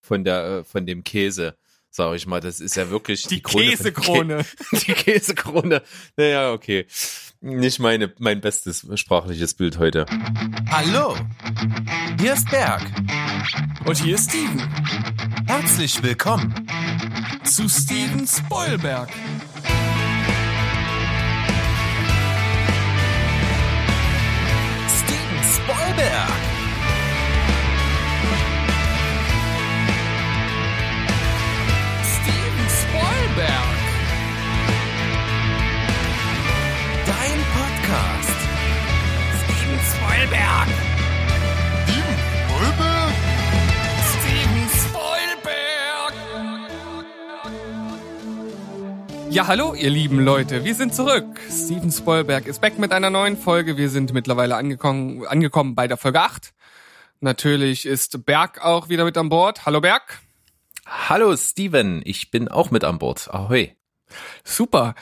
von der äh, von dem Käse, sage ich mal. Das ist ja wirklich die, die Käsekrone. die Käsekrone. Naja, okay. Nicht meine mein bestes sprachliches Bild heute. Hallo. Hier ist Berg. Und hier ist Steven. Herzlich willkommen zu Steven Spoilberg. Steven Spoilberg. Spoilberg. Dein Podcast. Steven Spoilberg. Steven Spoilberg? Steven Spoilberg. Ja, hallo, ihr lieben Leute. Wir sind zurück. Steven Spoilberg ist back mit einer neuen Folge. Wir sind mittlerweile angekommen, angekommen bei der Folge 8. Natürlich ist Berg auch wieder mit an Bord. Hallo Berg. Hallo Steven, ich bin auch mit an Bord. Ahoi. Super.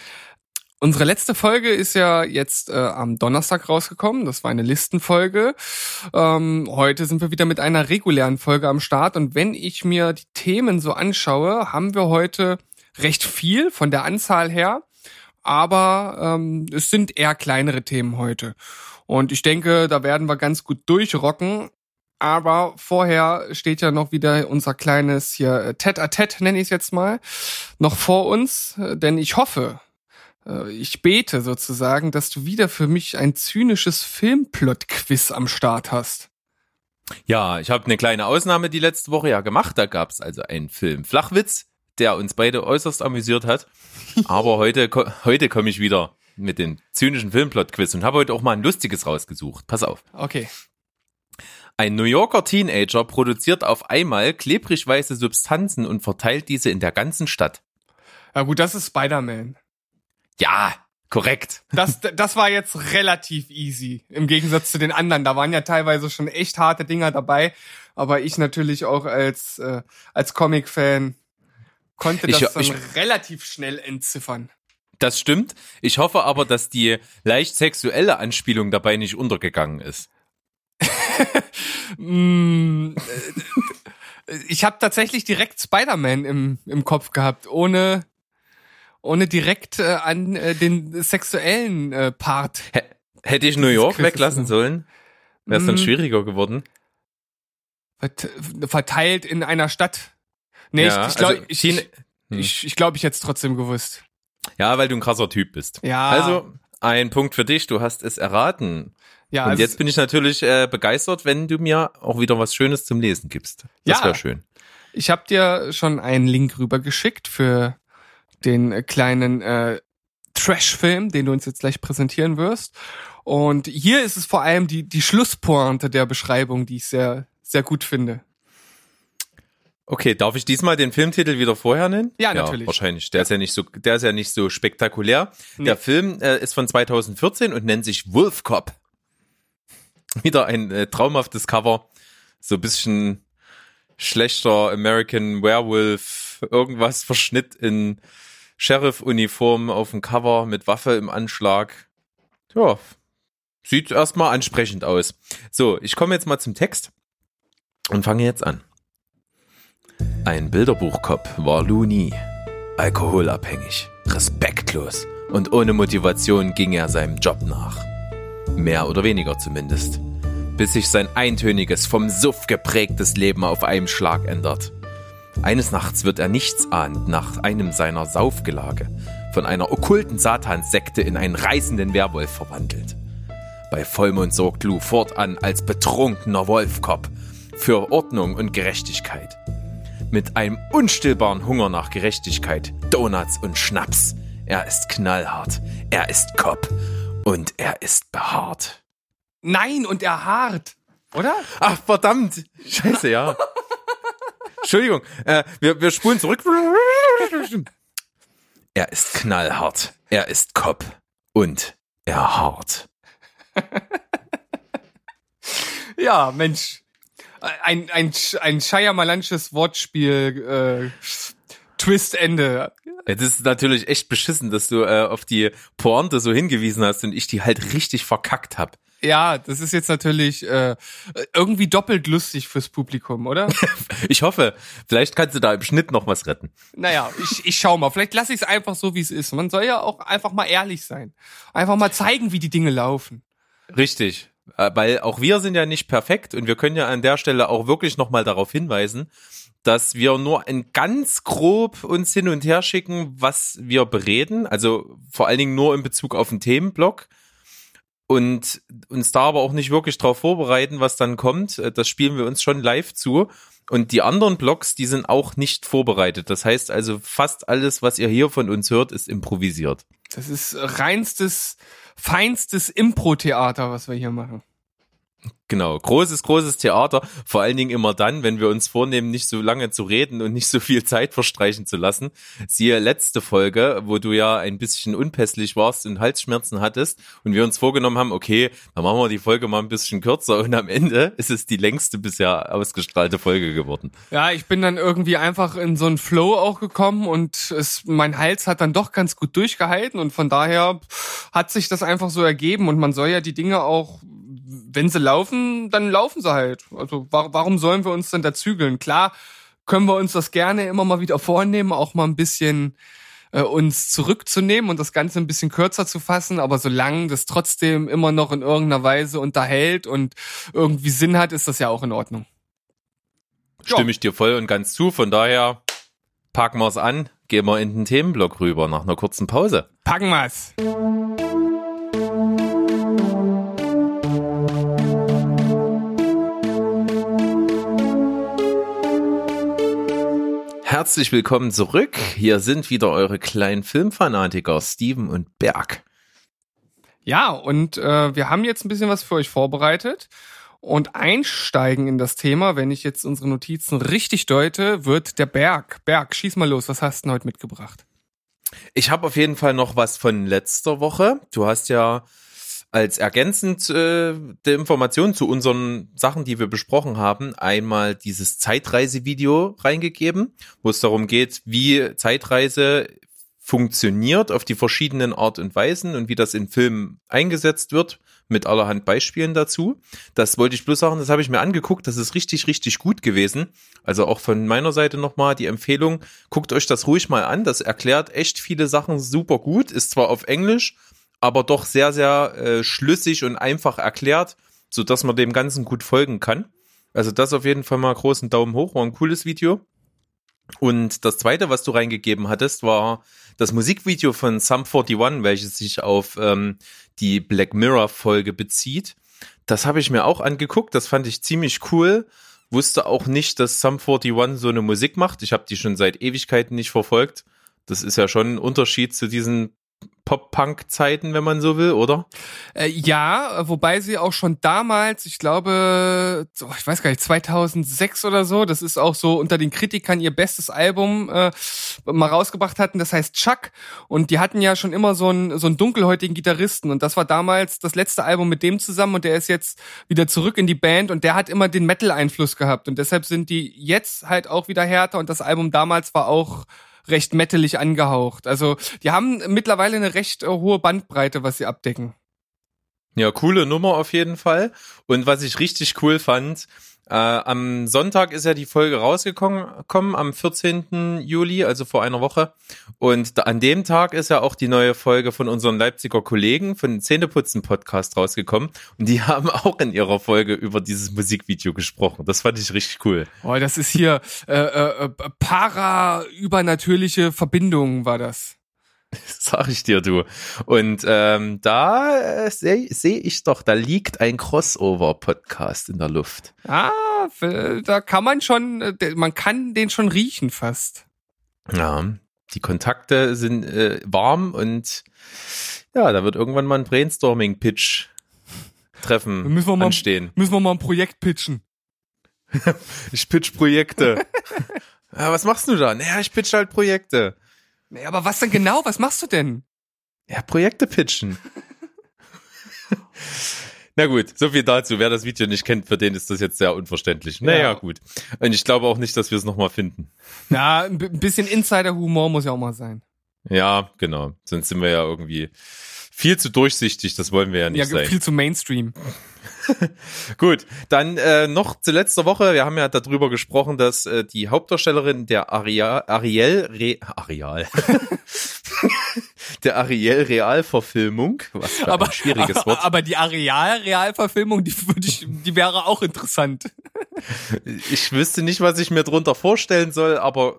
Unsere letzte Folge ist ja jetzt äh, am Donnerstag rausgekommen. Das war eine Listenfolge. Ähm, heute sind wir wieder mit einer regulären Folge am Start. Und wenn ich mir die Themen so anschaue, haben wir heute recht viel von der Anzahl her. Aber ähm, es sind eher kleinere Themen heute. Und ich denke, da werden wir ganz gut durchrocken. Aber vorher steht ja noch wieder unser kleines hier Tête-à-Tête, nenne ich es jetzt mal, noch vor uns. Denn ich hoffe, äh, ich bete sozusagen, dass du wieder für mich ein zynisches Filmplot-Quiz am Start hast. Ja, ich habe eine kleine Ausnahme die letzte Woche ja gemacht. Da gab es also einen Film Flachwitz, der uns beide äußerst amüsiert hat. Aber heute, heute komme ich wieder mit dem zynischen Filmplot-Quiz und habe heute auch mal ein lustiges rausgesucht. Pass auf. Okay. Ein New Yorker Teenager produziert auf einmal klebrig weiße Substanzen und verteilt diese in der ganzen Stadt. Ja gut, das ist Spider-Man. Ja, korrekt. Das, das war jetzt relativ easy. Im Gegensatz zu den anderen. Da waren ja teilweise schon echt harte Dinger dabei. Aber ich natürlich auch als, äh, als Comic-Fan konnte das ich, dann ich, relativ schnell entziffern. Das stimmt. Ich hoffe aber, dass die leicht sexuelle Anspielung dabei nicht untergegangen ist. Mm, äh, ich habe tatsächlich direkt Spider-Man im, im Kopf gehabt, ohne, ohne direkt äh, an äh, den sexuellen äh, Part. H hätte ich New York weglassen sollen, wäre es dann mm. schwieriger geworden. Verteilt in einer Stadt. Nee, ja, ich, glaube, also, ich, ich, hm. ich, ich, glaub, ich hätte es trotzdem gewusst. Ja, weil du ein krasser Typ bist. Ja. Also, ein Punkt für dich, du hast es erraten. Ja, und also jetzt bin ich natürlich äh, begeistert, wenn du mir auch wieder was Schönes zum Lesen gibst. Das ja, wäre schön. Ich habe dir schon einen Link rübergeschickt für den kleinen äh, Trash-Film, den du uns jetzt gleich präsentieren wirst. Und hier ist es vor allem die, die Schlusspointe der Beschreibung, die ich sehr, sehr gut finde. Okay, darf ich diesmal den Filmtitel wieder vorher nennen? Ja, natürlich. Ja, wahrscheinlich. Der ist ja nicht so, der ist ja nicht so spektakulär. Nee. Der Film äh, ist von 2014 und nennt sich Wolf Cop. Wieder ein äh, traumhaftes Cover. So ein bisschen schlechter American Werewolf, irgendwas Verschnitt in Sheriff-Uniform auf dem Cover mit Waffe im Anschlag. Ja, sieht erstmal ansprechend aus. So, ich komme jetzt mal zum Text und fange jetzt an. Ein Bilderbuchkopf war Lou nie. Alkoholabhängig, respektlos und ohne Motivation ging er seinem Job nach. Mehr oder weniger zumindest. Bis sich sein eintöniges, vom Suff geprägtes Leben auf einen Schlag ändert. Eines Nachts wird er nichtsahnend nach einem seiner Saufgelage von einer okkulten Satanssekte in einen reißenden Werwolf verwandelt. Bei Vollmond sorgt Lou fortan als betrunkener Wolfkopf für Ordnung und Gerechtigkeit. Mit einem unstillbaren Hunger nach Gerechtigkeit, Donuts und Schnaps. Er ist knallhart, er ist Cop und er ist behaart. Nein, und er hart, oder? Ach, verdammt. Scheiße, ja. Entschuldigung, äh, wir, wir spulen zurück. Er ist knallhart, er ist Cop und er hart. ja, Mensch. Ein, ein, ein Shyamalansches Wortspiel, äh, Twist-Ende. Es ist natürlich echt beschissen, dass du äh, auf die Pointe so hingewiesen hast und ich die halt richtig verkackt hab. Ja, das ist jetzt natürlich äh, irgendwie doppelt lustig fürs Publikum, oder? Ich hoffe, vielleicht kannst du da im Schnitt noch was retten. naja, ich, ich schau mal. Vielleicht lasse ich es einfach so, wie es ist. Man soll ja auch einfach mal ehrlich sein. Einfach mal zeigen, wie die Dinge laufen. Richtig. Äh, Weil auch wir sind ja nicht perfekt und wir können ja an der Stelle auch wirklich nochmal darauf hinweisen, dass wir nur ein ganz grob uns hin und her schicken, was wir bereden. Also vor allen Dingen nur in Bezug auf den Themenblock. Und uns da aber auch nicht wirklich darauf vorbereiten, was dann kommt. Äh, Das spielen wir uns schon live zu. Und die anderen Blogs, die sind auch nicht vorbereitet. Das heißt also, fast alles, was ihr hier von uns hört, ist improvisiert. Das ist reinstes, feinstes Impro-Theater, was wir hier machen. Genau, großes, großes Theater. Vor allen Dingen immer dann, wenn wir uns vornehmen, nicht so lange zu reden und nicht so viel Zeit verstreichen zu lassen. Siehe letzte Folge, wo du ja ein bisschen unpässlich warst und Halsschmerzen hattest und wir uns vorgenommen haben, okay, dann machen wir die Folge mal ein bisschen kürzer und am Ende ist es die längste bisher ausgestrahlte Folge geworden. Ja, ich bin dann irgendwie einfach in so einen Flow auch gekommen und es, mein Hals hat dann doch ganz gut durchgehalten und von daher hat sich das einfach so ergeben und man soll ja die Dinge auch, wenn sie laufen, dann laufen sie halt. Also wa warum sollen wir uns denn da zügeln? Klar können wir uns das gerne immer mal wieder vornehmen, auch mal ein bisschen äh, uns zurückzunehmen und das Ganze ein bisschen kürzer zu fassen, aber solange das trotzdem immer noch in irgendeiner Weise unterhält und irgendwie Sinn hat, ist das ja auch in Ordnung. Ja. Stimme ich dir voll und ganz zu. Von daher packen wir es an, gehen wir in den Themenblock rüber nach einer kurzen Pause. Packen wir's. Herzlich willkommen zurück. Hier sind wieder eure kleinen Filmfanatiker Steven und Berg. Ja, und äh, wir haben jetzt ein bisschen was für euch vorbereitet. Und einsteigen in das Thema, wenn ich jetzt unsere Notizen richtig deute, wird der Berg. Berg, schieß mal los, was hast du denn heute mitgebracht? Ich habe auf jeden Fall noch was von letzter Woche. Du hast ja als ergänzend äh, der Information zu unseren Sachen, die wir besprochen haben, einmal dieses Zeitreisevideo reingegeben, wo es darum geht, wie Zeitreise funktioniert auf die verschiedenen Art und Weisen und wie das in Filmen eingesetzt wird, mit allerhand Beispielen dazu. Das wollte ich bloß sagen, das habe ich mir angeguckt, das ist richtig, richtig gut gewesen. Also auch von meiner Seite nochmal die Empfehlung, guckt euch das ruhig mal an, das erklärt echt viele Sachen super gut, ist zwar auf Englisch, aber doch sehr, sehr äh, schlüssig und einfach erklärt, so dass man dem Ganzen gut folgen kann. Also das auf jeden Fall mal großen Daumen hoch, war ein cooles Video. Und das zweite, was du reingegeben hattest, war das Musikvideo von Sum 41, welches sich auf ähm, die Black Mirror Folge bezieht. Das habe ich mir auch angeguckt, das fand ich ziemlich cool. Wusste auch nicht, dass Sum 41 so eine Musik macht. Ich habe die schon seit Ewigkeiten nicht verfolgt. Das ist ja schon ein Unterschied zu diesen Pop-Punk-Zeiten, wenn man so will, oder? Äh, ja, wobei sie auch schon damals, ich glaube, ich weiß gar nicht, 2006 oder so, das ist auch so unter den Kritikern ihr bestes Album äh, mal rausgebracht hatten, das heißt Chuck. Und die hatten ja schon immer so einen, so einen dunkelhäutigen Gitarristen. Und das war damals das letzte Album mit dem zusammen und der ist jetzt wieder zurück in die Band und der hat immer den Metal-Einfluss gehabt. Und deshalb sind die jetzt halt auch wieder härter und das Album damals war auch recht metalig angehaucht. Also die haben mittlerweile eine recht äh, hohe Bandbreite, was sie abdecken. Ja, coole Nummer auf jeden Fall. Und was ich richtig cool fand, äh, am Sonntag ist ja die Folge rausgekommen, kommen, am 14. Juli, also vor einer Woche. Und an dem Tag ist ja auch die neue Folge von unseren Leipziger Kollegen von Zähneputzen Podcast rausgekommen. Und die haben auch in ihrer Folge über dieses Musikvideo gesprochen. Das fand ich richtig cool. Oh, das ist hier äh, äh, para-übernatürliche Verbindungen war das. Sag ich dir, du. Und ähm, da äh, sehe seh ich doch, da liegt ein Crossover-Podcast in der Luft. Ah, da kann man schon, äh, man kann den schon riechen fast. Ja, die Kontakte sind äh, warm und ja, da wird irgendwann mal ein Brainstorming-Pitch-Treffen Müssen wir mal- anstehen. Müssen wir mal ein Projekt pitchen. Ich pitch Projekte. ja, was machst du da? Naja, ich pitch halt Projekte. Nee, aber was denn genau? Was machst du denn? Ja, Projekte pitchen. Na gut, so viel dazu. Wer das Video nicht kennt, für den ist das jetzt sehr unverständlich. Naja, Ja. gut. Und ich glaube auch nicht, dass wir es nochmal finden. Bi- ein bisschen Insider-Humor muss ja auch mal sein. Ja, genau. Sonst sind wir ja irgendwie viel zu durchsichtig, das wollen wir ja nicht Ja, sein. viel zu Mainstream. Gut, dann äh, noch zu letzter Woche. Wir haben ja darüber gesprochen, dass äh, die Hauptdarstellerin der Aria Ariel Re Areal der Ariel Realverfilmung, was Aber, ein schwieriges Wort. aber die Areal-Realverfilmung, die würde ich, die wäre auch interessant. Ich wüsste nicht, was ich mir drunter vorstellen soll, aber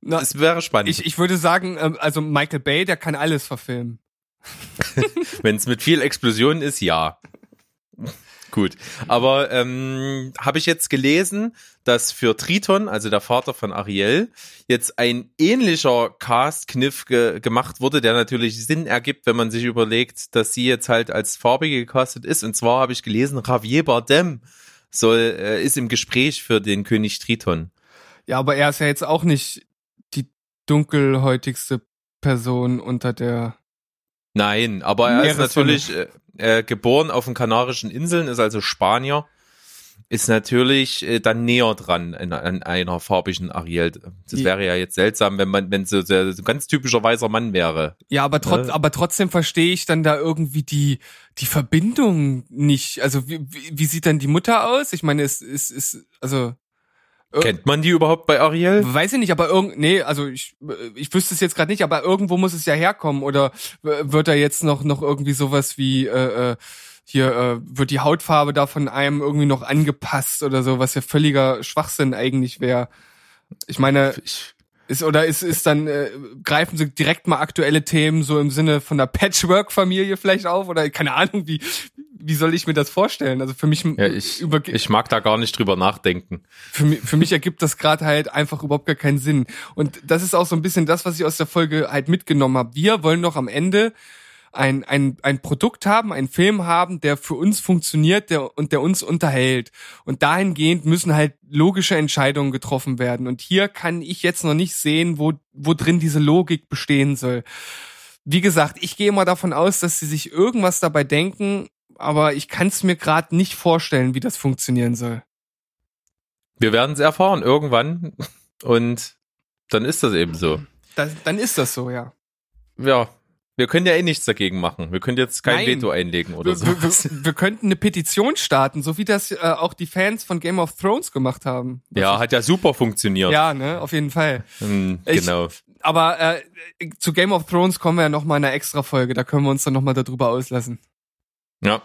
Na, es wäre spannend. ich, ich würde sagen, ähm, also Michael Bay, der kann alles verfilmen. Wenn es mit viel Explosionen ist, ja. Gut. Aber ähm, habe ich jetzt gelesen, dass für Triton, also der Vater von Ariel, jetzt ein ähnlicher Cast-Kniff ge gemacht wurde, der natürlich Sinn ergibt, wenn man sich überlegt, dass sie jetzt halt als Farbige gecastet ist. Und zwar habe ich gelesen, Javier Bardem soll äh, ist im Gespräch für den König Triton. Ja, aber er ist ja jetzt auch nicht die dunkelhäutigste Person unter der. Nein, aber er ist natürlich äh, geboren auf den Kanarischen Inseln, ist also Spanier, ist natürlich äh, dann näher dran an, an einer farbigen Ariel. Das wäre ja jetzt seltsam, wenn man, wenn so, so, so ein ganz typischer weißer Mann wäre. Ja, aber, trotz, Äh. aber trotzdem verstehe ich dann da irgendwie die, die Verbindung nicht. Also wie, wie, wie sieht dann die Mutter aus? Ich meine, es ist, ist, also. Ir- Kennt man die überhaupt bei Ariel? Weiß ich nicht, aber irgend, nee, also ich, ich wüsste es jetzt gerade nicht, aber irgendwo muss es ja herkommen oder wird da jetzt noch, noch irgendwie sowas wie, äh, äh, hier, äh, wird die Hautfarbe da von einem irgendwie noch angepasst oder so, was ja völliger Schwachsinn eigentlich wäre. Ich meine, Ich, ist oder ist ist dann äh, greifen sie direkt mal aktuelle Themen so im Sinne von der Patchwork-Familie vielleicht auf oder keine Ahnung wie wie soll ich mir das vorstellen? Also für mich ja, ich, über, ich mag da gar nicht drüber nachdenken. für mich, für mich ergibt das gerade halt einfach überhaupt gar keinen Sinn. Und das ist auch so ein bisschen das, was ich aus der Folge halt mitgenommen habe. Wir wollen doch am Ende ein, ein, ein Produkt haben, einen Film haben, der für uns funktioniert der, und der uns unterhält. Und dahingehend müssen halt logische Entscheidungen getroffen werden. Und hier kann ich jetzt noch nicht sehen, wo, wo drin diese Logik bestehen soll. Wie gesagt, ich gehe mal davon aus, dass sie sich irgendwas dabei denken, aber ich kann es mir gerade nicht vorstellen, wie das funktionieren soll. Wir werden es erfahren irgendwann und dann ist das eben so. Das, dann ist das so, ja. Ja, wir können ja eh nichts dagegen machen. Wir können jetzt kein Nein. Veto einlegen oder Wir, so. wir, wir, wir könnten eine Petition starten, so wie das äh, auch die Fans von Game of Thrones gemacht haben. Ja, hat ja super funktioniert. Ja, ne, auf jeden Fall. Hm, Ich- genau. Aber äh, zu Game of Thrones kommen wir ja noch mal in einer extra Folge, da können wir uns dann noch mal darüber auslassen. Ja.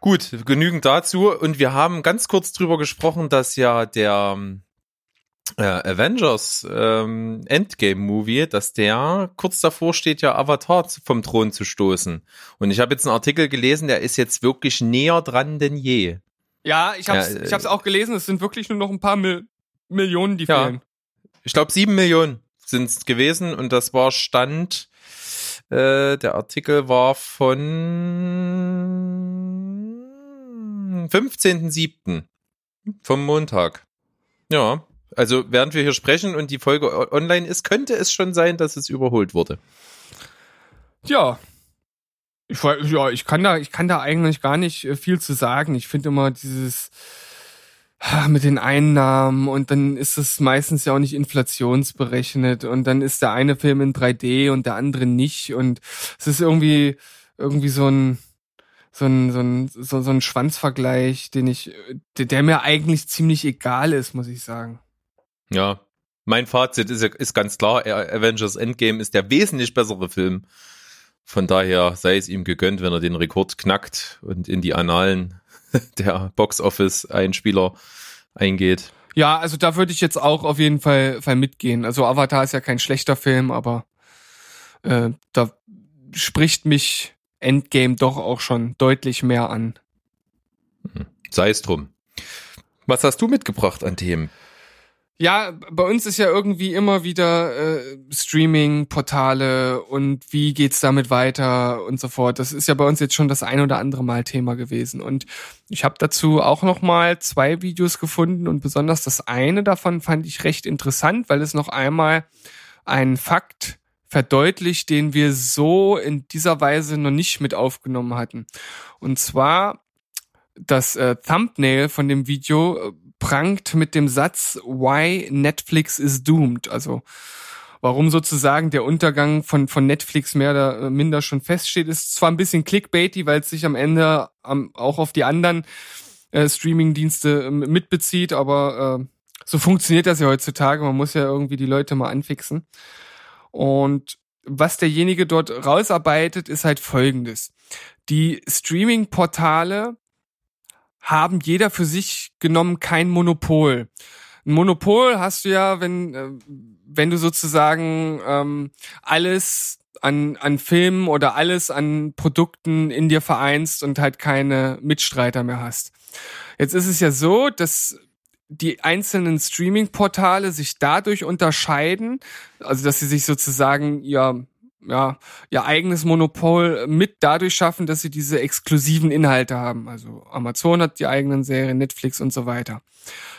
Gut, genügend dazu. Und wir haben ganz kurz drüber gesprochen, dass ja der ähm, äh, Avengers ähm, Endgame Movie, dass der kurz davor steht, ja Avatar vom Thron zu stoßen. Und ich habe jetzt einen Artikel gelesen, der ist jetzt wirklich näher dran denn je. Ja, ich hab's, Ja, äh, ich hab's auch gelesen, es sind wirklich nur noch ein paar Mil Millionen, die Ja. fehlen. Ich glaube, sieben Millionen sind es gewesen und das war Stand, äh, der Artikel war von 15.07. vom Montag. Ja, also während wir hier sprechen und die Folge online ist, könnte es schon sein, dass es überholt wurde. Ja. Ich, ja, ich kann da, ich kann da eigentlich gar nicht äh, viel zu sagen. Ich finde immer dieses ah, mit den Einnahmen und dann ist es meistens ja auch nicht inflationsberechnet und dann ist der eine Film in 3D und der andere nicht und es ist irgendwie irgendwie so ein so ein so ein so, so ein Schwanzvergleich, den ich der, der mir eigentlich ziemlich egal ist, muss ich sagen. Ja, mein Fazit ist, ist ganz klar, Avengers Endgame ist der wesentlich bessere Film. Von daher sei es ihm gegönnt, wenn er den Rekord knackt und in die Annalen der Box-Office-Einspieler eingeht. Ja, also da würde ich jetzt auch auf jeden Fall, Fall mitgehen. Also Avatar ist ja kein schlechter Film, aber äh, da spricht mich Endgame doch auch schon deutlich mehr an. Sei es drum. Was hast du mitgebracht an Themen? Ja, bei uns ist ja irgendwie immer wieder äh, Streaming-Portale und wie geht's damit weiter und so fort. Das ist ja bei uns jetzt schon das ein oder andere Mal Thema gewesen. Und ich habe dazu auch noch mal zwei Videos gefunden und besonders das eine davon fand ich recht interessant, weil es noch einmal einen Fakt verdeutlicht, den wir so in dieser Weise noch nicht mit aufgenommen hatten. Und zwar das äh, Thumbnail von dem Video äh, prangt mit dem Satz Why Netflix is doomed. Also warum sozusagen der Untergang von, von Netflix mehr oder minder schon feststeht, ist zwar ein bisschen clickbaity, weil es sich am Ende am, auch auf die anderen äh, Streaming-Dienste äh, mitbezieht, aber äh, so funktioniert das ja heutzutage. Man muss ja irgendwie die Leute mal anfixen. Und was derjenige dort rausarbeitet, ist halt folgendes. Die Streaming-Portale haben jeder für sich genommen kein Monopol. Ein Monopol hast du ja, wenn, äh, wenn du sozusagen ähm, alles an, an Filmen oder alles an Produkten in dir vereinst und halt keine Mitstreiter mehr hast. Jetzt ist es ja so, dass die einzelnen Streaming-Portale sich dadurch unterscheiden, also dass sie sich sozusagen ihr, ja, ihr eigenes Monopol mit dadurch schaffen, dass sie diese exklusiven Inhalte haben. Also Amazon hat die eigenen Serien, Netflix und so weiter.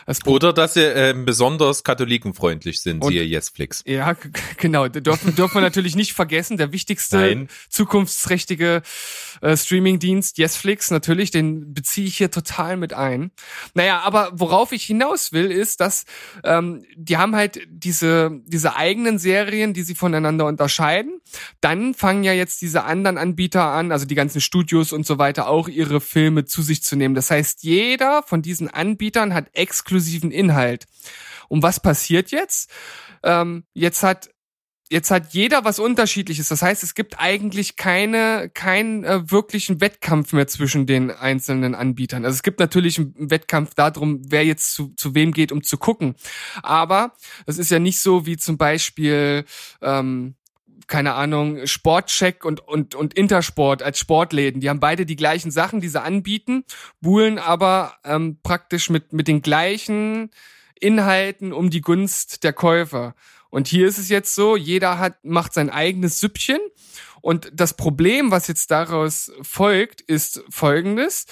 Das Oder dass sie äh, besonders katholikenfreundlich sind, Und- siehe Yesflix. Ja, genau. Dürfen, dürfen wir natürlich nicht vergessen. Der wichtigste Nein. zukunftsträchtige äh, Streaming-Dienst, Yesflix, natürlich, den beziehe ich hier total mit ein. Naja, aber worauf ich hinaus will, ist, dass ähm, die haben halt diese, diese eigenen Serien, die sie voneinander unterscheiden. Dann fangen ja jetzt diese anderen Anbieter an, also die ganzen Studios und so weiter, auch ihre Filme zu sich zu nehmen. Das heißt, jeder von diesen Anbietern hat exklusiven Inhalt. Und was passiert jetzt? Ähm, jetzt hat jetzt hat jeder was Unterschiedliches. Das heißt, es gibt eigentlich keine keinen äh, wirklichen Wettkampf mehr zwischen den einzelnen Anbietern. Also es gibt natürlich einen Wettkampf darum, wer jetzt zu, zu wem geht, um zu gucken. Aber es ist ja nicht so wie zum Beispiel ähm, keine Ahnung, Sportcheck und, und, und Intersport als Sportläden. Die haben beide die gleichen Sachen, die sie anbieten, buhlen aber ähm, praktisch mit, mit den gleichen Inhalten um die Gunst der Käufer. Und hier ist es jetzt so, jeder hat, macht sein eigenes Süppchen. Und das Problem, was jetzt daraus folgt, ist folgendes.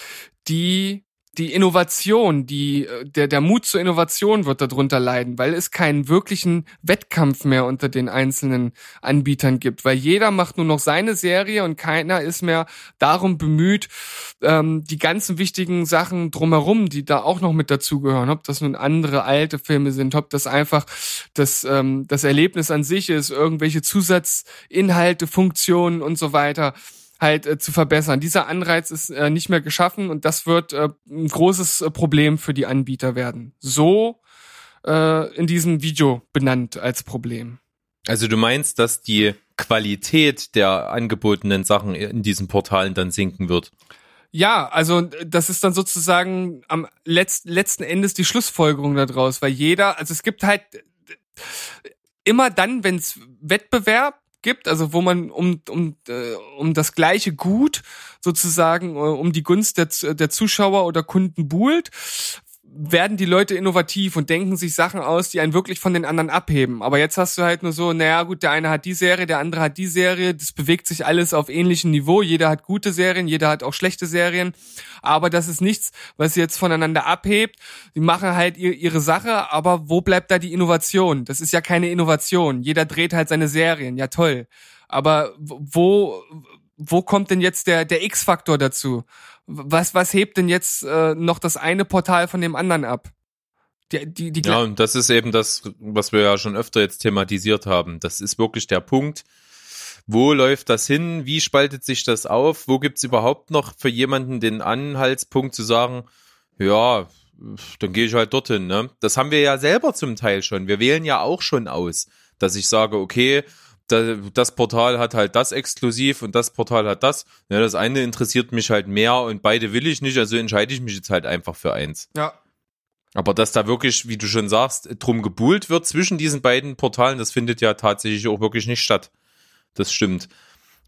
Die, die Innovation, die, äh, der, der Mut zur Innovation wird darunter leiden, weil es keinen wirklichen Wettkampf mehr unter den einzelnen Anbietern gibt, weil jeder macht nur noch seine Serie und keiner ist mehr darum bemüht, ähm, die ganzen wichtigen Sachen drumherum, die da auch noch mit dazugehören, ob das nun andere alte Filme sind, ob das einfach das, ähm, das Erlebnis an sich ist, irgendwelche Zusatzinhalte, Funktionen und so weiter halt äh, zu verbessern. Dieser Anreiz ist äh, nicht mehr geschaffen und das wird äh, ein großes äh, Problem für die Anbieter werden. So äh, in diesem Video benannt als Problem. Also du meinst, dass die Qualität der angebotenen Sachen in diesen Portalen dann sinken wird? Ja, also das ist dann sozusagen am letzt, letzten Endes die Schlussfolgerung daraus, weil jeder, also es gibt halt immer dann, wenn es Wettbewerb gibt, also wo man um um äh, um das gleiche Gut sozusagen äh, um die Gunst der, der Zuschauer oder Kunden buhlt, werden die Leute innovativ und denken sich Sachen aus, die einen wirklich von den anderen abheben. Aber jetzt hast du halt nur so, naja gut, der eine hat die Serie, der andere hat die Serie, das bewegt sich alles auf ähnlichem Niveau, jeder hat gute Serien, jeder hat auch schlechte Serien, aber das ist nichts, was sie jetzt voneinander abhebt. Die machen halt ihr, ihre Sache, aber wo bleibt da die Innovation? Das ist ja keine Innovation. Jeder dreht halt seine Serien, ja toll. Aber wo, wo kommt denn jetzt der, der X-Faktor dazu? Was, was hebt denn jetzt äh, noch das eine Portal von dem anderen ab? Die, die, die, Ja, und das ist eben das, was wir ja schon öfter jetzt thematisiert haben. Das ist wirklich der Punkt. Wo läuft das hin? Wie spaltet sich das auf? Wo gibt's überhaupt noch für jemanden den Anhaltspunkt zu sagen, ja, dann gehe ich halt dorthin. Ne? Das haben wir ja selber zum Teil schon. Wir wählen ja auch schon aus, dass ich sage, okay, das Portal hat halt das exklusiv und das Portal hat das. Ja, das eine interessiert mich halt mehr und beide will ich nicht, also entscheide ich mich jetzt halt einfach für eins. ja. Aber dass da wirklich, wie du schon sagst, drum gebuhlt wird zwischen diesen beiden Portalen, das findet ja tatsächlich auch wirklich nicht statt. Das stimmt.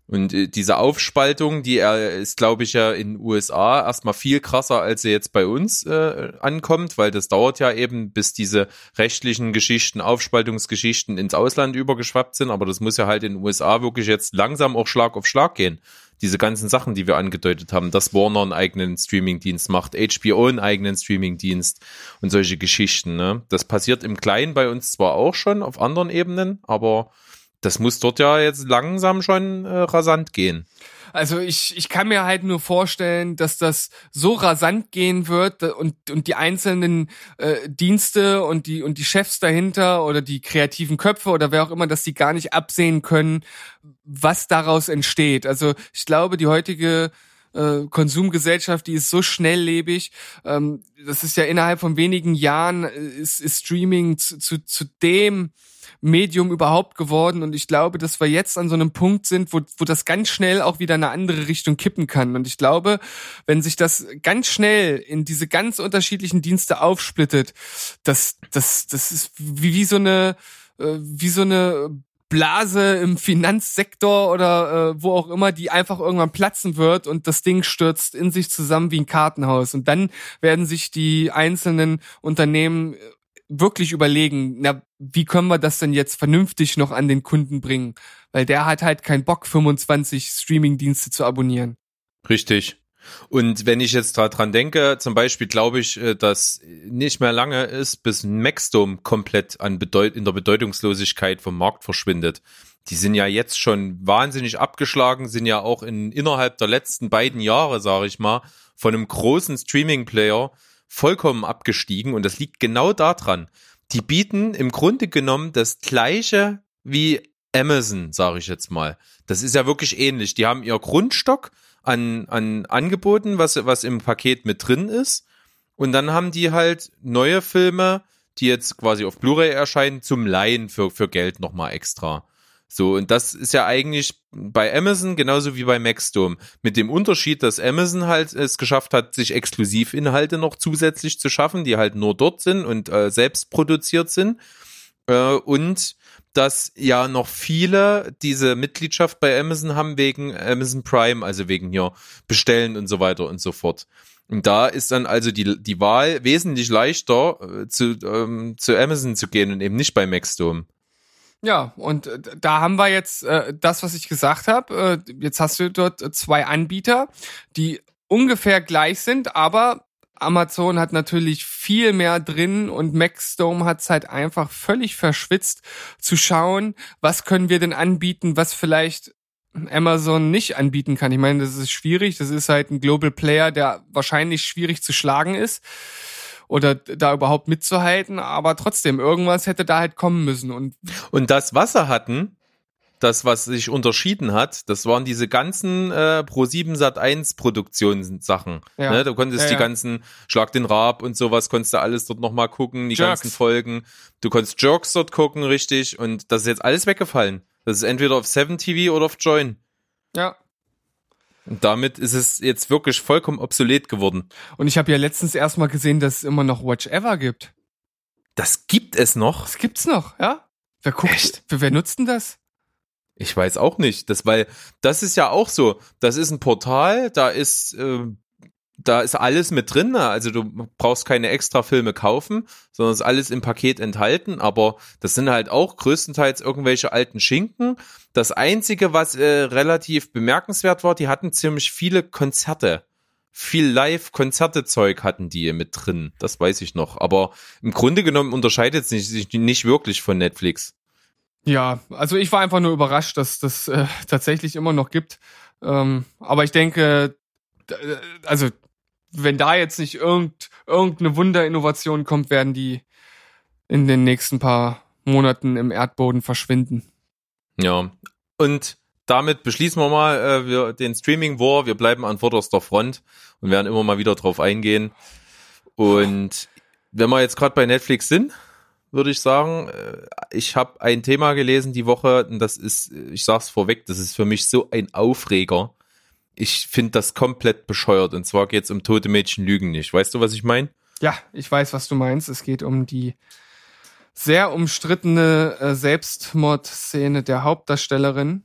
Und äh, diese Aufspaltung, die er ist, glaube ich, ja in den USA erstmal viel krasser, als sie jetzt bei uns äh, ankommt, weil das dauert ja eben, bis diese rechtlichen Geschichten, Aufspaltungsgeschichten ins Ausland übergeschwappt sind. Aber das muss ja halt in den USA wirklich jetzt langsam auch Schlag auf Schlag gehen. Diese ganzen Sachen, die wir angedeutet haben, dass Warner einen eigenen Streamingdienst macht, HBO einen eigenen Streamingdienst und solche Geschichten. Ne? Das passiert im Kleinen bei uns zwar auch schon auf anderen Ebenen, aber das muss dort ja jetzt langsam schon äh, rasant gehen. Also ich, ich kann mir halt nur vorstellen, dass das so rasant gehen wird und, und die einzelnen äh, Dienste und die, und die Chefs dahinter oder die kreativen Köpfe oder wer auch immer, dass sie gar nicht absehen können, was daraus entsteht. Also ich glaube, die heutige äh, Konsumgesellschaft, die ist so schnelllebig. Ähm, das ist ja innerhalb von wenigen Jahren äh, ist, ist Streaming zu, zu, zu dem Medium überhaupt geworden. Und ich glaube, dass wir jetzt an so einem Punkt sind, wo, wo das ganz schnell auch wieder in eine andere Richtung kippen kann. Und ich glaube, wenn sich das ganz schnell in diese ganz unterschiedlichen Dienste aufsplittet, das, das, das ist wie, wie so eine, äh, wie so eine Blase im Finanzsektor oder äh, wo auch immer, die einfach irgendwann platzen wird und das Ding stürzt in sich zusammen wie ein Kartenhaus. Und dann werden sich die einzelnen Unternehmen wirklich überlegen, na, wie können wir das denn jetzt vernünftig noch an den Kunden bringen? Weil der hat halt keinen Bock, 25 Streaming-Dienste zu abonnieren. Richtig. Und wenn ich jetzt dran denke, zum Beispiel glaube ich, äh, dass nicht mehr lange ist, bis Maxdome komplett an Bedeut in der Bedeutungslosigkeit vom Markt verschwindet. Die sind ja jetzt schon wahnsinnig abgeschlagen, sind ja auch in, innerhalb der letzten beiden Jahre, sage ich mal, von einem großen Streaming-Player vollkommen abgestiegen und das liegt genau daran. Die bieten im Grunde genommen das gleiche wie Amazon, sage ich jetzt mal. Das ist ja wirklich ähnlich. Die haben ihr Grundstock an, an Angeboten, was, was im Paket mit drin ist. Und dann haben die halt neue Filme, die jetzt quasi auf Blu-ray erscheinen, zum Leihen für, für Geld nochmal extra. So, und das ist ja eigentlich bei Amazon genauso wie bei Maxdome. Mit dem Unterschied, dass Amazon halt es geschafft hat, sich Exklusivinhalte noch zusätzlich zu schaffen, die halt nur dort sind und äh, selbst produziert sind. Äh, und dass ja noch viele diese Mitgliedschaft bei Amazon haben wegen Amazon Prime, also wegen hier Bestellen und so weiter und so fort. Und da ist dann also die, die Wahl wesentlich leichter, äh, zu, ähm, zu Amazon zu gehen und eben nicht bei Maxdome. Ja, und äh, da haben wir jetzt äh, das, was ich gesagt habe. Äh, jetzt hast du dort zwei Anbieter, die ungefähr gleich sind, aber Amazon hat natürlich viel mehr drin und Maxdome hat es halt einfach völlig verschwitzt zu schauen, was können wir denn anbieten, was vielleicht Amazon nicht anbieten kann. Ich meine, das ist schwierig. Das ist halt ein Global Player, der wahrscheinlich schwierig zu schlagen ist oder da überhaupt mitzuhalten, aber trotzdem, irgendwas hätte da halt kommen müssen. Und, und das, was sie hatten, das, was sich unterschieden hat, das waren diese ganzen äh, Pro7 Sat 1 Produktionssachen. Ja. Ne? Du konntest ja, die ja. ganzen Schlag den Rab und sowas, konntest du alles dort nochmal gucken, die Jerks. ganzen Folgen. Du konntest Jerks dort gucken, richtig. Und das ist jetzt alles weggefallen. Das ist entweder auf 7 TV oder auf Join. Ja. Und damit ist es jetzt wirklich vollkommen obsolet geworden. Und ich habe ja letztens erstmal gesehen, dass es immer noch Watch Ever gibt. Das gibt es noch? Das gibt's noch, ja? Wer guckt? Echt? Wer, wer nutzt denn das? Ich weiß auch nicht, das weil das ist ja auch so. Das ist ein Portal, da ist äh, da ist alles mit drin. Ne? Also du brauchst keine extra Filme kaufen, sondern ist alles im Paket enthalten. Aber das sind halt auch größtenteils irgendwelche alten Schinken. Das einzige, was äh, relativ bemerkenswert war, die hatten ziemlich viele Konzerte. Viel Live-Konzerte-Zeug hatten die mit drin. Das weiß ich noch. Aber im Grunde genommen unterscheidet es sich nicht wirklich von Netflix. Ja, also ich war einfach nur überrascht, dass das äh, tatsächlich immer noch gibt. Ähm, aber ich denke, äh, also wenn da jetzt nicht irgend, irgendeine Wunderinnovation kommt, werden die in den nächsten paar Monaten im Erdboden verschwinden. Ja, und damit beschließen wir mal äh, wir, den Streaming War. Wir bleiben an vorderster Front und werden immer mal wieder drauf eingehen. Und wenn wir jetzt gerade bei Netflix sind, würde ich sagen. Äh, ich habe ein Thema gelesen die Woche und das ist, ich sag's vorweg, das ist für mich so ein Aufreger. Ich finde das komplett bescheuert und zwar geht's um tote Mädchen lügen nicht. Weißt du, was ich meine? Ja, ich weiß, was du meinst. Es geht um die sehr umstrittene äh, Selbstmordszene der Hauptdarstellerin,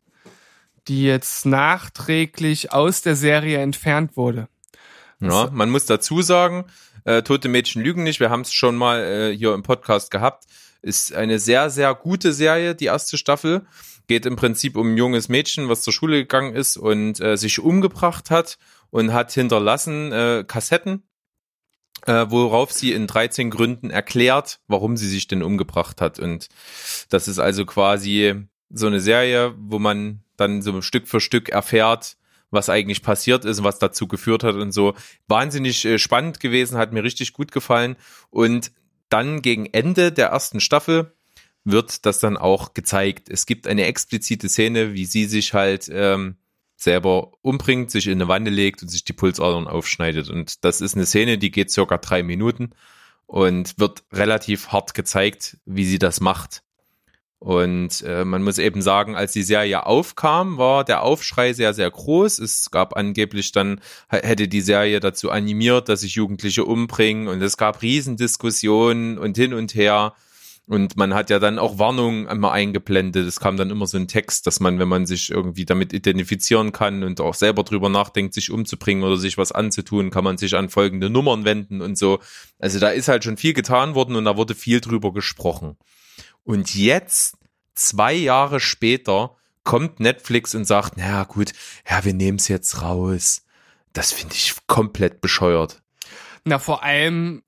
die jetzt nachträglich aus der Serie entfernt wurde. Ja, man muss dazu sagen, äh, Tote Mädchen lügen nicht. Wir haben es schon mal äh, hier im Podcast gehabt. Ist eine sehr, sehr gute Serie, die erste Staffel. Geht im Prinzip um ein junges Mädchen, was zur Schule gegangen ist und äh, sich umgebracht hat und hat hinterlassen äh, Kassetten, äh, worauf sie in 13 Gründen erklärt, warum sie sich denn umgebracht hat. Und das ist also quasi so eine Serie, wo man dann so Stück für Stück erfährt, was eigentlich passiert ist, was dazu geführt hat und so. Wahnsinnig äh, spannend gewesen, hat mir richtig gut gefallen. Und dann gegen Ende der ersten Staffel wird das dann auch gezeigt. Es gibt eine explizite Szene, wie sie sich halt ähm, selber umbringt, sich in eine Wanne legt und sich die Pulsadern aufschneidet. Und das ist eine Szene, die geht circa drei Minuten und wird relativ hart gezeigt, wie sie das macht. Und äh, man muss eben sagen, als die Serie aufkam, war der Aufschrei sehr, sehr groß. Es gab angeblich dann, hätte die Serie dazu animiert, dass sich Jugendliche umbringen und es gab Riesendiskussionen und hin und her. Und man hat ja dann auch Warnungen immer eingeblendet. Es kam dann immer so ein Text, dass man, wenn man sich irgendwie damit identifizieren kann und auch selber drüber nachdenkt, sich umzubringen oder sich was anzutun, kann man sich an folgende Nummern wenden und so. Also da ist halt schon viel getan worden und da wurde viel drüber gesprochen. Und jetzt, zwei Jahre später, kommt Netflix und sagt, naja gut, ja, wir nehmen es jetzt raus. Das finde ich komplett bescheuert. Na, vor allem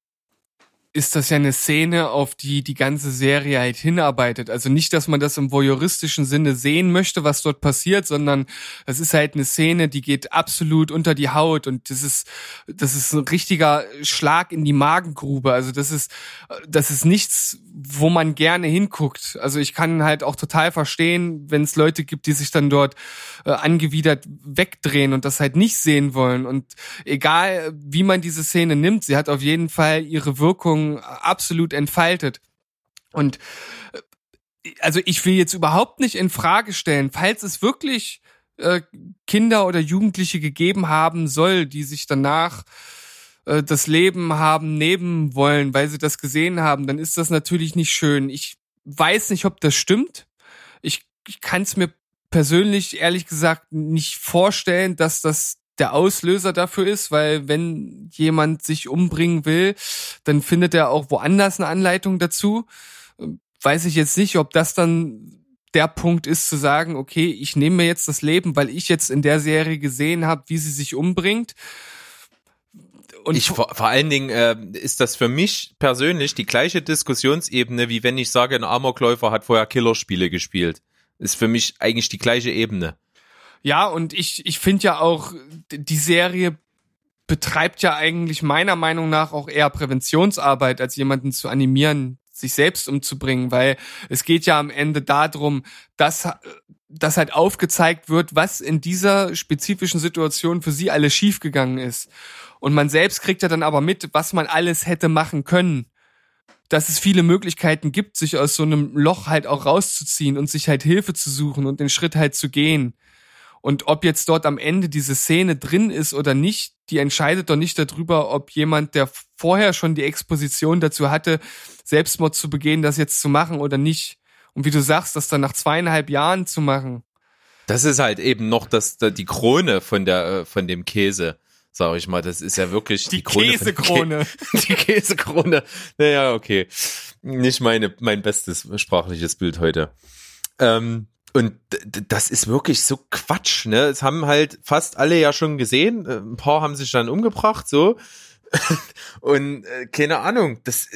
ist das ja eine Szene, auf die die ganze Serie halt hinarbeitet. Also nicht, dass man das im voyeuristischen Sinne sehen möchte, was dort passiert, sondern es ist halt eine Szene, die geht absolut unter die Haut und das ist, das ist ein richtiger Schlag in die Magengrube. Also das ist, das ist nichts, wo man gerne hinguckt. Also ich kann halt auch total verstehen, wenn es Leute gibt, die sich dann dort äh, angewidert wegdrehen und das halt nicht sehen wollen. Und egal, wie man diese Szene nimmt, sie hat auf jeden Fall ihre Wirkung absolut entfaltet. Und äh, also ich will jetzt überhaupt nicht in Frage stellen, falls es wirklich äh, Kinder oder Jugendliche gegeben haben soll, die sich danach äh, das Leben haben nehmen wollen, weil sie das gesehen haben, dann ist das natürlich nicht schön. Ich weiß nicht, ob das stimmt. Ich, ich kann es mir persönlich ehrlich gesagt nicht vorstellen, dass das der Auslöser dafür ist, weil wenn jemand sich umbringen will, dann findet er auch woanders eine Anleitung dazu. Weiß ich jetzt nicht, ob das dann der Punkt ist zu sagen, okay, ich nehme mir jetzt das Leben, weil ich jetzt in der Serie gesehen habe, wie sie sich umbringt. Und ich, vor, vor allen Dingen äh, ist das für mich persönlich die gleiche Diskussionsebene, wie wenn ich sage, ein Amokläufer hat vorher Killerspiele gespielt. Ist für mich eigentlich die gleiche Ebene. Ja, und ich, ich finde ja auch, die Serie betreibt ja eigentlich meiner Meinung nach auch eher Präventionsarbeit, als jemanden zu animieren, sich selbst umzubringen, weil es geht ja am Ende darum, dass, dass halt aufgezeigt wird, was in dieser spezifischen Situation für sie alles schiefgegangen ist. Und man selbst kriegt ja dann aber mit, was man alles hätte machen können. Dass es viele Möglichkeiten gibt, sich aus so einem Loch halt auch rauszuziehen und sich halt Hilfe zu suchen und den Schritt halt zu gehen. Und ob jetzt dort am Ende diese Szene drin ist oder nicht, die entscheidet doch nicht darüber, ob jemand, der vorher schon die Exposition dazu hatte, Selbstmord zu begehen, das jetzt zu machen oder nicht. Und wie du sagst, das dann nach zweieinhalb Jahren zu machen. Das ist halt eben noch das, die Krone von der, äh, von dem Käse sag ich mal. Das ist ja wirklich die, die Käsekrone. Die Käsekrone. Naja, okay. Nicht meine, mein bestes sprachliches Bild heute. Ähm, und das ist wirklich so Quatsch, ne? Es haben halt fast alle ja schon gesehen. Äh, ein paar haben sich dann umgebracht, so. Und äh, keine Ahnung, das,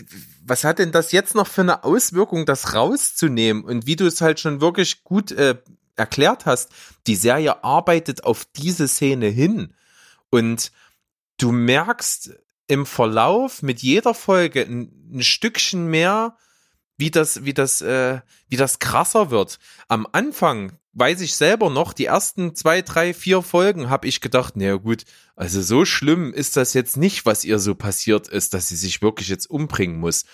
was hat denn das jetzt noch für eine Auswirkung, das rauszunehmen? Und wie du es halt schon wirklich gut äh, erklärt hast, die Serie arbeitet auf diese Szene hin. Und du merkst im Verlauf mit jeder Folge ein, ein Stückchen mehr, wie das, wie das, äh, wie das krasser wird. Am Anfang weiß ich selber noch, die ersten zwei, drei, vier Folgen habe ich gedacht, naja gut, also so schlimm ist das jetzt nicht, was ihr so passiert ist, dass sie sich wirklich jetzt umbringen muss.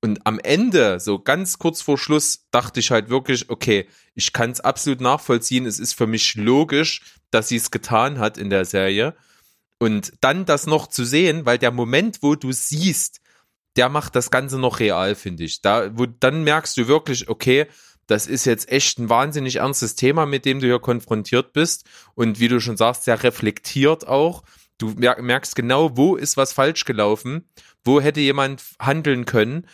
Und am Ende, so ganz kurz vor Schluss, dachte ich halt wirklich, okay, ich kann es absolut nachvollziehen. Es ist für mich logisch, dass sie es getan hat in der Serie. Und dann das noch zu sehen, weil der Moment, wo du siehst, der macht das Ganze noch real, finde ich. Da, wo, dann merkst du wirklich, okay, das ist jetzt echt ein wahnsinnig ernstes Thema, mit dem du hier konfrontiert bist. Und wie du schon sagst, sehr reflektiert auch. Du merkst genau, wo ist was falsch gelaufen, wo hätte jemand handeln können.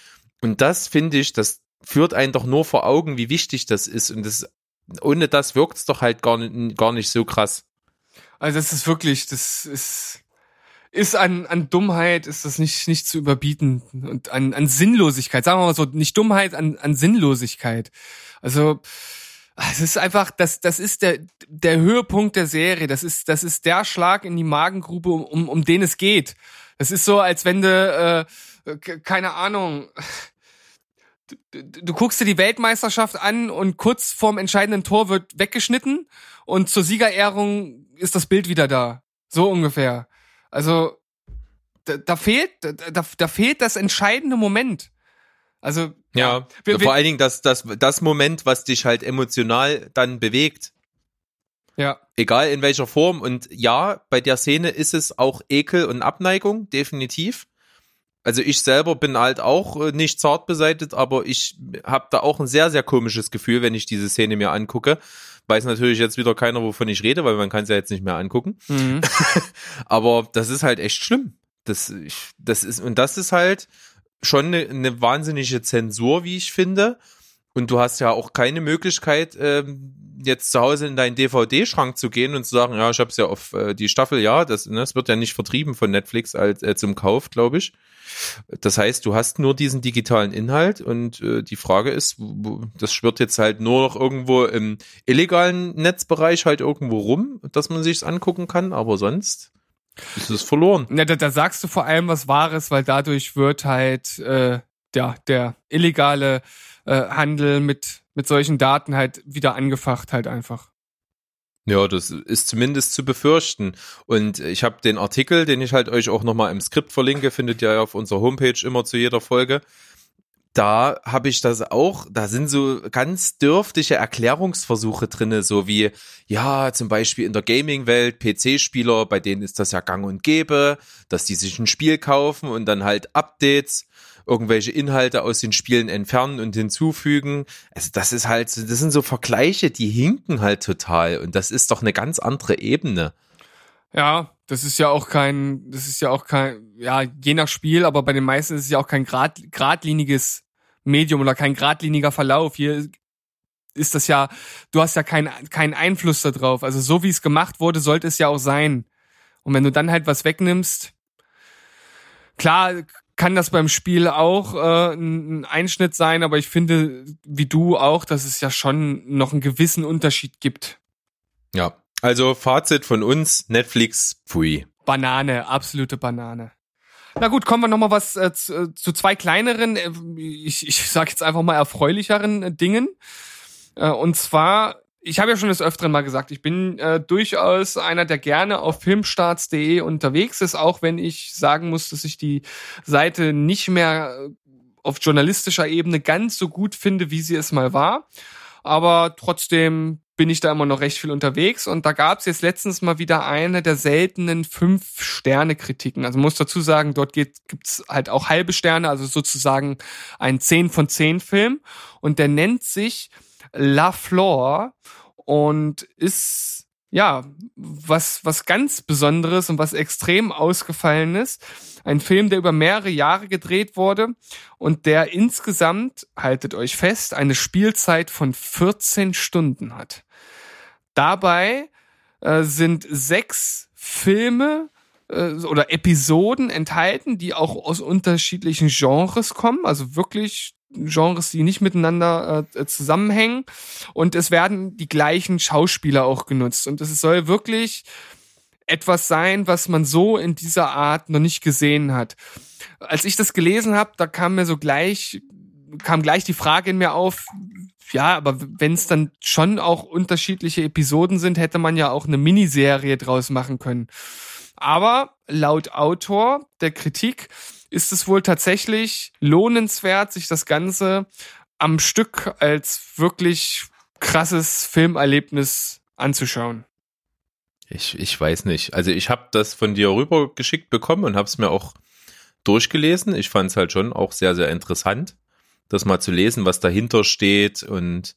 Und das finde ich, das führt einen doch nur vor Augen, wie wichtig das ist. Und das, ohne das wirkt es doch halt gar gar nicht so krass. Also das ist wirklich, das ist ist an, an Dummheit, ist das nicht, nicht zu überbieten und an, an Sinnlosigkeit, sagen wir mal so, nicht Dummheit, an, an Sinnlosigkeit. Also Es ist einfach, das, das ist der, der Höhepunkt der Serie. Das ist, das ist der Schlag in die Magengrube, um, um, um den es geht. Das ist so, als wenn du, äh, keine Ahnung, du, guckst dir die Weltmeisterschaft an und kurz vorm entscheidenden Tor wird weggeschnitten und zur Siegerehrung ist das Bild wieder da. So ungefähr. Also, da, da fehlt, da, da, da fehlt das entscheidende Moment. Also, ja, wir, vor allen Dingen das, das, das Moment, was dich halt emotional dann bewegt. Ja. Egal in welcher Form. Und ja, bei der Szene ist es auch Ekel und Abneigung, definitiv. Also ich selber bin halt auch äh, nicht zart beseitet, aber ich habe da auch ein sehr, sehr komisches Gefühl, wenn ich diese Szene mir angucke. Weiß natürlich jetzt wieder keiner, wovon ich rede, weil man kann es ja jetzt nicht mehr angucken. Mhm. aber das ist halt echt schlimm. Das, ich, das ist, und das ist halt schon eine, eine wahnsinnige Zensur, wie ich finde. Und du hast ja auch keine Möglichkeit, ähm, jetzt zu Hause in deinen DVD-Schrank zu gehen und zu sagen, ja, ich habe es ja auf äh, die Staffel, ja, das, ne, das wird ja nicht vertrieben von Netflix als äh, zum Kauf, glaube ich. Das heißt, du hast nur diesen digitalen Inhalt und äh, die Frage ist, das schwirrt jetzt halt nur noch irgendwo im illegalen Netzbereich halt irgendwo rum, dass man sich's angucken kann, aber sonst ist es verloren. Ja, da, da sagst du vor allem was Wahres, weil dadurch wird halt äh, ja, der illegale äh, Handel mit, mit solchen Daten halt wieder angefacht halt einfach. Ja, das ist zumindest zu befürchten. Und ich habe den Artikel, den ich halt euch auch nochmal im Skript verlinke, findet ihr ja auf unserer Homepage immer zu jeder Folge. Da habe ich das auch, da sind so ganz dürftige Erklärungsversuche drinne, so wie, ja, zum Beispiel in der Gaming-Welt, PC-Spieler, bei denen ist das ja gang und gäbe, dass die sich ein Spiel kaufen und dann halt Updates irgendwelche Inhalte aus den Spielen entfernen und hinzufügen. Also das ist halt, das sind so Vergleiche, die hinken halt total und das ist doch eine ganz andere Ebene. Ja, das ist ja auch kein, das ist ja auch kein, ja, je nach Spiel, aber bei den meisten ist es ja auch kein grad, geradliniges Medium oder kein geradliniger Verlauf. Hier ist das ja, du hast ja keinen keinen Einfluss darauf. Also so wie es gemacht wurde, sollte es ja auch sein. Und wenn du dann halt was wegnimmst, klar kann das beim Spiel auch äh, ein Einschnitt sein, aber ich finde, wie du auch, dass es ja schon noch einen gewissen Unterschied gibt. Ja, also Fazit von uns, Netflix, pfui. Banane, absolute Banane. Na gut, kommen wir noch mal was äh, zu, äh, zu, zwei kleineren, äh, ich, ich sage jetzt einfach mal erfreulicheren Dingen. Äh, und zwar ich habe ja schon des Öfteren mal gesagt, ich bin äh, durchaus einer, der gerne auf filmstarts.de unterwegs ist, auch wenn ich sagen muss, dass ich die Seite nicht mehr äh, auf journalistischer Ebene ganz so gut finde, wie sie es mal war. Aber trotzdem bin ich da immer noch recht viel unterwegs und da gab es jetzt letztens mal wieder eine der seltenen Fünf-Sterne-Kritiken. Also muss dazu sagen, dort gibt es halt auch halbe Sterne, also sozusagen ein 10 von 10 Film und der nennt sich La Flore und ist ja was was ganz Besonderes und was extrem ausgefallen ist. Ein Film, der über mehrere Jahre gedreht wurde und der insgesamt, haltet euch fest, eine Spielzeit von 14 Stunden hat. Dabei äh, sind sechs Filme äh, oder Episoden enthalten, die auch aus unterschiedlichen Genres kommen, also wirklich Genres, die nicht miteinander äh, zusammenhängen. Und es werden die gleichen Schauspieler auch genutzt. Und es soll wirklich etwas sein, was man so in dieser Art noch nicht gesehen hat. Als ich das gelesen habe, da kam mir so gleich, kam gleich die Frage in mir auf, ja, aber wenn es dann schon auch unterschiedliche Episoden sind, hätte man ja auch eine Miniserie draus machen können. Aber laut Autor der Kritik ist es wohl tatsächlich lohnenswert, sich das Ganze am Stück als wirklich krasses Filmerlebnis anzuschauen. Ich, ich weiß nicht. Also ich habe das von dir rübergeschickt bekommen und habe es mir auch durchgelesen. Ich fand es halt schon auch sehr, sehr interessant das mal zu lesen, was dahinter steht und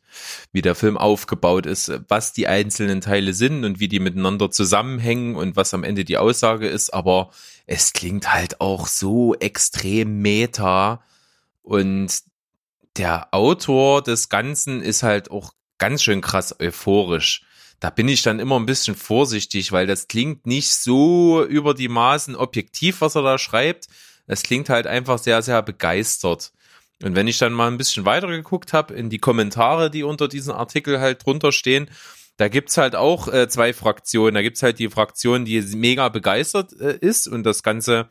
wie der Film aufgebaut ist, was die einzelnen Teile sind und wie die miteinander zusammenhängen und was am Ende die Aussage ist. Aber es klingt halt auch so extrem meta und der Autor des Ganzen ist halt auch ganz schön krass euphorisch. Da bin ich dann immer ein bisschen vorsichtig, weil das klingt nicht so über die Maßen objektiv, was er da schreibt. Es klingt halt einfach sehr, sehr begeistert. Und wenn ich dann mal ein bisschen weiter geguckt habe in die Kommentare, die unter diesem Artikel halt drunter stehen, da gibt's halt auch äh, zwei Fraktionen. Da gibt's halt die Fraktion, die mega begeistert äh, ist und das Ganze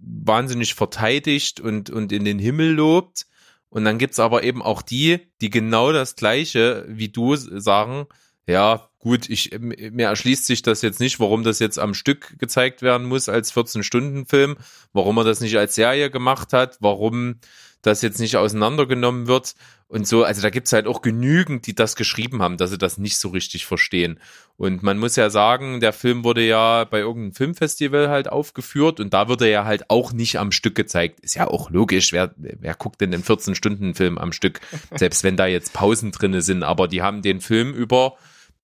wahnsinnig verteidigt und, und in den Himmel lobt. Und dann gibt's aber eben auch die, die genau das Gleiche wie du sagen, ja, gut, ich, mir erschließt sich das jetzt nicht, warum das jetzt am Stück gezeigt werden muss als 14-Stunden-Film, warum er das nicht als Serie gemacht hat, warum das jetzt nicht auseinandergenommen wird und so. Also da gibt's halt auch genügend, die das geschrieben haben, dass sie das nicht so richtig verstehen. Und man muss ja sagen, der Film wurde ja bei irgendeinem Filmfestival halt aufgeführt und da wird er ja halt auch nicht am Stück gezeigt. Ist ja auch logisch, wer, wer guckt denn den 14-Stunden-Film am Stück, selbst wenn da jetzt Pausen drinne sind, aber die haben den Film über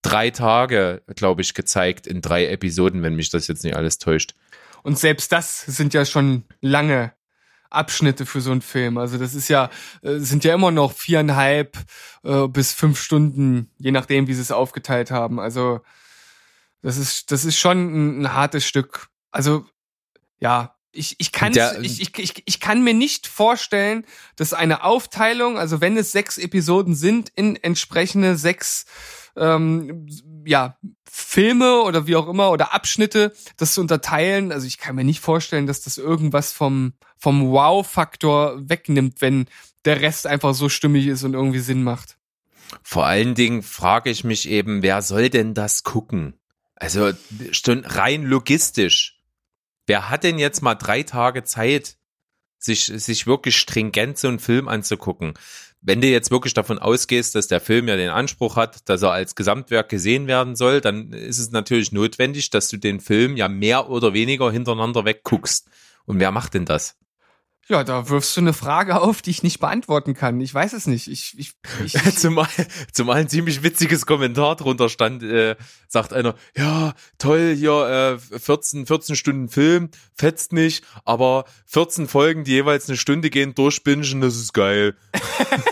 drei Tage, glaube ich, gezeigt in drei Episoden, wenn mich das jetzt nicht alles täuscht. Und selbst das sind ja schon lange Abschnitte für so einen Film. Also das ist ja, äh, sind ja immer noch viereinhalb äh, bis fünf Stunden, je nachdem, wie sie es aufgeteilt haben. Also das ist, das ist schon ein, ein hartes Stück. Also ja, ich, ich, kann ich, ich, ich, ich kann mir nicht vorstellen, dass eine Aufteilung, also wenn es sechs Episoden sind, in entsprechende sechs ähm, ja, Filme oder wie auch immer oder Abschnitte, das zu unterteilen. Also ich kann mir nicht vorstellen, dass das irgendwas vom, vom Wow-Faktor wegnimmt, wenn der Rest einfach so stimmig ist und irgendwie Sinn macht. Vor allen Dingen frage ich mich eben, wer soll denn das gucken? Also rein logistisch. Wer hat denn jetzt mal drei Tage Zeit, sich, sich wirklich stringent so einen Film anzugucken? wenn du jetzt wirklich davon ausgehst, dass der Film ja den Anspruch hat, dass er als Gesamtwerk gesehen werden soll, dann ist es natürlich notwendig, dass du den Film ja mehr oder weniger hintereinander wegguckst. Und wer macht denn das? Ja, da wirfst du eine Frage auf, die ich nicht beantworten kann. Ich weiß es nicht. Ich, ich, ich zumal, zumal ein ziemlich witziges Kommentar drunter stand, äh, sagt einer, ja, toll, hier äh, 14, 14 Stunden Film, fetzt nicht, aber 14 Folgen, die jeweils eine Stunde gehen, durchbingen, das ist geil.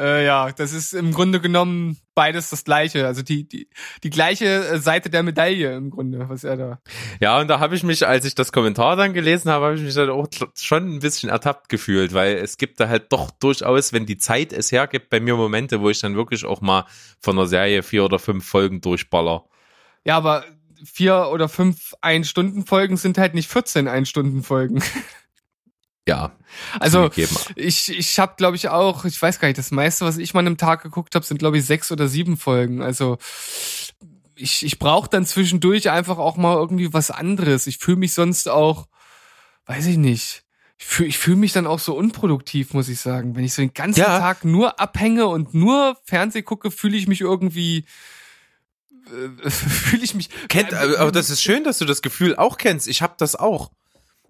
Äh, ja, das ist im Grunde genommen beides das gleiche, also die die die gleiche äh, Seite der Medaille im Grunde, was er da. Ja, und da habe ich mich, als ich das Kommentar dann gelesen habe, habe ich mich dann auch schon ein bisschen ertappt gefühlt, weil es gibt da halt doch durchaus, wenn die Zeit es hergibt, bei mir Momente, wo ich dann wirklich auch mal von der Serie vier oder fünf Folgen durchballer. Ja, aber vier oder fünf Ein-Stunden-Folgen sind halt nicht 14 Ein-Stunden-Folgen. ja. Also ich, ich habe, glaube ich, auch, ich weiß gar nicht, das meiste, was ich mal im Tag geguckt habe, sind, glaube ich, sechs oder sieben Folgen. Also ich, ich brauche dann zwischendurch einfach auch mal irgendwie was anderes. Ich fühle mich sonst auch, weiß ich nicht. Ich fühle ich fühl mich dann auch so unproduktiv, muss ich sagen. Wenn ich so den ganzen ja. Tag nur abhänge und nur Fernseh gucke, fühle ich mich irgendwie äh, fühle ich mich. Kennt, aber das ist schön, dass du das Gefühl auch kennst. Ich habe das auch.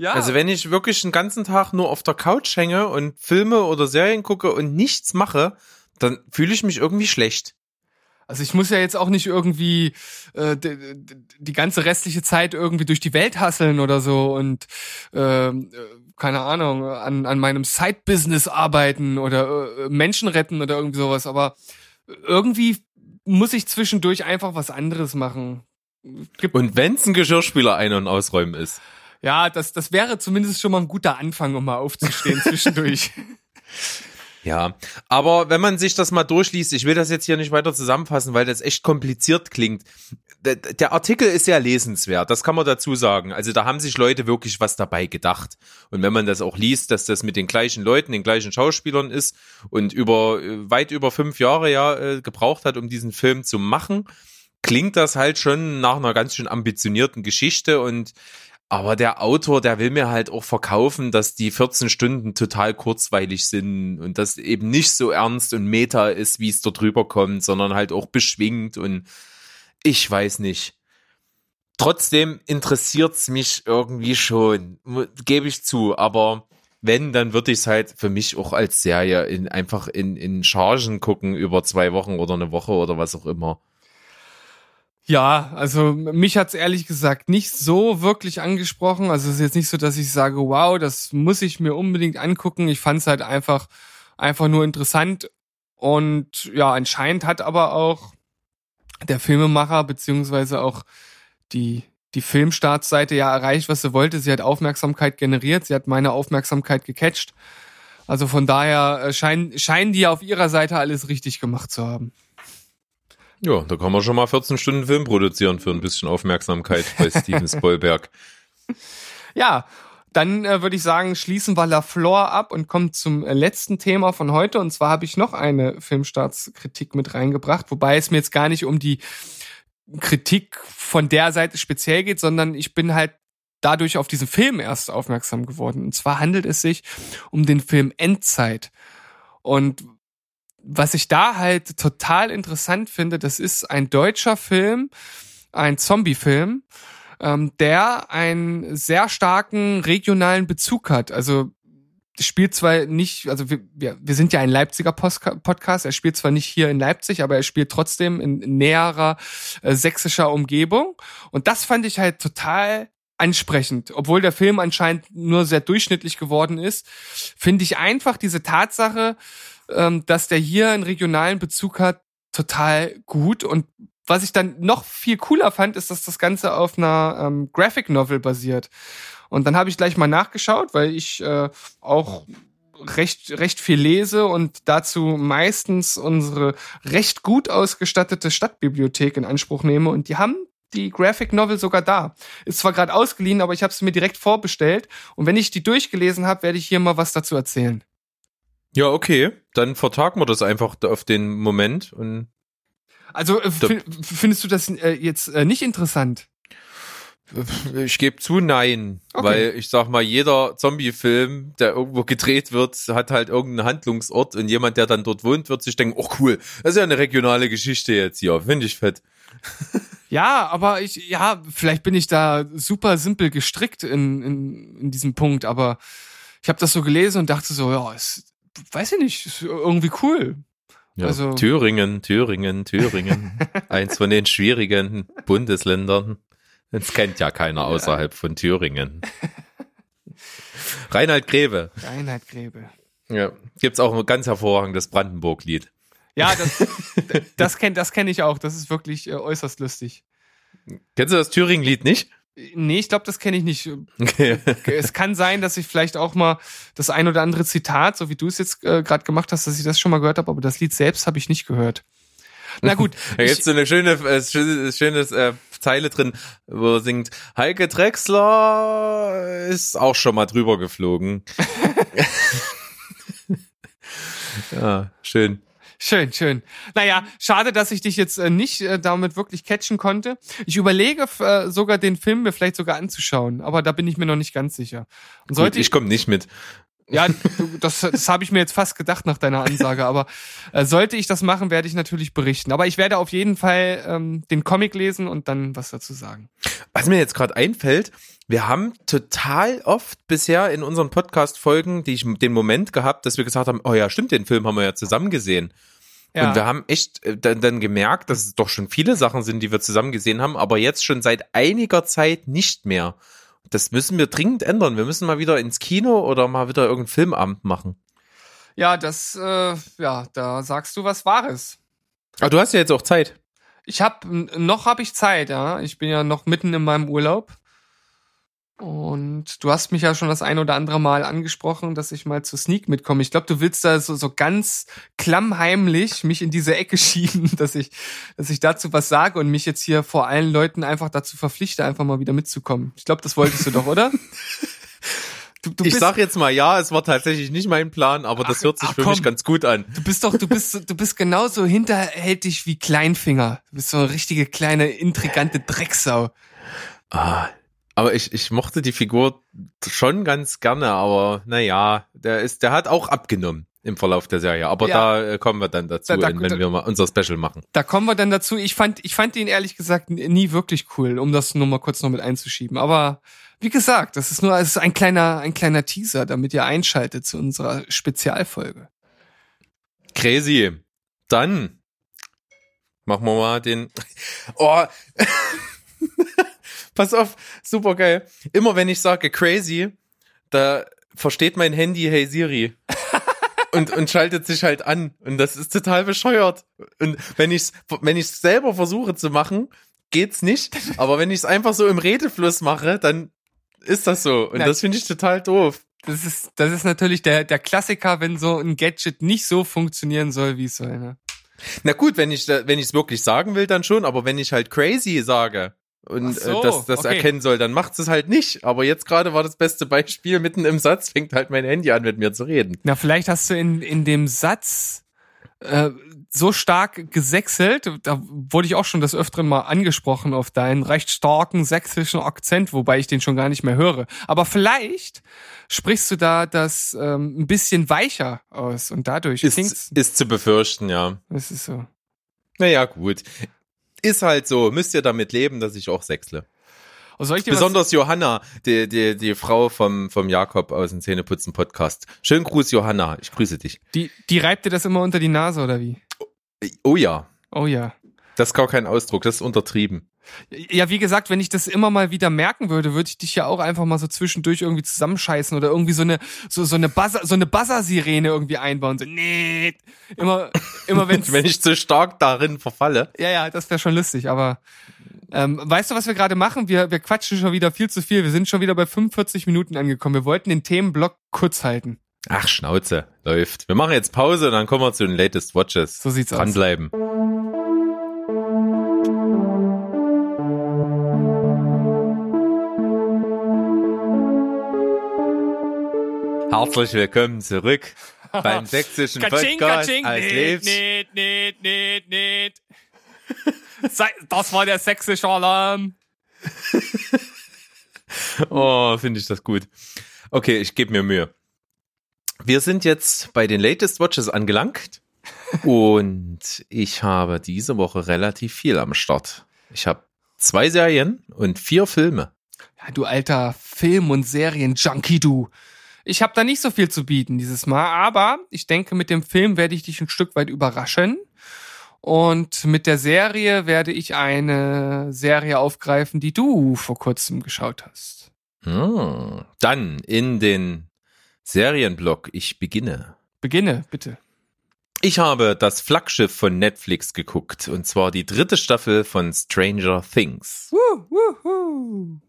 Ja. Also wenn ich wirklich den ganzen Tag nur auf der Couch hänge und Filme oder Serien gucke und nichts mache, dann fühle ich mich irgendwie schlecht. Also ich muss ja jetzt auch nicht irgendwie äh, die, die ganze restliche Zeit irgendwie durch die Welt hasseln oder so und äh, keine Ahnung an, an meinem Side-Business arbeiten oder äh, Menschen retten oder irgendwie sowas. Aber irgendwie muss ich zwischendurch einfach was anderes machen. Gibt und wenn's ein Geschirrspüler ein- und ausräumen ist. Ja, das, das wäre zumindest schon mal ein guter Anfang, um mal aufzustehen zwischendurch. Ja, aber wenn man sich das mal durchliest, ich will das jetzt hier nicht weiter zusammenfassen, weil das echt kompliziert klingt. Der Artikel ist sehr lesenswert, das kann man dazu sagen. Also da haben sich Leute wirklich was dabei gedacht. Und wenn man das auch liest, dass das mit den gleichen Leuten, den gleichen Schauspielern ist und über weit über fünf Jahre ja äh, gebraucht hat, um diesen Film zu machen, klingt das halt schon nach einer ganz schön ambitionierten Geschichte und aber der Autor, der will mir halt auch verkaufen, dass die 14 Stunden total kurzweilig sind und das eben nicht so ernst und meta ist, wie es dort drüber kommt, sondern halt auch beschwingt und ich weiß nicht. Trotzdem interessiert's mich irgendwie schon, gebe ich zu, aber wenn, dann würde ich es halt für mich auch als Serie in, einfach in, in Chargen gucken über zwei Wochen oder eine Woche oder was auch immer. Ja, also mich hat's ehrlich gesagt nicht so wirklich angesprochen. Also es ist jetzt nicht so, dass ich sage, wow, das muss ich mir unbedingt angucken. Ich fand's halt einfach, einfach nur interessant. Und ja, anscheinend hat aber auch der Filmemacher beziehungsweise auch die, die Filmstartseite ja erreicht, was sie wollte. Sie hat Aufmerksamkeit generiert, sie hat meine Aufmerksamkeit gecatcht. Also von daher äh, scheinen, scheinen die auf ihrer Seite alles richtig gemacht zu haben. Ja, da kann man schon mal 14 Stunden Film produzieren für ein bisschen Aufmerksamkeit bei Steven Spielberg. Ja, dann äh, würde ich sagen, schließen wir La Flor ab und kommen zum äh, letzten Thema von heute. Und zwar habe ich noch eine Filmstartskritik mit reingebracht, wobei es mir jetzt gar nicht um die Kritik von der Seite speziell geht, sondern ich bin halt dadurch auf diesen Film erst aufmerksam geworden. Und zwar handelt es sich um den Film Endzeit. Und was ich da halt total interessant finde, das ist ein deutscher Film, ein Zombie-Film, ähm, der einen sehr starken regionalen Bezug hat. Also spielt zwar nicht, also wir, wir, sind ja ein Leipziger Podcast, er spielt zwar nicht hier in Leipzig, aber er spielt trotzdem in näherer äh, sächsischer Umgebung. Und das fand ich halt total ansprechend. Obwohl der Film anscheinend nur sehr durchschnittlich geworden ist, finde ich einfach diese Tatsache, ähm, dass der hier einen regionalen Bezug hat, total gut. Und was ich dann noch viel cooler fand, ist, dass das Ganze auf einer ähm, Graphic Novel basiert. Und dann habe ich gleich mal nachgeschaut, weil ich äh, auch recht, recht viel lese und dazu meistens unsere recht gut ausgestattete Stadtbibliothek in Anspruch nehme. Und die haben die Graphic Novel sogar da. Ist zwar gerade ausgeliehen, aber ich habe sie mir direkt vorbestellt. Und wenn ich die durchgelesen habe, werde ich hier mal was dazu erzählen. Ja, okay. Dann vertagen wir das einfach auf den Moment. Und also äh, findest du das äh, jetzt äh, nicht interessant? Ich gebe zu, nein. Okay. Weil ich sag mal, jeder Zombie-Film, der irgendwo gedreht wird, hat halt irgendeinen Handlungsort und jemand, der dann dort wohnt, wird sich denken, oh cool, das ist ja eine regionale Geschichte jetzt hier. Finde ich fett. Ja, aber ich, ja, vielleicht bin ich da super simpel gestrickt in, in, in diesem Punkt, aber ich habe das so gelesen und dachte so, ja, ist, weiß ich nicht, ist irgendwie cool. Ja, also, Thüringen, Thüringen, Thüringen. Eins von den schwierigen Bundesländern. Das kennt ja keiner außerhalb von Thüringen. Reinhard Grebe. Reinhard Grebe. Ja, gibt's auch ein ganz hervorragendes Brandenburg-Lied. Ja, das, das kenne das kenn ich auch. Das ist wirklich äh, äußerst lustig. Kennst du das Thüringen-Lied nicht? Nee, ich glaube, das kenne ich nicht. Okay. es kann sein, dass ich vielleicht auch mal das ein oder andere Zitat, so wie du es jetzt äh, gerade gemacht hast, dass ich das schon mal gehört habe, aber das Lied selbst habe ich nicht gehört. Na gut. da gibt's so eine schöne, äh, schönes, schönes äh, Zeile drin, wo er singt, Heike Drexler ist auch schon mal drüber geflogen. ja, schön. Schön, schön. Naja, schade, dass ich dich jetzt äh, nicht äh, damit wirklich catchen konnte. Ich überlege äh, sogar den Film mir vielleicht sogar anzuschauen, aber da bin ich mir noch nicht ganz sicher. Und sollte Gut, ich komme nicht mit. Ja, das, das habe ich mir jetzt fast gedacht nach deiner Ansage. Aber äh, sollte ich das machen, werde ich natürlich berichten. Aber ich werde auf jeden Fall ähm, den Comic lesen und dann was dazu sagen. Was mir jetzt gerade einfällt, wir haben total oft bisher in unseren Podcast-Folgen den Moment gehabt, dass wir gesagt haben, oh ja, stimmt, den Film haben wir ja zusammen gesehen. Ja. Und wir haben echt äh, dann, dann gemerkt, dass es doch schon viele Sachen sind, die wir zusammen gesehen haben, aber jetzt schon seit einiger Zeit nicht mehr. Das müssen wir dringend ändern. Wir müssen mal wieder ins Kino oder mal wieder irgendein Filmamt machen. Ja, das, äh, ja, da sagst du was Wahres. Aber ah, du hast ja jetzt auch Zeit. Ich hab, noch habe ich Zeit, ja. Ich bin ja noch mitten in meinem Urlaub. Und du hast mich ja schon das ein oder andere Mal angesprochen, dass ich mal zu Sneak mitkomme. Ich glaube, du willst da so, so ganz klammheimlich mich in diese Ecke schieben, dass ich, dass ich dazu was sage und mich jetzt hier vor allen Leuten einfach dazu verpflichte, einfach mal wieder mitzukommen. Ich glaube, das wolltest du doch, oder? Du, du ich sag jetzt mal ja, es war tatsächlich nicht mein Plan, aber das ach, hört sich ach, für komm. mich ganz gut an. Du bist doch, du bist, du bist genauso hinterhältig wie Kleinfinger. Du bist so eine richtige kleine intrigante Drecksau. Ah, aber ich, ich mochte die Figur schon ganz gerne, aber naja, der ist, der hat auch abgenommen im Verlauf der Serie. Aber ja. da äh, kommen wir dann dazu, da, da, wenn wir mal unser Special machen. Da kommen wir dann dazu. Ich fand, ich fand ihn ehrlich gesagt nie wirklich cool, um das nur mal kurz noch mit einzuschieben. Aber wie gesagt, das ist nur, es ist ein kleiner, ein kleiner Teaser, damit ihr einschaltet zu unserer Spezialfolge. Crazy. Dann machen wir mal den. Oh. Pass auf, super geil. Immer wenn ich sage crazy, da versteht mein Handy Hey Siri. und, und schaltet sich halt an. Und das ist total bescheuert. Und wenn ich es wenn ich's selber versuche zu machen, geht's nicht. Aber wenn ich es einfach so im Redefluss mache, dann ist das so. Und Nein. das finde ich total doof. Das ist, das ist natürlich der, der Klassiker, wenn so ein Gadget nicht so funktionieren soll, wie es soll. Ne? Na gut, wenn ich wenn ich es wirklich sagen will, dann schon. Aber wenn ich halt crazy sage und Ach so, äh, das, das okay. erkennen soll, dann macht es halt nicht. Aber jetzt gerade war das beste Beispiel. Mitten im Satz fängt halt mein Handy an, mit mir zu reden. Na, vielleicht hast du in, in dem Satz äh, so stark gesächselt, da wurde ich auch schon des Öfteren mal angesprochen auf deinen recht starken sächsischen Akzent, wobei ich den schon gar nicht mehr höre. Aber vielleicht sprichst du da das ähm, ein bisschen weicher aus und dadurch klingt's. Ist, ist zu befürchten, ja. Das ist so. Naja, gut. Ist halt so. Müsst ihr damit leben, dass ich auch sechsle. Oh, ich dir was, Besonders Johanna, die, die, die Frau vom, vom Jakob aus dem Zähneputzen Podcast. Schönen Gruß, Johanna. Ich grüße dich. die, die reibt dir das immer unter die Nase oder wie? Oh ja. Oh ja. Das ist gar kein Ausdruck. Das ist untertrieben. Ja, wie gesagt, wenn ich das immer mal wieder merken würde, würde ich dich ja auch einfach mal so zwischendurch irgendwie zusammenscheißen oder irgendwie so eine so so eine Buzzer so eine Buzzer Sirene irgendwie einbauen so nee immer immer wenn's Wenn ich zu stark darin verfalle. ja ja, das wäre schon lustig, aber ähm, weißt du, was wir gerade machen? Wir wir quatschen schon wieder viel zu viel. Wir sind schon wieder bei 45 Minuten angekommen. Wir wollten den Themenblock kurz halten. Ach, Schnauze. Läuft. Wir machen jetzt Pause und dann kommen wir zu den Latest Watches. So sieht's aus. Dranbleiben. Herzlich willkommen zurück beim sächsischen Podcast als nicht, nicht, nicht, nicht, nicht. Das war der sächsische Alarm. Oh, finde ich das gut. Okay, ich gebe mir Mühe. Wir sind jetzt bei den Latest Watches angelangt und ich habe diese Woche relativ viel am Start. Ich habe zwei Serien und vier Filme. Ja, du alter Film- und Serien-Junkie, du. Ich habe da nicht so viel zu bieten dieses Mal, aber ich denke, mit dem Film werde ich dich ein Stück weit überraschen. Und mit der Serie werde ich eine Serie aufgreifen, die du vor kurzem geschaut hast. Hm. Dann in den Serienblock. Ich beginne. Beginne, bitte. Ich habe das Flaggschiff von Netflix geguckt und zwar die dritte Staffel von Stranger Things. Wuh, wuh, wuh.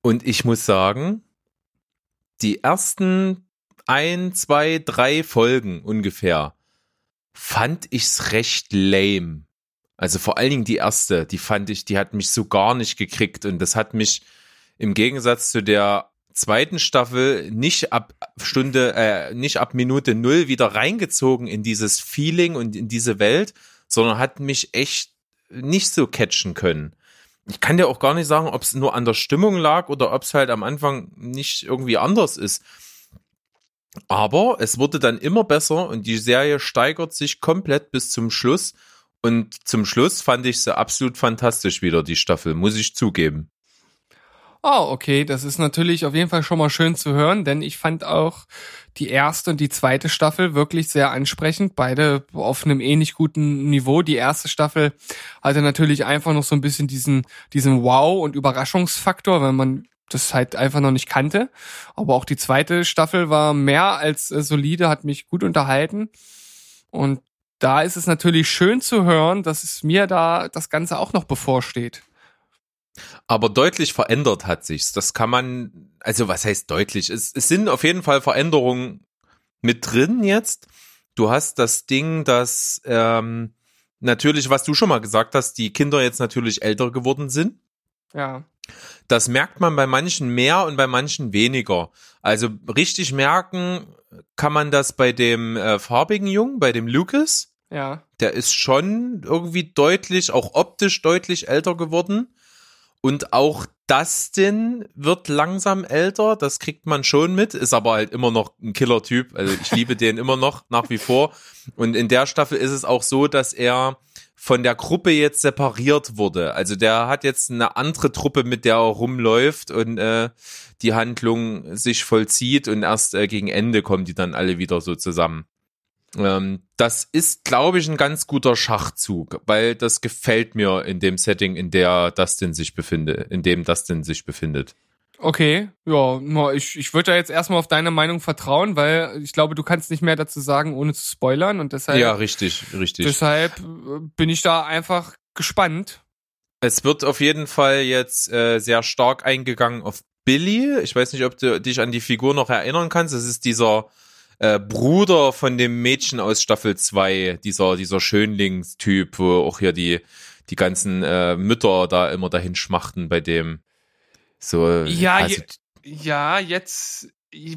Und ich muss sagen, die ersten ein, zwei, drei Folgen ungefähr fand ich's recht lame. Also vor allen Dingen die erste, die fand ich, die hat mich so gar nicht gekriegt und das hat mich im Gegensatz zu der zweiten Staffel nicht ab Stunde, äh, nicht ab Minute null wieder reingezogen in dieses Feeling und in diese Welt, sondern hat mich echt nicht so catchen können. Ich kann dir auch gar nicht sagen, ob es nur an der Stimmung lag oder ob es halt am Anfang nicht irgendwie anders ist. Aber es wurde dann immer besser und die Serie steigert sich komplett bis zum Schluss. Und zum Schluss fand ich sie absolut fantastisch wieder, die Staffel, muss ich zugeben. Oh, okay, das ist natürlich auf jeden Fall schon mal schön zu hören, denn ich fand auch die erste und die zweite Staffel wirklich sehr ansprechend, beide auf einem ähnlich guten Niveau. Die erste Staffel hatte natürlich einfach noch so ein bisschen diesen, diesen Wow- und Überraschungsfaktor, weil man das halt einfach noch nicht kannte. Aber auch die zweite Staffel war mehr als äh, solide, hat mich gut unterhalten. Und da ist es natürlich schön zu hören, dass es mir da das Ganze auch noch bevorsteht. Aber deutlich verändert hat sich's. Das kann man, also was heißt deutlich? Es, es sind auf jeden Fall Veränderungen mit drin jetzt. Du hast das Ding, dass ähm, natürlich, was du schon mal gesagt hast, die Kinder jetzt natürlich älter geworden sind. Ja. Das merkt man bei manchen mehr und bei manchen weniger. Also richtig merken kann man das bei dem äh, farbigen Jungen, bei dem Lucas. Ja. Der ist schon irgendwie deutlich, auch optisch deutlich älter geworden. Und auch Dustin wird langsam älter, das kriegt man schon mit, ist aber halt immer noch ein Killer-Typ. Also ich liebe den immer noch, nach wie vor. Und in der Staffel ist es auch so, dass er von der Gruppe jetzt separiert wurde. Also der hat jetzt eine andere Truppe, mit der er rumläuft und äh, die Handlung sich vollzieht und erst äh, gegen Ende kommen die dann alle wieder so zusammen. Ähm, das ist, glaube ich, ein ganz guter Schachzug, weil das gefällt mir in dem Setting, in der Dustin sich befindet, in dem Dustin sich befindet. Okay, ja, ich, ich würde da jetzt erstmal auf deine Meinung vertrauen, weil ich glaube, du kannst nicht mehr dazu sagen, ohne zu spoilern und deshalb, Ja, richtig, richtig. deshalb äh, bin ich da einfach gespannt. Es wird auf jeden Fall jetzt äh, sehr stark eingegangen auf Billy. Ich weiß nicht, ob du dich an die Figur noch erinnern kannst. Das ist dieser äh, Bruder von dem Mädchen aus Staffel 2, dieser, dieser Schönlingstyp, wo auch hier die, die ganzen äh, Mütter da immer dahin schmachten bei dem. So, Ja, also, je, ja, jetzt,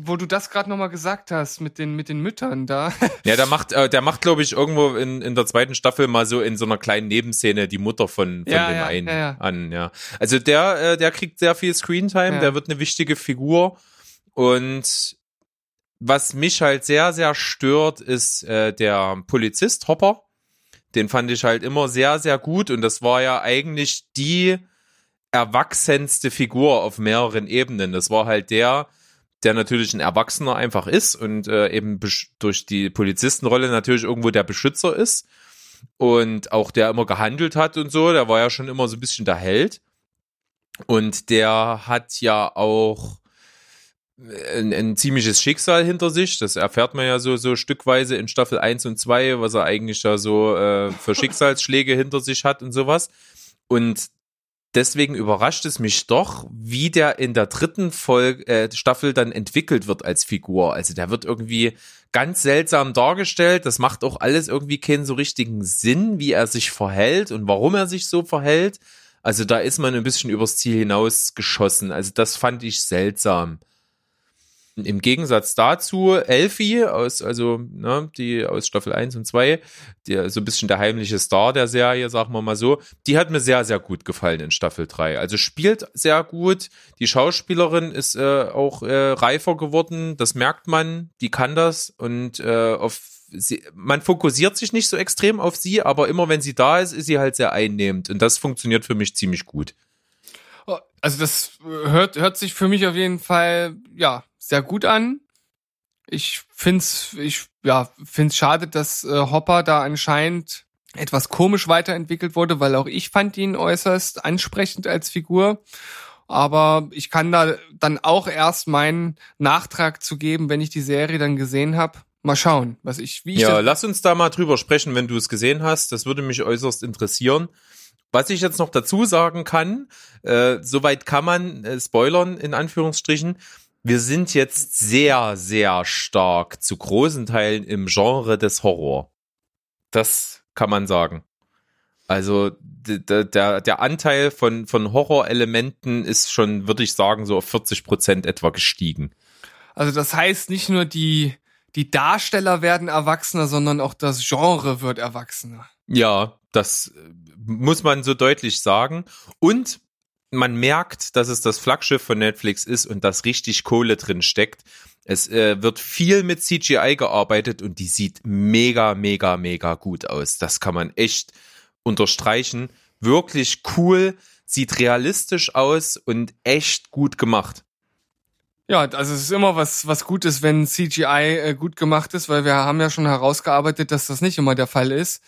wo du das gerade nochmal gesagt hast mit den, mit den Müttern da. Ja, der macht, äh, der macht, glaube ich, irgendwo in, in der zweiten Staffel mal so in so einer kleinen Nebenszene die Mutter von, von Ja, dem ja, einen ja, an, ja. Also der, äh, der kriegt sehr viel Screentime, der wird eine wichtige Figur. Und was mich halt sehr, sehr stört, ist äh, der Polizist Hopper. Den fand ich halt immer sehr, sehr gut und das war ja eigentlich die erwachsenste Figur auf mehreren Ebenen. Das war halt der, der natürlich ein Erwachsener einfach ist und äh, eben durch die Polizistenrolle natürlich irgendwo der Beschützer ist und auch der immer gehandelt hat und so. Der war ja schon immer so ein bisschen der Held. Und der hat ja auch ein, ein ziemliches Schicksal hinter sich. Das erfährt man ja so, so stückweise in Staffel 1 und 2, was er eigentlich da so äh, für Schicksalsschläge hinter sich hat und sowas. Und deswegen überrascht es mich doch, wie der in der dritten Folge, äh, Staffel dann entwickelt wird als Figur. Also der wird irgendwie ganz seltsam dargestellt. Das macht auch alles irgendwie keinen so richtigen Sinn, wie er sich verhält und warum er sich so verhält. Also da ist man ein bisschen übers Ziel hinausgeschossen. Also das fand ich seltsam. Im Gegensatz dazu, Elfie aus, also, ne, die aus Staffel 1 und 2, die, so ein bisschen der heimliche Star der Serie, sagen wir mal so, die hat mir sehr, sehr gut gefallen in Staffel 3. Also spielt sehr gut. Die Schauspielerin ist äh, auch äh, reifer geworden, das merkt man, die kann das und äh, auf sie, man fokussiert sich nicht so extrem auf sie, aber immer wenn sie da ist, ist sie halt sehr einnehmend und das funktioniert für mich ziemlich gut. Also das äh, hört, hört sich für mich auf jeden Fall, ja, sehr gut an. Ich find's, ich, ja, find's schade, dass äh, Hopper da anscheinend etwas komisch weiterentwickelt wurde, weil auch ich fand ihn äußerst ansprechend als Figur. Aber ich kann da dann auch erst meinen Nachtrag zu geben, wenn ich die Serie dann gesehen habe. Mal schauen, was ich, wie ich Ja, lass uns da mal drüber sprechen, wenn du es gesehen hast. Das würde mich äußerst interessieren. Was ich jetzt noch dazu sagen kann, äh, soweit kann man äh, spoilern, in Anführungsstrichen. Wir sind jetzt sehr, sehr stark zu großen Teilen im Genre des Horror. Das kann man sagen. Also der, der Anteil von, von Horrorelementen ist schon, würde ich sagen, so auf 40 Prozent etwa gestiegen. also das heißt nicht nur die, die Darsteller werden erwachsener, sondern auch das Genre wird erwachsener. Ja, das äh, muss man so deutlich sagen. Und man merkt, dass es das Flaggschiff von Netflix ist und dass richtig Kohle drin steckt. Es äh, wird viel mit CGI gearbeitet und die sieht mega, mega, mega gut aus. Das kann man echt unterstreichen. Wirklich cool, sieht realistisch aus und echt gut gemacht. Ja, also es ist immer was, was Gutes, wenn CGI äh, gut gemacht ist, weil wir haben ja schon herausgearbeitet, dass das nicht immer der Fall ist.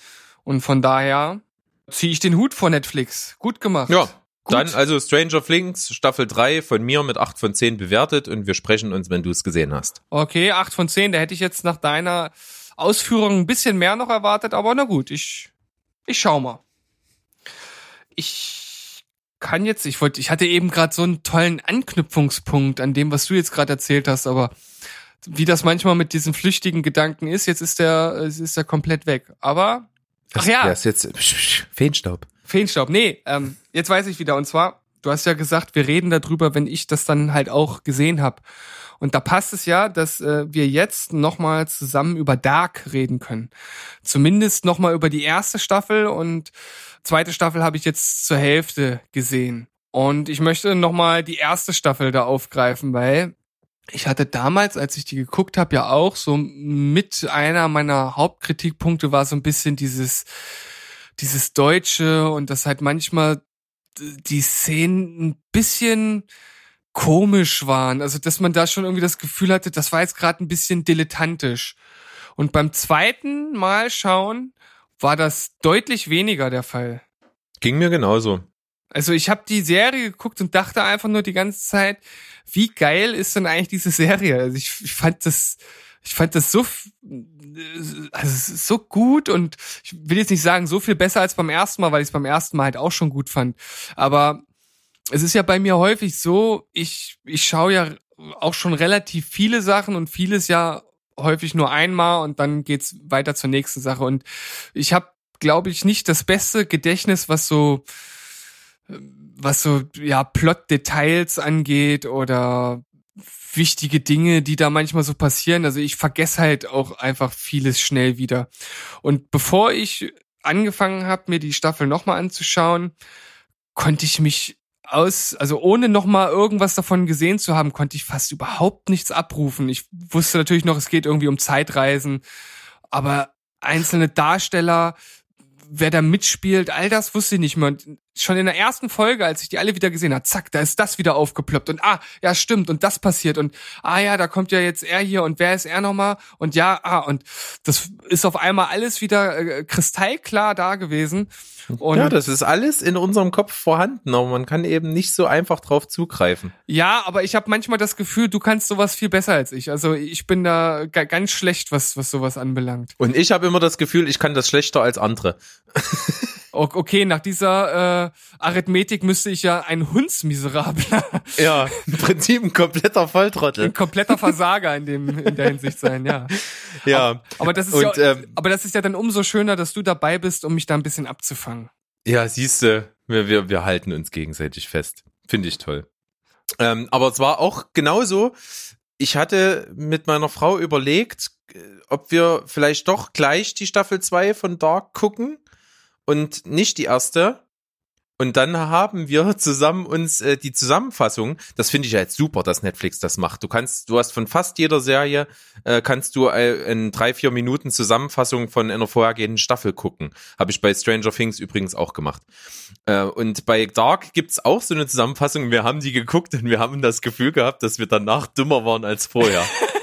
Und von daher ziehe ich den Hut vor Netflix. Gut gemacht. Ja, Gut. dann also Stranger Things Staffel 3 von mir mit 8 von 10 bewertet und wir sprechen uns, wenn du es gesehen hast. Okay, 8 von 10, da hätte ich jetzt nach deiner Ausführung ein bisschen mehr noch erwartet, aber na gut, ich, ich schau mal. Ich kann jetzt, ich wollte, ich hatte eben gerade so einen tollen Anknüpfungspunkt an dem, was du jetzt gerade erzählt hast, aber wie das manchmal mit diesen flüchtigen Gedanken ist, jetzt ist der, es ist der komplett weg. Aber, ach ja, Der ist jetzt Feenstaub. Feenstaub. Nee, ähm, jetzt weiß ich wieder. Und zwar, du hast ja gesagt, wir reden darüber, wenn ich das dann halt auch gesehen habe. Und da passt es ja, dass äh, wir jetzt nochmal zusammen über Dark reden können. Zumindest nochmal über die erste Staffel und zweite Staffel habe ich jetzt zur Hälfte gesehen. Und ich möchte nochmal die erste Staffel da aufgreifen, weil ich hatte damals, als ich die geguckt habe, ja auch so mit einer meiner Hauptkritikpunkte war so ein bisschen dieses dieses Deutsche und das halt manchmal die Szenen ein bisschen komisch waren. Also, dass man da schon irgendwie das Gefühl hatte, das war jetzt gerade ein bisschen dilettantisch. Und beim zweiten Mal schauen war das deutlich weniger der Fall. Ging mir genauso. Also ich habe die Serie geguckt und dachte einfach nur die ganze Zeit, wie geil ist denn eigentlich diese Serie? Also ich, ich fand das, ich fand das so, also so gut und ich will jetzt nicht sagen so viel besser als beim ersten Mal, weil ich es beim ersten Mal halt auch schon gut fand. Aber es ist ja bei mir häufig so, ich, ich schaue ja auch schon relativ viele Sachen und vieles ja häufig nur einmal und dann geht's weiter zur nächsten Sache. Und ich habe, glaube ich, nicht das beste Gedächtnis, was so was so ja Plot-Details angeht oder wichtige Dinge, die da manchmal so passieren. Also ich vergesse halt auch einfach vieles schnell wieder. Und bevor ich angefangen habe, mir die Staffel nochmal anzuschauen, konnte ich mich aus, also ohne nochmal irgendwas davon gesehen zu haben, konnte ich fast überhaupt nichts abrufen. Ich wusste natürlich noch, es geht irgendwie um Zeitreisen, aber einzelne Darsteller, wer da mitspielt, all das wusste ich nicht mehr. Und schon in der ersten Folge, als ich die alle wieder gesehen habe, zack, da ist das wieder aufgeploppt und ah, ja, stimmt und das passiert und ah ja, da kommt ja jetzt er hier und wer ist er nochmal und ja, ah, und das ist auf einmal alles wieder äh, kristallklar da gewesen. Und ja, das ist alles in unserem Kopf vorhanden, aber man kann eben nicht so einfach drauf zugreifen. Ja, aber ich habe manchmal das Gefühl, du kannst sowas viel besser als ich. Also ich bin da ganz schlecht, was, was sowas anbelangt. Und ich habe immer das Gefühl, ich kann das schlechter als andere. Okay, nach dieser äh, Arithmetik müsste ich ja ein Hundsmiserabler. Ja, im Prinzip ein kompletter Volltrottel. Ein kompletter Versager in dem in der Hinsicht sein, ja. Ja. Aber, aber das ist Und, ja, ähm, aber das ist ja dann umso schöner, dass du dabei bist, um mich da ein bisschen abzufangen. Ja, siehste, wir, wir, wir halten uns gegenseitig fest. Finde ich toll. Ähm, aber es war auch genauso. Ich hatte mit meiner Frau überlegt, äh, ob wir vielleicht doch gleich die Staffel 2 von Dark gucken und nicht die erste. Und dann haben wir zusammen uns äh, die Zusammenfassung, das finde ich ja jetzt super, dass Netflix das macht. Du kannst, du hast von fast jeder Serie, äh, kannst du äh, in drei, vier Minuten Zusammenfassung von einer vorhergehenden Staffel gucken. Habe ich bei Stranger Things übrigens auch gemacht. Äh, und bei Dark gibt's auch so eine Zusammenfassung. Wir haben die geguckt und wir haben das Gefühl gehabt, dass wir danach dümmer waren als vorher.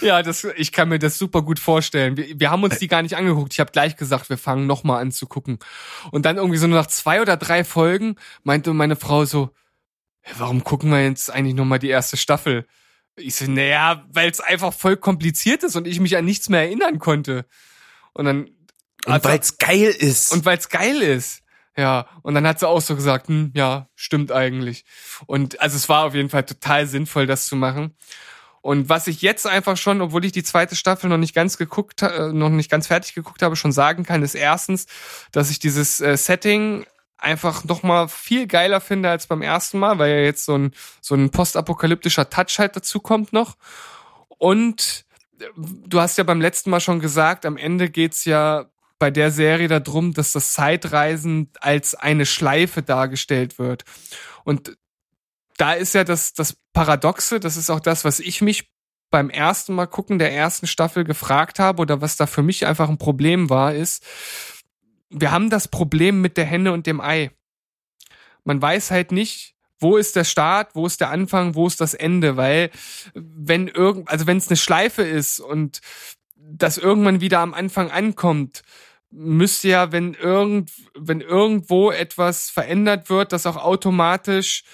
Ja, das, ich kann mir das super gut vorstellen. Wir, wir haben uns die gar nicht angeguckt. Ich habe gleich gesagt, wir fangen nochmal an zu gucken. Und dann irgendwie so nach zwei oder drei Folgen meinte meine Frau so, warum gucken wir jetzt eigentlich nochmal die erste Staffel? Ich so, naja, weil es einfach voll kompliziert ist und ich mich an nichts mehr erinnern konnte. Und dann. Und weil's geil ist. Und weil's geil ist. Ja, und dann hat sie auch so gesagt, hm, ja, stimmt eigentlich. Und also es war auf jeden Fall total sinnvoll, das zu machen. Und was ich jetzt einfach schon, obwohl ich die zweite Staffel noch nicht ganz geguckt, äh, noch nicht ganz fertig geguckt habe, schon sagen kann, ist erstens, dass ich dieses äh, Setting einfach noch mal viel geiler finde als beim ersten Mal, weil ja jetzt so ein so ein postapokalyptischer Touch halt dazu kommt noch. Und äh, du hast ja beim letzten Mal schon gesagt, am Ende geht's ja bei der Serie darum, dass das Zeitreisen als eine Schleife dargestellt wird. Und da ist ja das, das Paradoxe, das ist auch das, was ich mich beim ersten Mal gucken der ersten Staffel gefragt habe oder was da für mich einfach ein Problem war, ist, wir haben das Problem mit der Henne und dem Ei. Man weiß halt nicht, wo ist der Start, wo ist der Anfang, wo ist das Ende, weil wenn irgend, also wenn es eine Schleife ist und das irgendwann wieder am Anfang ankommt, müsste ja, wenn irgend, wenn irgendwo etwas verändert wird, das auch automatisch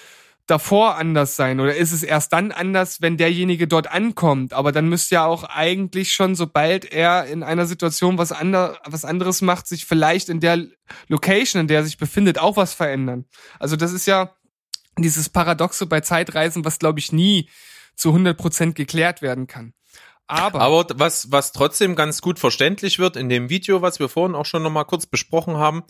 davor anders sein? Oder ist es erst dann anders, wenn derjenige dort ankommt? Aber dann müsste ja auch eigentlich schon, sobald er in einer Situation was, ander, was anderes macht, sich vielleicht in der Location, in der er sich befindet, auch was verändern. Also das ist ja dieses Paradoxe bei Zeitreisen, was glaube ich nie zu 100 Prozent geklärt werden kann. Aber, Aber was, was trotzdem ganz gut verständlich wird in dem Video, was wir vorhin auch schon nochmal kurz besprochen haben,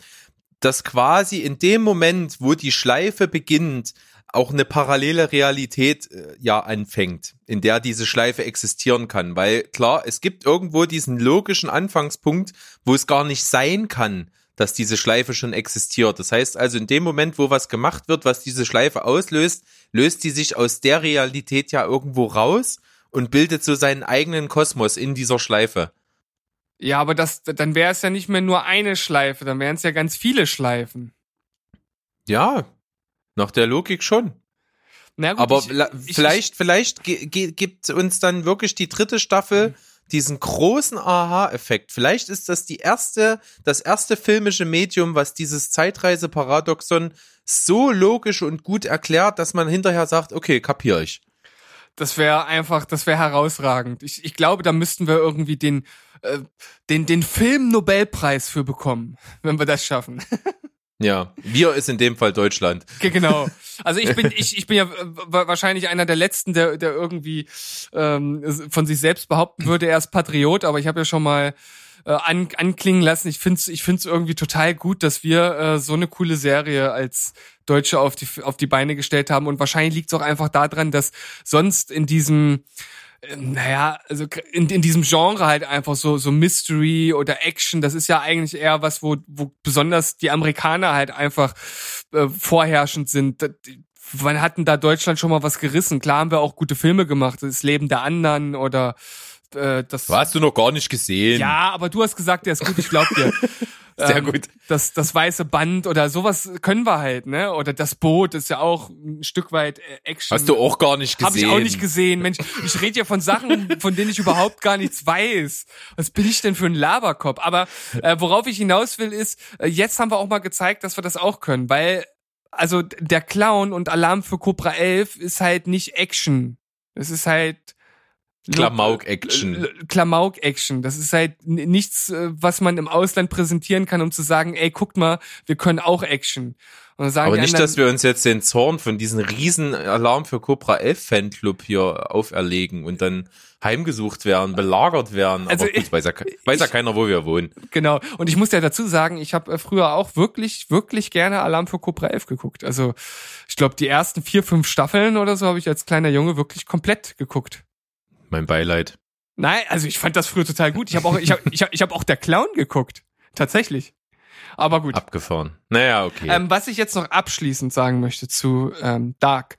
dass quasi in dem Moment, wo die Schleife beginnt, auch eine parallele Realität äh, ja anfängt, in der diese Schleife existieren kann. Weil klar, es gibt irgendwo diesen logischen Anfangspunkt, wo es gar nicht sein kann, dass diese Schleife schon existiert. Das heißt also, in dem Moment, wo was gemacht wird, was diese Schleife auslöst, löst die sich aus der Realität ja irgendwo raus und bildet so seinen eigenen Kosmos in dieser Schleife. ja, aber das, dann wäre es ja nicht mehr nur eine Schleife, dann wären es ja ganz viele Schleifen. Ja, nach der Logik schon. Na gut, Aber ich- la- ich- vielleicht, vielleicht gibt uns dann wirklich die dritte Staffel diesen großen Aha-Effekt. Vielleicht ist das die erste, das erste filmische Medium, was dieses Zeitreise-Paradoxon so logisch und gut erklärt, dass man hinterher sagt, okay, kapier ich. Das wäre einfach, das wäre herausragend. Ich, ich glaube, da müssten wir irgendwie den, äh, den, den Film-Nobelpreis für bekommen, wenn wir das schaffen. Ja, wir ist in dem Fall Deutschland. Ge- Genau. Also ich bin ich ich bin ja äh, wa- wahrscheinlich einer der letzten, der der irgendwie ähm, von sich selbst behaupten würde, er ist Patriot, aber ich habe ja schon mal äh, an, anklingen lassen. Ich find's ich find's irgendwie total gut, dass wir äh, so eine coole Serie als Deutsche auf die auf die Beine gestellt haben und wahrscheinlich liegt's auch einfach daran, dass sonst in diesem naja, also in, in diesem Genre halt einfach so so Mystery oder Action, das ist ja eigentlich eher was, wo, wo besonders die Amerikaner halt einfach äh, vorherrschend sind. Wann hatten da Deutschland schon mal was gerissen? Klar haben wir auch gute Filme gemacht, das Leben der anderen oder äh, das. Hast du noch gar nicht gesehen. Ja, aber du hast gesagt, der ist gut, ich glaub dir. Sehr Ähm, gut. Das, das weiße Band oder sowas können wir halt, ne? Oder das Boot ist ja auch ein Stück weit äh, Action. Hast du auch gar nicht gesehen. Habe ich auch nicht gesehen. Mensch, ich rede ja von Sachen, von denen ich überhaupt gar nichts weiß. Was bin ich denn für ein Laberkopf? Aber äh, worauf ich hinaus will, ist, äh, jetzt haben wir auch mal gezeigt, dass wir das auch können. Weil, also der Clown und Alarm für Cobra 11 ist halt nicht Action. Es ist halt Klamauk-Action. Klamauk-Action. Das ist halt nichts, äh, was man im Ausland präsentieren kann, um zu sagen, ey, guckt mal, wir können auch Action. Und dann sagen Aber nicht, anderen, dass wir uns jetzt den Zorn von diesem riesen Alarm für Cobra 11 Fanclub hier auferlegen und dann heimgesucht werden, belagert werden. Also Aber gut, ich- weiß ja, weiß ja keiner, wo wir wohnen. Genau. Und ich muss ja dazu sagen, ich habe früher auch wirklich, wirklich gerne Alarm für Cobra 11 geguckt. Also ich glaube, die ersten vier, fünf Staffeln oder so habe ich als kleiner Junge wirklich komplett geguckt. Mein Beileid. Nein, also ich fand das früher total gut. Ich habe auch, ich habe, ich hab, ich hab auch der Clown geguckt, tatsächlich. Aber gut. Abgefahren. Naja, okay. Ähm, was ich jetzt noch abschließend sagen möchte zu ähm, Dark.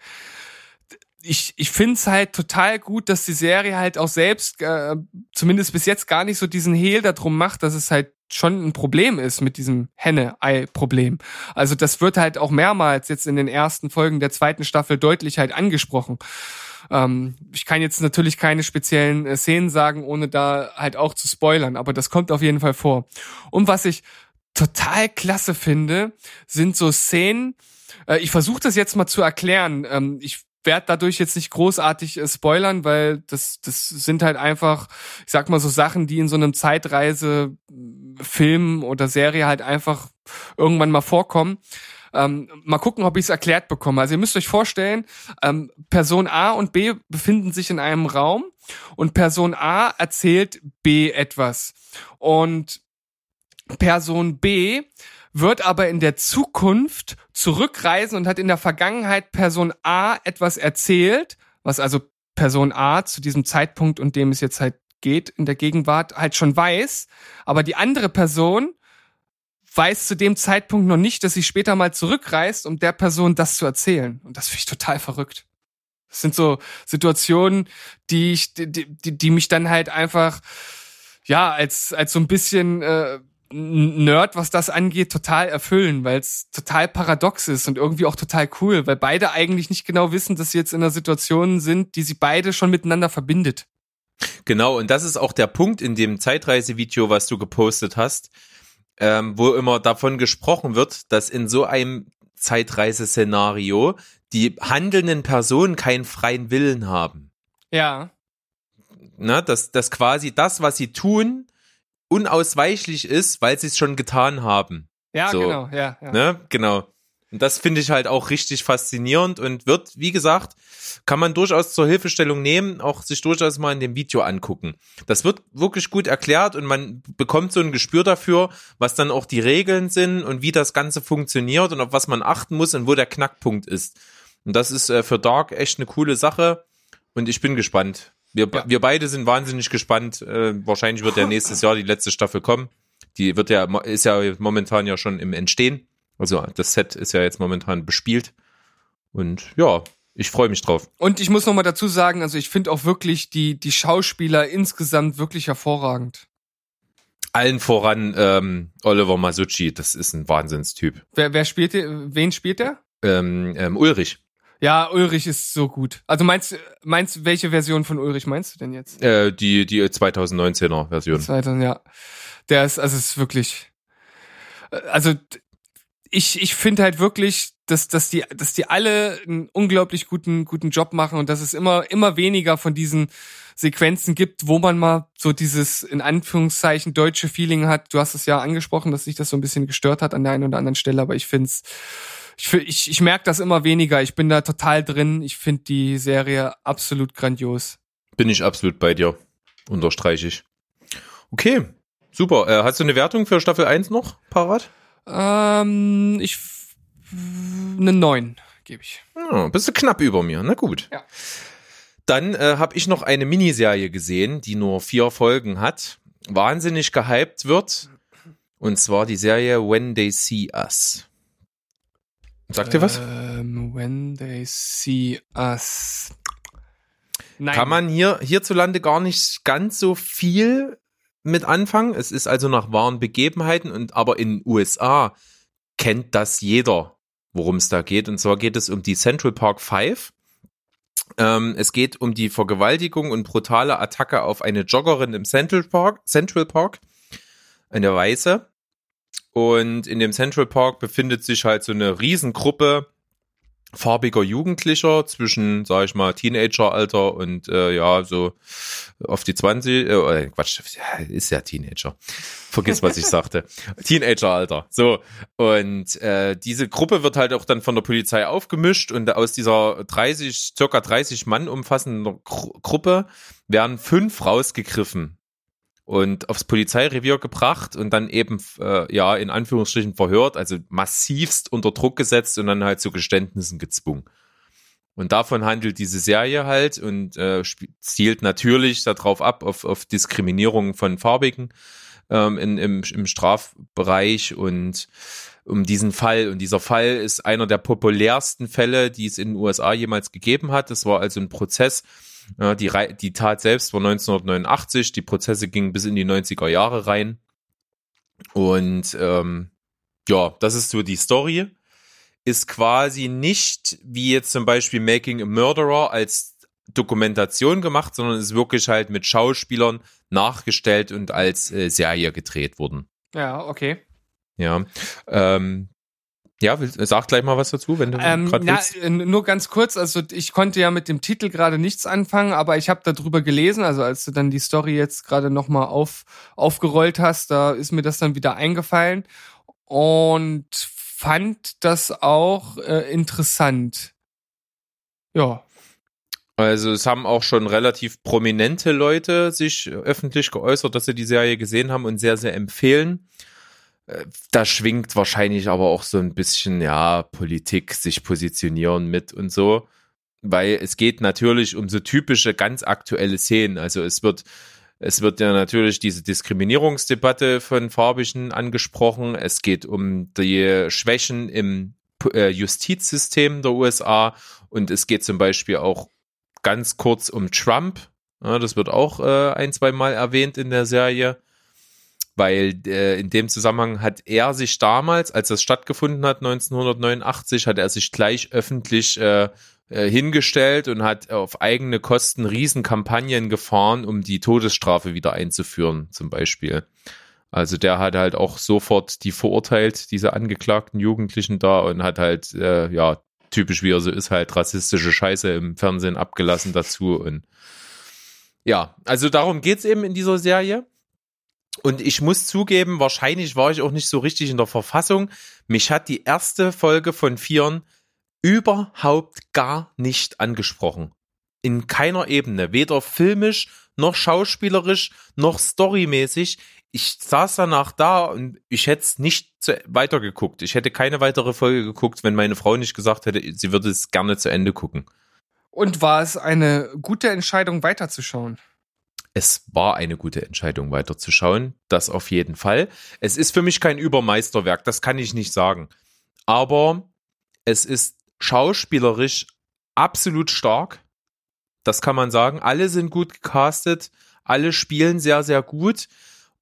Ich, ich finde es halt total gut, dass die Serie halt auch selbst, äh, zumindest bis jetzt, gar nicht so diesen Hehl darum macht, dass es halt schon ein Problem ist mit diesem Henne-Ei-Problem. Also das wird halt auch mehrmals jetzt in den ersten Folgen der zweiten Staffel deutlich halt angesprochen. Ähm, ich kann jetzt natürlich keine speziellen äh, Szenen sagen, ohne da halt auch zu spoilern, aber das kommt auf jeden Fall vor. Und was ich total klasse finde, sind so Szenen. Äh, ich versuche das jetzt mal zu erklären. Ähm, ich werde dadurch jetzt nicht großartig äh, spoilern, weil das, das sind halt einfach, ich sag mal so Sachen, die in so einem Zeitreise-Film oder Serie halt einfach irgendwann mal vorkommen. Ähm, mal gucken, ob ich es erklärt bekomme. Also ihr müsst euch vorstellen, ähm, Person A und B befinden sich in einem Raum und Person A erzählt B etwas. Und Person B wird aber in der Zukunft zurückreisen und hat in der Vergangenheit Person A etwas erzählt, was also Person A zu diesem Zeitpunkt, und dem es jetzt halt geht, in der Gegenwart halt schon weiß, aber die andere Person weiß zu dem Zeitpunkt noch nicht, dass sie später mal zurückreist, um der Person das zu erzählen. Und das finde ich total verrückt. Das sind so Situationen, die ich, die, die, die mich dann halt einfach, ja, als, als so ein bisschen äh, Nerd, was das angeht, total erfüllen, weil es total paradox ist und irgendwie auch total cool, weil beide eigentlich nicht genau wissen, dass sie jetzt in einer Situation sind, die sie beide schon miteinander verbindet. Genau, und das ist auch der Punkt in dem Zeitreisevideo, was du gepostet hast, ähm, wo immer davon gesprochen wird, dass in so einem Zeitreiseszenario die handelnden Personen keinen freien Willen haben. Ja. Ne? Dass, dass quasi das, was sie tun, unausweichlich ist, weil sie es schon getan haben. Ja, So. genau, ja, ja. Ne? Genau. Und das finde ich halt auch richtig faszinierend und wird, wie gesagt, kann man durchaus zur Hilfestellung nehmen, auch sich durchaus mal in dem Video angucken. Das wird wirklich gut erklärt und man bekommt so ein Gespür dafür, was dann auch die Regeln sind und wie das Ganze funktioniert und auf was man achten muss und wo der Knackpunkt ist. Und das ist äh, für Dark echt eine coole Sache und ich bin gespannt. Wir, Ja. wir beide sind wahnsinnig gespannt. Äh, wahrscheinlich wird ja nächstes Jahr die letzte Staffel kommen. Die wird ja, ist ja momentan ja schon im Entstehen. Also das Set ist ja jetzt momentan bespielt. Und ja, ich freue mich drauf. Und ich muss noch mal dazu sagen, also ich finde auch wirklich die, die Schauspieler insgesamt wirklich hervorragend. Allen voran ähm, Oliver Masucci, das ist ein Wahnsinnstyp. Wer, wer spielt der, wen spielt der? Ähm, ähm, Ulrich, Ja, Ulrich ist so gut. Also meinst meinst welche Version von Ulrich meinst du denn jetzt? äh, die, die 2019er Version. Zweiter, ja. Der ist, also ist wirklich, äh, also ich, ich finde halt wirklich, dass, dass die, dass die alle einen unglaublich guten, guten Job machen und dass es immer, immer weniger von diesen Sequenzen gibt, wo man mal so dieses in Anführungszeichen deutsche Feeling hat. Du hast es ja angesprochen, dass sich das so ein bisschen gestört hat an der einen oder anderen Stelle, aber ich finde es, ich, ich, ich merke das immer weniger. Ich bin da total drin. Ich finde die Serie absolut grandios. Bin ich absolut bei dir. Unterstreiche ich. Okay, super. Äh, hast du eine Wertung für Staffel 1 noch parat? Ähm, ich eine 9 gebe ich. Ja, bist du knapp über mir. Na gut. Ja. Dann äh, habe ich noch eine Miniserie gesehen, die nur vier Folgen hat, wahnsinnig gehypt wird. Und zwar die Serie When They See Us. Sagt ihr was? Ähm, when they see us. Nein. Kann man hier hierzulande gar nicht ganz so viel mit anfangen. Es ist also nach wahren Begebenheiten und aber in USA kennt das jeder, worum es da geht. Und zwar geht es um die Central Park Five. Ähm, es geht um die Vergewaltigung und brutale Attacke auf eine Joggerin im Central Park, Central Park, eine Weiße. Und in dem Central Park befindet sich halt so eine Riesengruppe farbiger Jugendlicher zwischen, sag ich mal, Teenageralter und äh, ja, so auf die 20, äh, Quatsch, ist ja Teenager. Vergiss, was ich sagte. Teenageralter. So. Und äh, diese Gruppe wird halt auch dann von der Polizei aufgemischt und aus dieser 30, circa 30 Mann umfassenden Gru Gruppe werden fünf rausgegriffen und aufs Polizeirevier gebracht und dann eben, äh, ja, in Anführungsstrichen verhört, also massivst unter Druck gesetzt und dann halt zu Geständnissen gezwungen. Und davon handelt diese Serie halt und äh, zielt natürlich darauf ab, auf, auf Diskriminierung von Farbigen ähm, in, im, im Strafbereich und um diesen Fall. Und dieser Fall ist einer der populärsten Fälle, die es in den USA jemals gegeben hat. Das war also ein Prozess, ja, die, die Tat selbst war 1989, die Prozesse gingen bis in die 90er Jahre rein. Und ähm, ja, das ist so die Story. Ist quasi nicht wie jetzt zum Beispiel Making a Murderer als Dokumentation gemacht, sondern ist wirklich halt mit Schauspielern nachgestellt und als äh, Serie gedreht worden. Ja, okay. Ja, ähm, ja, sag gleich mal was dazu, wenn du ähm, gerade na, Nur ganz kurz, also ich konnte ja mit dem Titel gerade nichts anfangen, aber ich habe darüber gelesen, also als du dann die Story jetzt gerade nochmal auf, aufgerollt hast, da ist mir das dann wieder eingefallen und fand das auch äh, interessant. Ja. Also es haben auch schon relativ prominente Leute sich öffentlich geäußert, dass sie die Serie gesehen haben und sehr, sehr empfehlen. Da schwingt wahrscheinlich aber auch so ein bisschen, ja, Politik, sich positionieren mit und so. Weil es geht natürlich um so typische, ganz aktuelle Szenen. Also es wird, es wird ja natürlich diese Diskriminierungsdebatte von Farbigen angesprochen. Es geht um die Schwächen im äh, Justizsystem der USA und es geht zum Beispiel auch ganz kurz um Trump. Ja, das wird auch äh, ein, zwei Mal erwähnt in der Serie weil äh, in dem Zusammenhang hat er sich damals, als das stattgefunden hat, 1989, hat er sich gleich öffentlich äh, äh, hingestellt und hat auf eigene Kosten Riesenkampagnen gefahren, um die Todesstrafe wieder einzuführen, zum Beispiel. Also der hat halt auch sofort die verurteilt, diese angeklagten Jugendlichen da und hat halt, äh, ja, typisch wie er so ist, halt rassistische Scheiße im Fernsehen abgelassen dazu und ja, also darum geht's eben in dieser Serie. Und ich muss zugeben, wahrscheinlich war ich auch nicht so richtig in der Verfassung. Mich hat die erste Folge von Vieren überhaupt gar nicht angesprochen. In keiner Ebene. Weder filmisch, noch schauspielerisch, noch storymäßig. Ich saß danach da und ich hätte es nicht weitergeguckt. Ich hätte keine weitere Folge geguckt, wenn meine Frau nicht gesagt hätte, sie würde es gerne zu Ende gucken. Und war es eine gute Entscheidung, weiterzuschauen? Es war eine gute Entscheidung, weiterzuschauen. Das auf jeden Fall. Es ist für mich kein Übermeisterwerk, das kann ich nicht sagen. Aber es ist schauspielerisch absolut stark. Das kann man sagen. Alle sind gut gecastet. Alle spielen sehr, sehr gut.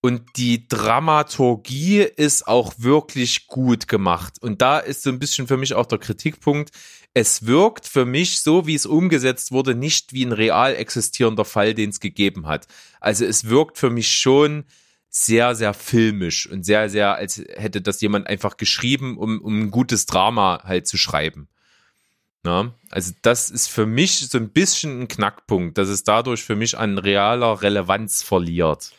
Und die Dramaturgie ist auch wirklich gut gemacht. Und da ist so ein bisschen für mich auch der Kritikpunkt. Es wirkt für mich, so wie es umgesetzt wurde, nicht wie ein real existierender Fall, den es gegeben hat. Also es wirkt für mich schon sehr, sehr filmisch und sehr, sehr, als hätte das jemand einfach geschrieben, um, um ein gutes Drama halt zu schreiben. Na, also das ist für mich so ein bisschen ein Knackpunkt, dass es dadurch für mich an realer Relevanz verliert.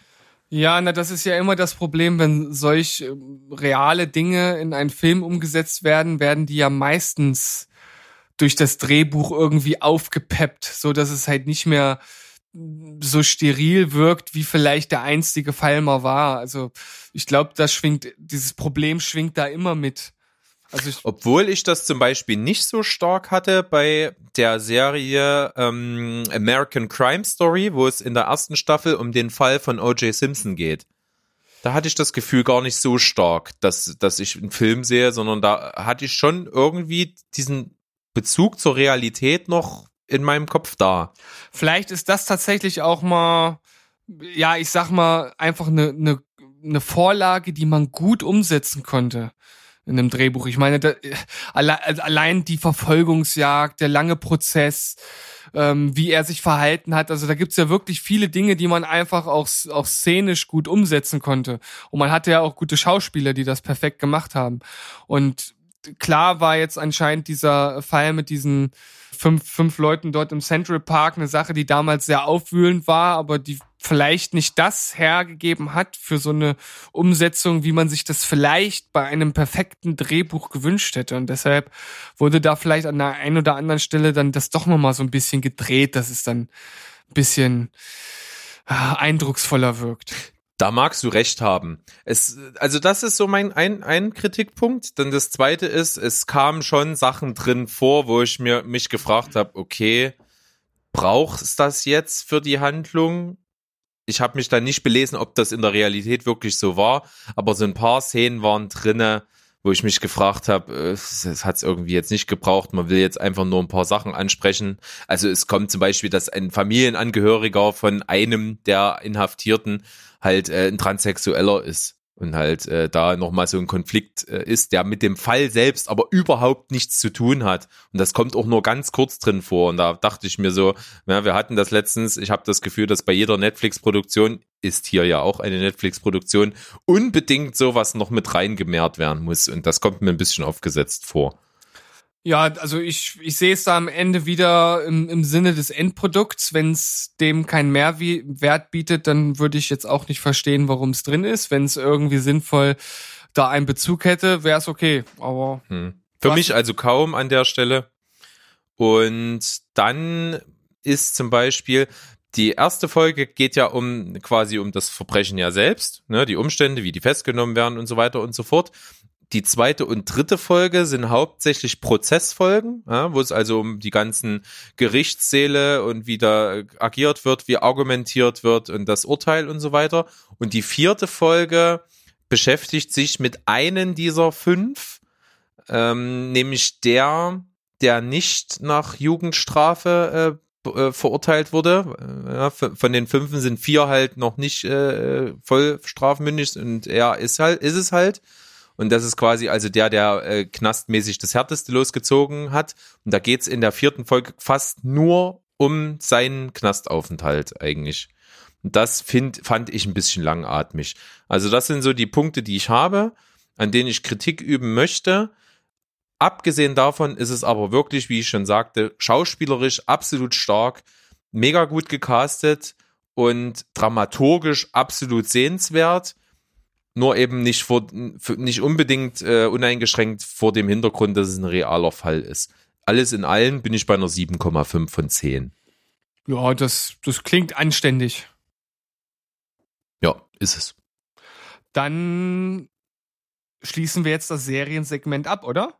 Ja, na, das ist ja immer das Problem, wenn solch äh, reale Dinge in einen Film umgesetzt werden, werden die ja meistens durch das Drehbuch irgendwie aufgepeppt, so dass es halt nicht mehr so steril wirkt, wie vielleicht der einstige Fall mal war. Also ich glaube, das schwingt, dieses Problem schwingt da immer mit. Also ich Obwohl ich das zum Beispiel nicht so stark hatte bei der Serie ähm, American Crime Story, wo es in der ersten Staffel um den Fall von O.J. Simpson geht. Da hatte ich das Gefühl gar nicht so stark, dass, dass ich einen Film sehe, sondern da hatte ich schon irgendwie diesen Bezug zur Realität noch in meinem Kopf da. Vielleicht ist das tatsächlich auch mal, ja, ich sag mal, einfach eine, eine, eine Vorlage, die man gut umsetzen konnte in einem Drehbuch. Ich meine, da, also allein die Verfolgungsjagd, der lange Prozess, ähm, wie er sich verhalten hat. Also da gibt's ja wirklich viele Dinge, die man einfach auch, auch szenisch gut umsetzen konnte. Und man hatte ja auch gute Schauspieler, die das perfekt gemacht haben. Und klar war jetzt anscheinend dieser Fall mit diesen fünf, fünf Leuten dort im Central Park eine Sache, die damals sehr aufwühlend war, aber die vielleicht nicht das hergegeben hat für so eine Umsetzung, wie man sich das vielleicht bei einem perfekten Drehbuch gewünscht hätte. Und deshalb wurde da vielleicht an der einen oder anderen Stelle dann das doch nochmal so ein bisschen gedreht, dass es dann ein bisschen äh, eindrucksvoller wirkt. Da magst du recht haben. Es, also das ist so mein ein, ein Kritikpunkt. Dann das zweite ist, es kamen schon Sachen drin vor, wo ich mir mich gefragt habe, okay, braucht es das jetzt für die Handlung? Ich habe mich dann nicht belesen, ob das in der Realität wirklich so war, aber so ein paar Szenen waren drinne, wo ich mich gefragt habe, äh, es hat es irgendwie jetzt nicht gebraucht, man will jetzt einfach nur ein paar Sachen ansprechen. Also es kommt zum Beispiel, dass ein Familienangehöriger von einem der Inhaftierten halt äh, ein Transsexueller ist und halt äh, da nochmal so ein Konflikt äh, ist, der mit dem Fall selbst aber überhaupt nichts zu tun hat. Und das kommt auch nur ganz kurz drin vor. Und da dachte ich mir so, ja, wir hatten das letztens, ich habe das Gefühl, dass bei jeder Netflix-Produktion, ist hier ja auch eine Netflix-Produktion, unbedingt sowas noch mit reingemehrt werden muss. Und das kommt mir ein bisschen aufgesetzt vor. Ja, also ich, ich sehe es da am Ende wieder im, im Sinne des Endprodukts. Wenn es dem keinen Mehrwert bietet, dann würde ich jetzt auch nicht verstehen, warum es drin ist. Wenn es irgendwie sinnvoll da einen Bezug hätte, wäre es okay. Aber hm. für mich also kaum an der Stelle. Und dann ist zum Beispiel die erste Folge geht ja um quasi um das Verbrechen ja selbst, ne, die Umstände, wie die festgenommen werden und so weiter und so fort die zweite und dritte Folge sind hauptsächlich Prozessfolgen, ja, wo es also um die ganzen Gerichtssäle und wie da agiert wird, wie argumentiert wird und das Urteil und so weiter. Und die vierte Folge beschäftigt sich mit einem dieser fünf, ähm, nämlich der, der nicht nach Jugendstrafe äh, äh verurteilt wurde. Ja, von den fünf sind vier halt noch nicht äh, voll strafmündig und er ist halt, ist es halt. Und das ist quasi also der, der äh, knastmäßig das Härteste losgezogen hat. Und da geht's in der vierten Folge fast nur um seinen Knastaufenthalt eigentlich. Und das find, fand ich ein bisschen langatmig. Also das sind so die Punkte, die ich habe, an denen ich Kritik üben möchte. Abgesehen davon ist es aber wirklich, wie ich schon sagte, schauspielerisch absolut stark, mega gut gecastet und dramaturgisch absolut sehenswert nur eben nicht vor, nicht unbedingt äh, uneingeschränkt vor dem Hintergrund, dass es ein realer Fall ist. Alles in allem bin ich bei einer 7,5 von 10. Ja, das, das klingt anständig. Ja, ist es. Dann schließen wir jetzt das Seriensegment ab, oder?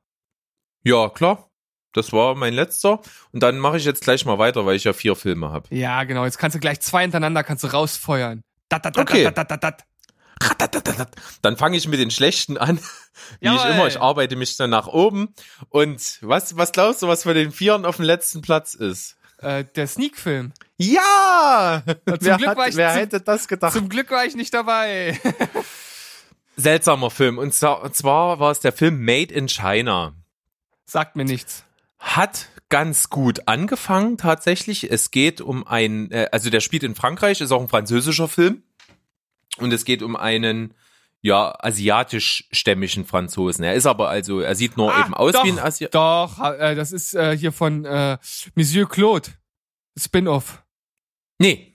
Ja, klar. Das war mein letzter. Und dann mache ich jetzt gleich mal weiter, weil ich ja vier Filme habe. Ja, genau. Jetzt kannst du gleich zwei hintereinander kannst du rausfeuern. Dat, dat, dat, okay. Dann fange ich mit den schlechten an, wie Jawohl. ich immer. Ich arbeite mich dann nach oben. Und was, was glaubst du, was für den Vieren auf dem letzten Platz ist? Äh, der Sneak-Film. Ja! zum wer, Glück hat, war ich wer hätte das gedacht? Zum Glück war ich nicht dabei. Seltsamer Film. Und zwar war es der Film Made in China. Sagt mir nichts. Hat ganz gut angefangen tatsächlich. Es geht um ein, äh, also der spielt in Frankreich, ist auch ein französischer Film. Und es geht um einen, ja, asiatisch-stämmigen Franzosen. Er ist aber also, er sieht nur Ah, eben aus doch, wie ein Asi Doch, äh, das ist äh, hier von äh, Monsieur Claude. Spin-off. Nee.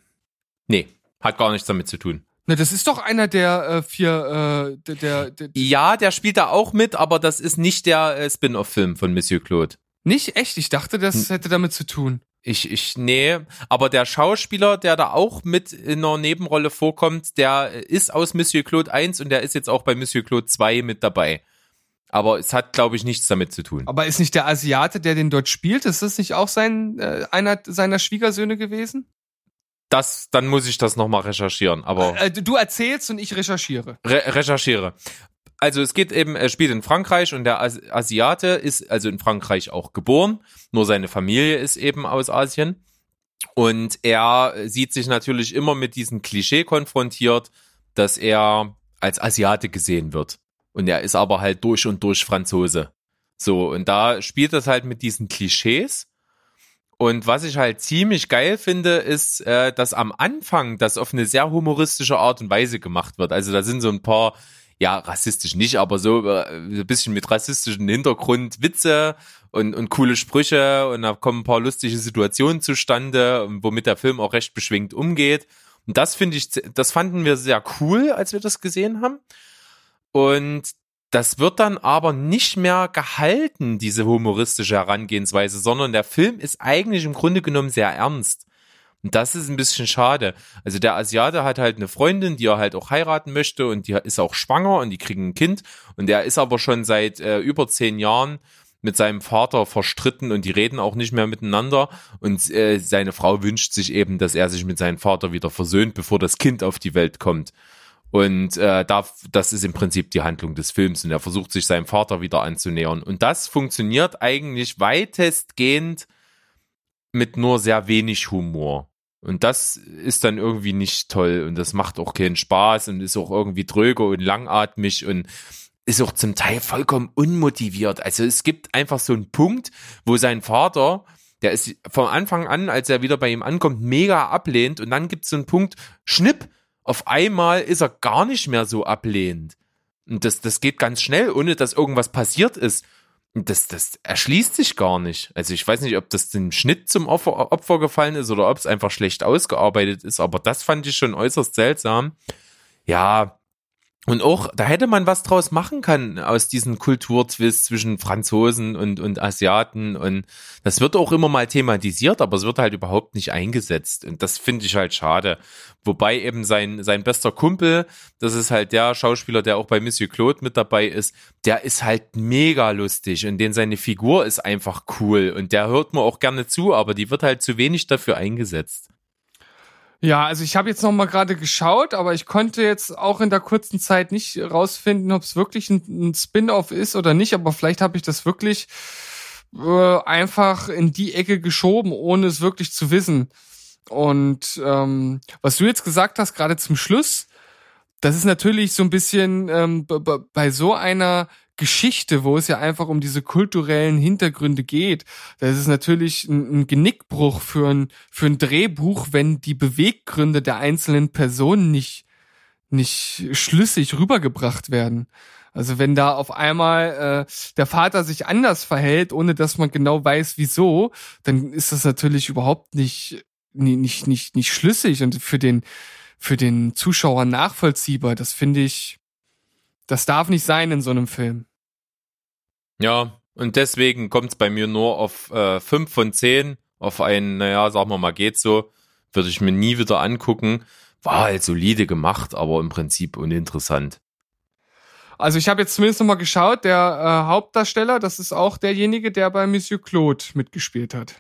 Nee. Hat gar nichts damit zu tun. Ne, das ist doch einer der äh, vier, äh, der, der, der Ja, der spielt da auch mit, aber das ist nicht der äh, Spin-off-Film von Monsieur Claude. nicht echt. Ich dachte, das hätte damit zu tun. Ich, ich, nee, aber der Schauspieler, der da auch mit in einer Nebenrolle vorkommt, der ist aus Monsieur Claude 1 und der ist jetzt auch bei Monsieur Claude 2 mit dabei. Aber es hat, glaube ich, nichts damit zu tun. Aber ist nicht der Asiate, der den dort spielt, ist das nicht auch sein äh, einer seiner Schwiegersöhne gewesen? Das, dann muss ich das nochmal recherchieren, aber Äh, du erzählst und ich recherchiere. re recherchiere. Also es geht eben, er spielt in Frankreich und der As Asiate ist also in Frankreich auch geboren, nur seine Familie ist eben aus Asien. Und er sieht sich natürlich immer mit diesem Klischee konfrontiert, dass er als Asiate gesehen wird. Und er ist aber halt durch und durch Franzose. So, und da spielt das halt mit diesen Klischees. Und was ich halt ziemlich geil finde, ist, äh, dass am Anfang das auf eine sehr humoristische Art und Weise gemacht wird. Also da sind so ein paar, ja, rassistisch nicht, aber so äh, ein bisschen mit rassistischem Hintergrund Witze und, und coole Sprüche und da kommen ein paar lustige Situationen zustande, womit der Film auch recht beschwingt umgeht. Und das finde ich, das fanden wir sehr cool, als wir das gesehen haben. Und das wird dann aber nicht mehr gehalten, diese humoristische Herangehensweise, sondern der Film ist eigentlich im Grunde genommen sehr ernst. Und das ist ein bisschen schade. Also der Asiate hat halt eine Freundin, die er halt auch heiraten möchte und die ist auch schwanger und die kriegen ein Kind. Und der ist aber schon seit äh, über zehn Jahren mit seinem Vater verstritten und die reden auch nicht mehr miteinander. Und äh, seine Frau wünscht sich eben, dass er sich mit seinem Vater wieder versöhnt, bevor das Kind auf die Welt kommt. Und äh, da, das ist im Prinzip die Handlung des Films. Und er versucht sich seinem Vater wieder anzunähern. Und das funktioniert eigentlich weitestgehend mit nur sehr wenig Humor. Und das ist dann irgendwie nicht toll und das macht auch keinen Spaß und ist auch irgendwie dröge und langatmig und ist auch zum Teil vollkommen unmotiviert. Also es gibt einfach so einen Punkt, wo sein Vater, der ist von Anfang an, als er wieder bei ihm ankommt, mega ablehnt und dann gibt es so einen Punkt, schnipp, auf einmal ist er gar nicht mehr so ablehnend. Und das, das geht ganz schnell, ohne dass irgendwas passiert ist. Das, das erschließt sich gar nicht. Also ich weiß nicht, ob das dem Schnitt zum Opfer, Opfer gefallen ist oder ob es einfach schlecht ausgearbeitet ist, aber das fand ich schon äußerst seltsam. Ja, und auch, da hätte man was draus machen können aus diesem Kulturtwist zwischen Franzosen und, und Asiaten. Und das wird auch immer mal thematisiert, aber es wird halt überhaupt nicht eingesetzt. Und das finde ich halt schade. Wobei eben sein, sein bester Kumpel, das ist halt der Schauspieler, der auch bei Monsieur Claude mit dabei ist, der ist halt mega lustig und den seine Figur ist einfach cool. Und der hört mir auch gerne zu, aber die wird halt zu wenig dafür eingesetzt. Ja, also ich habe jetzt noch mal gerade geschaut, aber ich konnte jetzt auch in der kurzen Zeit nicht rausfinden, ob es wirklich ein, ein Spin-off ist oder nicht. Aber vielleicht habe ich das wirklich äh, einfach in die Ecke geschoben, ohne es wirklich zu wissen. Und ähm, was du jetzt gesagt hast, gerade zum Schluss, das ist natürlich so ein bisschen ähm, bei so einer Geschichte, wo es ja einfach um diese kulturellen Hintergründe geht. Das ist natürlich ein, ein Genickbruch für ein, für ein Drehbuch, wenn die Beweggründe der einzelnen Personen nicht, nicht schlüssig rübergebracht werden. Also wenn da auf einmal äh, der Vater sich anders verhält, ohne dass man genau weiß, wieso, dann ist das natürlich überhaupt nicht, nicht, nicht, nicht schlüssig und für den, für den Zuschauer nachvollziehbar. Das finde ich, das darf nicht sein in so einem Film. Ja, und deswegen kommt es bei mir nur auf äh, 5 von 10, auf ein, naja, sagen wir mal, geht so. Würde ich mir nie wieder angucken. War halt solide gemacht, aber im Prinzip uninteressant. Also ich habe jetzt zumindest nochmal geschaut, der äh, Hauptdarsteller, das ist auch derjenige, der bei Monsieur Claude mitgespielt hat.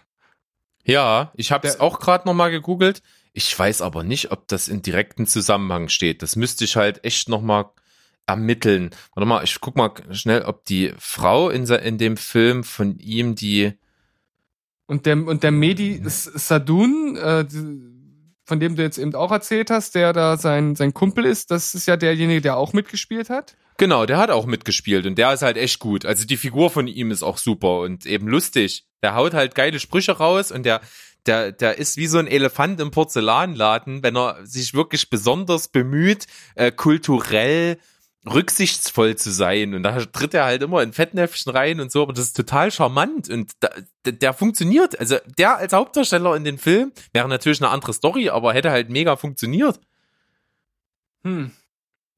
Ja, ich habe es auch gerade nochmal gegoogelt. Ich weiß aber nicht, ob das in direkten Zusammenhang steht. Das müsste ich halt echt nochmal ermitteln. Warte mal, ich guck mal schnell, ob die Frau in, in dem Film von ihm die. Und der, und der Mehdi S- Sadun, äh, von dem du jetzt eben auch erzählt hast, der da sein, sein Kumpel ist, das ist ja derjenige, der auch mitgespielt hat. Genau, der hat auch mitgespielt und der ist halt echt gut. Also die Figur von ihm ist auch super und eben lustig. Der haut halt geile Sprüche raus und der, der, der ist wie so ein Elefant im Porzellanladen, wenn er sich wirklich besonders bemüht, äh, kulturell rücksichtsvoll zu sein. Und da tritt er halt immer in Fettnäpfchen rein und so, aber das ist total charmant und da, der, funktioniert. Also der als Hauptdarsteller in den Film wäre natürlich eine andere Story, aber hätte halt mega funktioniert. Hm.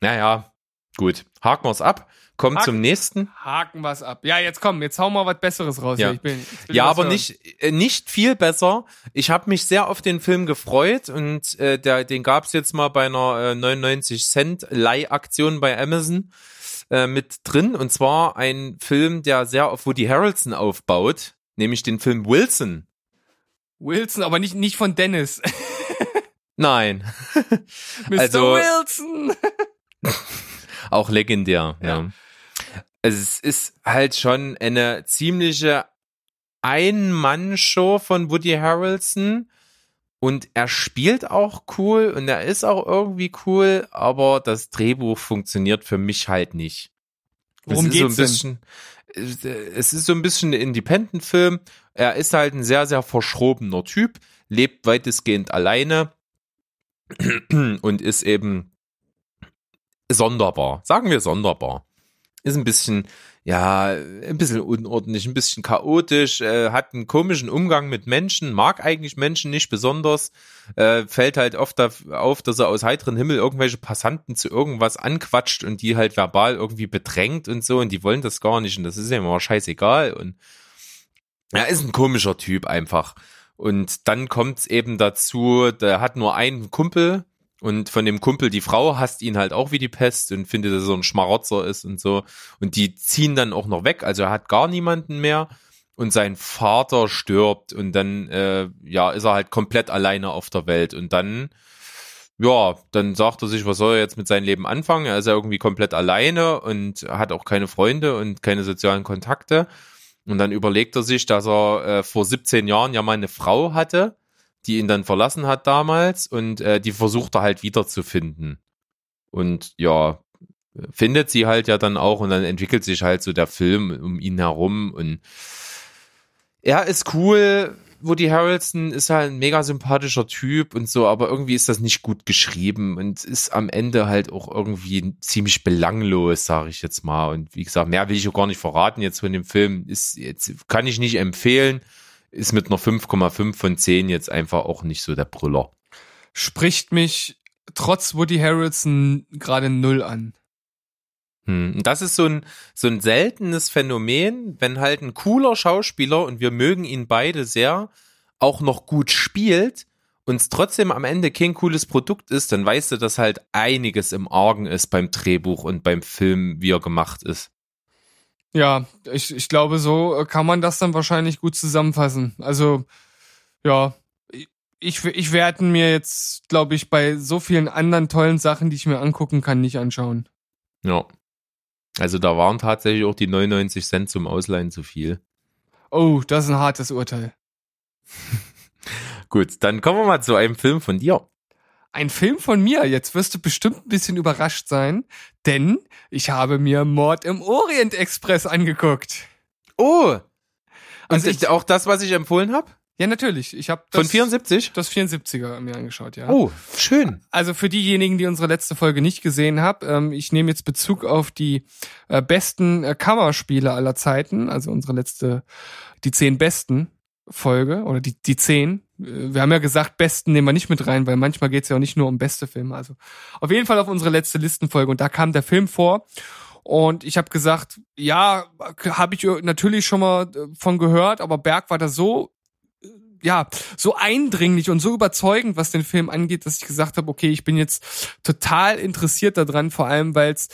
Naja, gut. Haken wir's ab. Kommen Haken- zum nächsten. Haken was ab. Ja, jetzt komm, jetzt hau mal was Besseres raus. Ja. Ich bin, ich will Ja, aber hören. nicht, äh, nicht viel besser. Ich habe mich sehr auf den Film gefreut und äh, der, den gab's jetzt mal bei einer äh, 99 Cent Leihaktion bei Amazon äh, mit drin. Und zwar ein Film, der sehr auf Woody Harrelson aufbaut, nämlich den Film Wilson. Wilson, aber nicht, nicht von Dennis. Nein, Mr. Also- Wilson. auch legendär. Ja. Ja. Also es ist halt schon eine ziemliche Ein-Mann-Show von Woody Harrelson. Und er spielt auch cool und er ist auch irgendwie cool, aber das Drehbuch funktioniert für mich halt nicht. Worum es ist so geht's ein bisschen, äh, Es ist so ein bisschen ein Independent-Film. Er ist halt ein sehr, sehr verschrobener Typ, lebt weitestgehend alleine und ist eben sonderbar. Sagen wir sonderbar. Ist ein bisschen, ja, ein bisschen unordentlich, ein bisschen chaotisch, äh, hat einen komischen Umgang mit Menschen, mag eigentlich Menschen nicht besonders, äh, fällt halt oft auf, dass er aus heiterem Himmel irgendwelche Passanten zu irgendwas anquatscht und die halt verbal irgendwie bedrängt und so und die wollen das gar nicht und das ist ja immer scheißegal und er ist ein komischer Typ einfach. Und dann kommt's eben dazu, der hat nur einen Kumpel und von dem Kumpel die Frau hasst ihn halt auch wie die Pest und findet, dass er so ein Schmarotzer ist und so. Und die ziehen dann auch noch weg, also er hat gar niemanden mehr und sein Vater stirbt und dann äh, ja ist er halt komplett alleine auf der Welt und dann ja, dann sagt er sich, was soll er jetzt mit seinem Leben anfangen? Er ist ja irgendwie komplett alleine und hat auch keine Freunde und keine sozialen Kontakte. Und dann überlegt er sich, dass er äh, vor 17 Jahren ja mal eine Frau hatte, die ihn dann verlassen hat damals und äh, die versucht er halt wiederzufinden. Und ja, findet sie halt ja dann auch und dann entwickelt sich halt so der Film um ihn herum und er ist cool. Woody Harrelson ist halt ein mega sympathischer Typ und so, aber irgendwie ist das nicht gut geschrieben und ist am Ende halt auch irgendwie ziemlich belanglos, sage ich jetzt mal. Und wie gesagt, mehr will ich auch gar nicht verraten jetzt von dem Film. Ist jetzt kann ich nicht empfehlen. Ist mit einer 5,5 von 10 jetzt einfach auch nicht so der Brüller. Spricht mich trotz Woody Harrelson gerade null an. Hm. Das ist so ein, so ein seltenes Phänomen, wenn halt ein cooler Schauspieler und wir mögen ihn beide sehr, auch noch gut spielt und es trotzdem am Ende kein cooles Produkt ist, dann weißt du, dass halt einiges im Argen ist beim Drehbuch und beim Film, wie er gemacht ist. Ja, ich, ich glaube, so äh, kann man das dann wahrscheinlich gut zusammenfassen. Also, ja, ich, ich werde mir jetzt, glaube ich, bei so vielen anderen tollen Sachen, die ich mir angucken kann, nicht anschauen. Ja. Also da waren tatsächlich auch die 99 Cent zum Ausleihen zu viel. Oh, das ist ein hartes Urteil. Gut, dann kommen wir mal zu einem Film von dir. Ein Film von mir. Jetzt wirst du bestimmt ein bisschen überrascht sein, denn ich habe mir Mord im Orient Express angeguckt. Oh! Also Und ich- auch das, was ich empfohlen habe? Ja, natürlich. Ich habe Von 74? das 74er mir angeschaut, ja. Oh, schön. Also für diejenigen, die unsere letzte Folge nicht gesehen haben, ähm, ich nehme jetzt Bezug auf die äh, besten äh, Kammerspiele aller Zeiten, also unsere letzte, die zehn besten Folge oder die, die zehn. Äh, Wir haben ja gesagt, besten nehmen wir nicht mit rein, weil manchmal geht's ja auch nicht nur um beste Filme. Also auf jeden Fall auf unsere letzte Listenfolge und da kam der Film vor. Und ich habe gesagt, ja, habe ich natürlich schon mal äh, von gehört, aber Berg war da so äh, ja, so eindringlich und so überzeugend, was den Film angeht, dass ich gesagt habe, okay, ich bin jetzt total interessiert daran, vor allem, weil es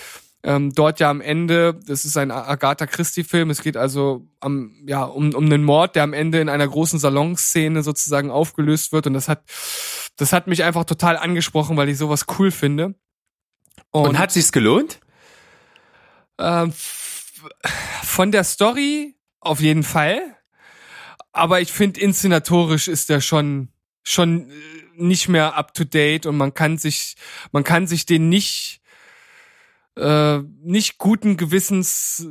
ähm, dort ja am Ende, das ist ein Agatha Christie-Film, es geht also am, ja, um, um einen Mord, der am Ende in einer großen Salonszene sozusagen aufgelöst wird und das hat, das hat mich einfach total angesprochen, weil ich sowas cool finde. Und, hat sich's gelohnt? Ähm, von der Story auf jeden Fall. Aber ich finde, inszenatorisch ist der schon, schon äh, nicht mehr up to date und man kann sich, man kann sich den nicht, äh, nicht guten Gewissens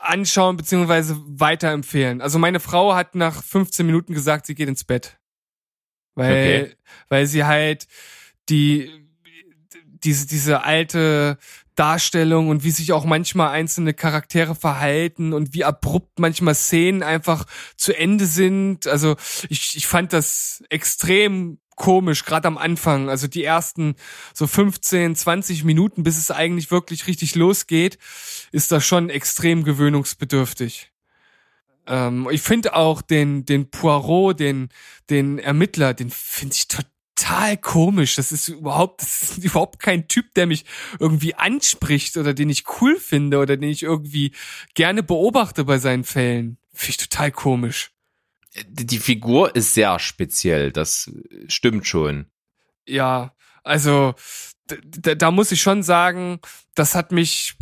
anschauen beziehungsweise weiterempfehlen. Also meine Frau hat nach 15 Minuten gesagt, sie geht ins Bett. Weil, Okay. weil sie halt die, diese, diese alte Darstellung und wie sich auch manchmal einzelne Charaktere verhalten und wie abrupt manchmal Szenen einfach zu Ende sind. Also ich, ich fand das extrem komisch, gerade am Anfang. Also die ersten so 15, 20 Minuten, bis es eigentlich wirklich richtig losgeht, ist das schon extrem gewöhnungsbedürftig. Ähm, ich finde auch den, den Poirot, den, den Ermittler, den finde ich total komisch. Das ist überhaupt, das ist überhaupt kein Typ, der mich irgendwie anspricht oder den ich cool finde oder den ich irgendwie gerne beobachte bei seinen Fällen. Finde ich total komisch. Die Figur ist sehr speziell, das stimmt schon. Ja, also da muss ich schon sagen, das hat mich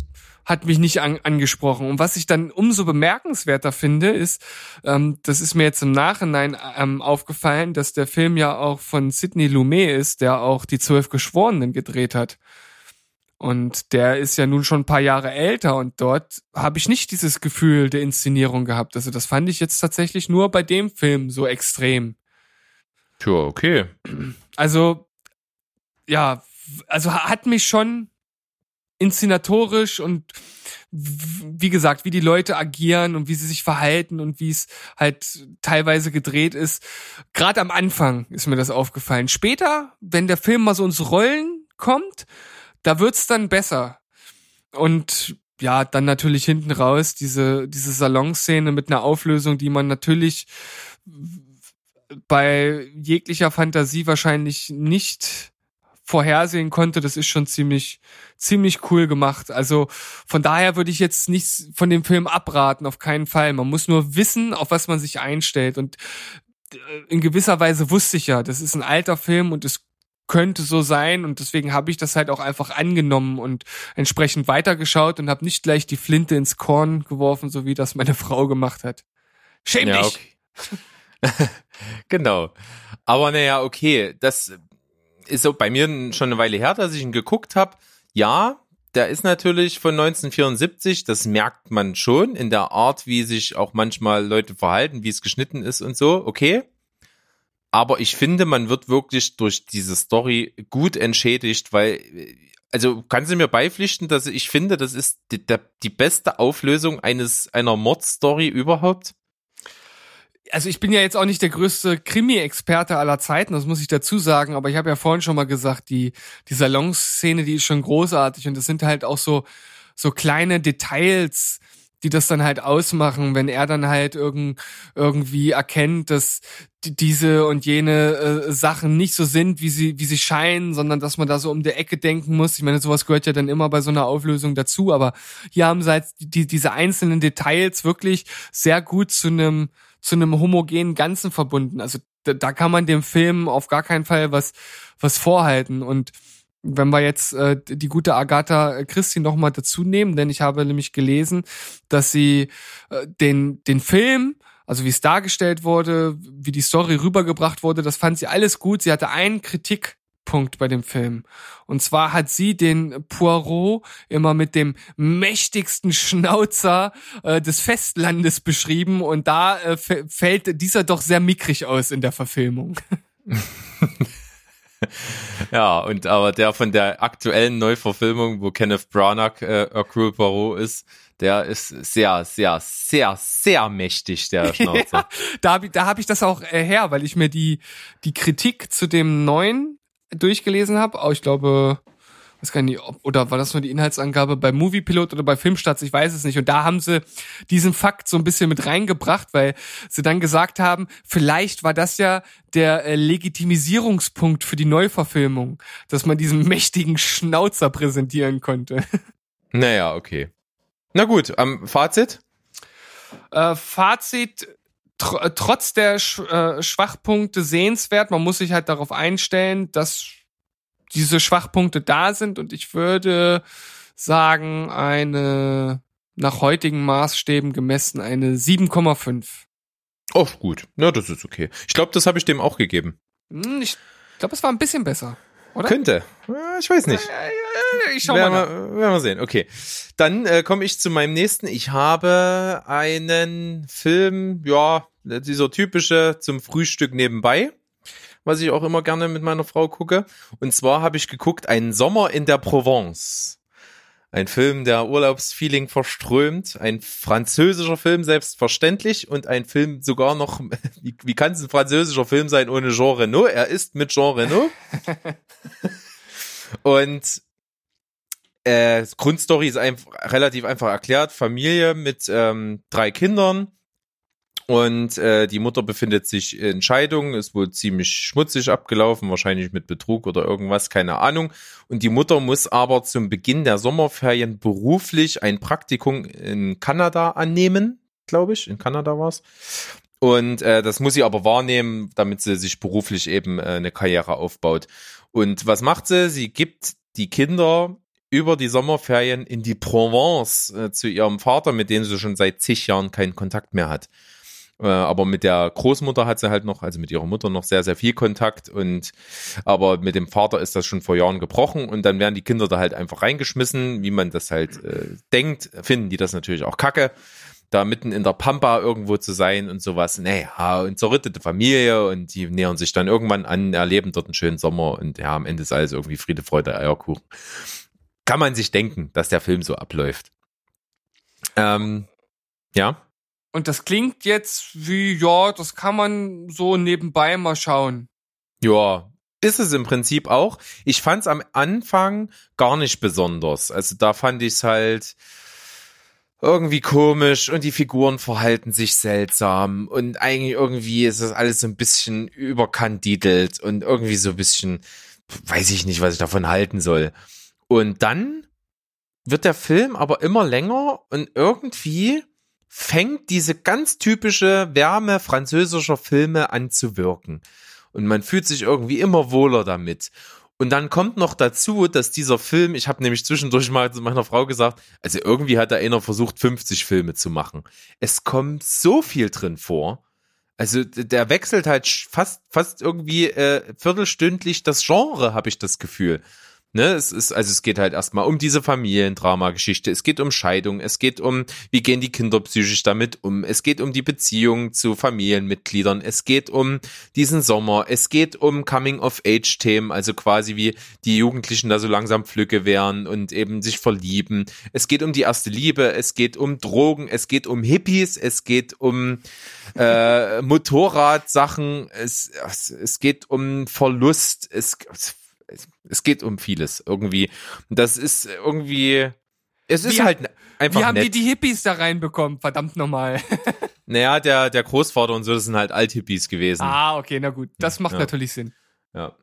hat mich nicht an, angesprochen. Und was ich dann umso bemerkenswerter finde, ist, ähm, das ist mir jetzt im Nachhinein ähm, aufgefallen, dass der Film ja auch von Sidney Lumet ist, der auch die Zwölf Geschworenen gedreht hat. Und der ist ja nun schon ein paar Jahre älter und dort habe ich nicht dieses Gefühl der Inszenierung gehabt. Also das fand ich jetzt tatsächlich nur bei dem Film so extrem. Tja, okay. Also, ja, also ha- hat mich schon inszenatorisch und wie gesagt, wie die Leute agieren und wie sie sich verhalten und wie es halt teilweise gedreht ist. Gerade am Anfang ist mir das aufgefallen. Später, wenn der Film mal so ins Rollen kommt, da wird's dann besser. Und ja, dann natürlich hinten raus diese, diese Salonszene mit einer Auflösung, die man natürlich bei jeglicher Fantasie wahrscheinlich nicht vorhersehen konnte, das ist schon ziemlich, ziemlich cool gemacht. Also von daher würde ich jetzt nichts von dem Film abraten, auf keinen Fall. Man muss nur wissen, auf was man sich einstellt. Und äh, in gewisser Weise wusste ich ja, das ist ein alter Film und es könnte so sein und deswegen habe ich das halt auch einfach angenommen und entsprechend weitergeschaut und habe nicht gleich die Flinte ins Korn geworfen, so wie das meine Frau gemacht hat. Schäm Ja, dich! okay. genau. Aber naja, okay, das ist so bei mir schon eine Weile her, dass ich ihn geguckt habe. Ja, der ist natürlich von 1974, das merkt man schon in der Art, wie sich auch manchmal Leute verhalten, wie es geschnitten ist und so, okay. Aber ich finde, man wird wirklich durch diese Story gut entschädigt, weil, also kannst du mir beipflichten, dass ich finde, das ist die, die beste Auflösung eines einer Mordstory überhaupt? also ich bin ja jetzt auch nicht der größte Krimi-Experte aller Zeiten, das muss ich dazu sagen, aber ich habe ja vorhin schon mal gesagt, die, die Salonszene, die ist schon großartig und das sind halt auch so, so kleine Details, die das dann halt ausmachen, wenn er dann halt irgend, irgendwie erkennt, dass die, diese und jene äh, Sachen nicht so sind, wie sie, wie sie scheinen, sondern dass man da so um die Ecke denken muss. Ich meine, sowas gehört ja dann immer bei so einer Auflösung dazu, aber hier haben sie halt die, diese einzelnen Details wirklich sehr gut zu einem zu einem homogenen Ganzen verbunden. Also da, da kann man dem Film auf gar keinen Fall was was vorhalten und wenn wir jetzt äh, die gute Agatha Christie noch mal dazu nehmen, denn ich habe nämlich gelesen, dass sie äh, den den Film, also wie es dargestellt wurde, wie die Story rübergebracht wurde, das fand sie alles gut. Sie hatte einen Kritikpunkt bei dem Film. Und zwar hat sie den Poirot immer mit dem mächtigsten Schnauzer äh, des Festlandes beschrieben und da äh, fällt dieser doch sehr mickrig aus in der Verfilmung. Ja, und aber der von der aktuellen Neuverfilmung, wo Kenneth Branagh äh, Hercule Poirot ist, der ist sehr, sehr, sehr, sehr mächtig, der Schnauzer. Ja, da habe ich, da hab ich das auch äh, her, weil ich mir die, die Kritik zu dem neuen durchgelesen habe. Ich glaube, weiß gar nicht, ob, oder war das nur die Inhaltsangabe bei Moviepilot oder bei Filmstarts, ich weiß es nicht. Und da haben sie diesen Fakt so ein bisschen mit reingebracht, weil sie dann gesagt haben, vielleicht war das ja der äh, Legitimisierungspunkt für die Neuverfilmung, dass man diesen mächtigen Schnauzer präsentieren konnte. Naja, okay. Na gut, am Fazit? Äh, Fazit, tr trotz der Sch äh, Schwachpunkte sehenswert. Man muss sich halt darauf einstellen, dass diese Schwachpunkte da sind und ich würde sagen, eine nach heutigen Maßstäben gemessen eine 7,5. Oh, gut. Na, das ist okay. Ich glaube, das habe ich dem auch gegeben. Hm, ich glaube, es war ein bisschen besser. Oder? Könnte. Ich weiß nicht. Ich schau mal werden, nach. wir, werden wir sehen. Okay. Dann äh, komme ich zu meinem nächsten. Ich habe einen Film, ja, dieser typische zum Frühstück nebenbei, was ich auch immer gerne mit meiner Frau gucke. Und zwar habe ich geguckt, Ein Sommer in der Provence. Ein Film, der Urlaubsfeeling verströmt. Ein französischer Film, selbstverständlich. Und ein Film sogar noch, wie, wie kann es ein französischer Film sein ohne Jean Reno? Er ist mit Jean Reno. Und äh, Grundstory ist einfach, relativ einfach erklärt. Familie mit ähm, drei Kindern. Und äh, die Mutter befindet sich in Scheidung, ist wohl ziemlich schmutzig abgelaufen, wahrscheinlich mit Betrug oder irgendwas, keine Ahnung. Und die Mutter muss aber zum Beginn der Sommerferien beruflich ein Praktikum in Kanada annehmen, glaube ich. In Kanada war's. Und äh, das muss sie aber wahrnehmen, damit sie sich beruflich eben äh, eine Karriere aufbaut. Und was macht sie? Sie gibt die Kinder über die Sommerferien in die Provence äh, zu ihrem Vater, mit dem sie schon seit zig Jahren keinen Kontakt mehr hat. Äh, aber mit der Großmutter hat sie halt noch, also mit ihrer Mutter noch sehr, sehr viel Kontakt und aber mit dem Vater ist das schon vor Jahren gebrochen und dann werden die Kinder da halt einfach reingeschmissen, wie man das halt äh, denkt, finden die das natürlich auch kacke da mitten in der Pampa irgendwo zu sein und sowas. Naja, und zerrüttete Familie und die nähern sich dann irgendwann an, erleben dort einen schönen Sommer und ja, am Ende ist alles irgendwie Friede, Freude, Eierkuchen. Kann man sich denken, dass der Film so abläuft. Ähm, ja. Und das klingt jetzt wie, ja, das kann man so nebenbei mal schauen. Ja, ist es im Prinzip auch. Ich fand es am Anfang gar nicht besonders. Also da fand ich es halt irgendwie komisch und die Figuren verhalten sich seltsam und eigentlich irgendwie ist das alles so ein bisschen überkandidelt und irgendwie so ein bisschen, weiß ich nicht, was ich davon halten soll. Und dann wird der Film aber immer länger und irgendwie fängt diese ganz typische Wärme französischer Filme an zu wirken. Und man fühlt sich irgendwie immer wohler damit. Und dann kommt noch dazu, dass dieser Film, ich habe nämlich zwischendurch mal zu meiner Frau gesagt, also irgendwie hat da einer versucht, 50 Filme zu machen. Es kommt so viel drin vor. Also der wechselt halt fast fast irgendwie äh, viertelstündlich das Genre, habe ich das Gefühl. Ne, es ist, also es geht halt erstmal um diese Familiendrama-Geschichte, es geht um Scheidung, es geht um, wie gehen die Kinder psychisch damit um, es geht um die Beziehung zu Familienmitgliedern, es geht um diesen Sommer, es geht um Coming-of-Age-Themen, also quasi wie die Jugendlichen da so langsam Flücke werden und eben sich verlieben. Es geht um die erste Liebe, es geht um Drogen, es geht um Hippies, es geht um äh, Motorradsachen, es, es, es geht um Verlust, es, es geht um vieles irgendwie. Das ist irgendwie, es ist Wie- halt einfach Wie haben nett. die die Hippies da reinbekommen? Verdammt nochmal. naja, der, der Großvater und so, das sind halt Althippies gewesen. ah, okay, na gut. Das macht Ja. natürlich Sinn. Ja.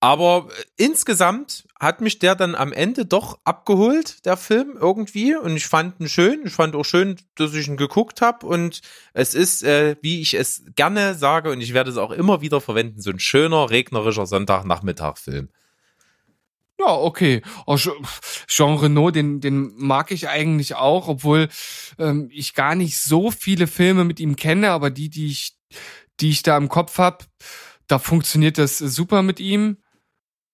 Aber äh, insgesamt hat mich der dann am Ende doch abgeholt, der Film irgendwie. Und ich fand ihn schön. Ich fand auch schön, dass ich ihn geguckt habe. Und es ist, äh, wie ich es gerne sage, und ich werde es auch immer wieder verwenden, so ein schöner, regnerischer Sonntagnachmittag-Film. Ja, okay. Oh, Je- Jean Reno, den, den mag ich eigentlich auch, obwohl ähm, ich gar nicht so viele Filme mit ihm kenne, aber die, die ich, die ich da im Kopf hab, da funktioniert das super mit ihm.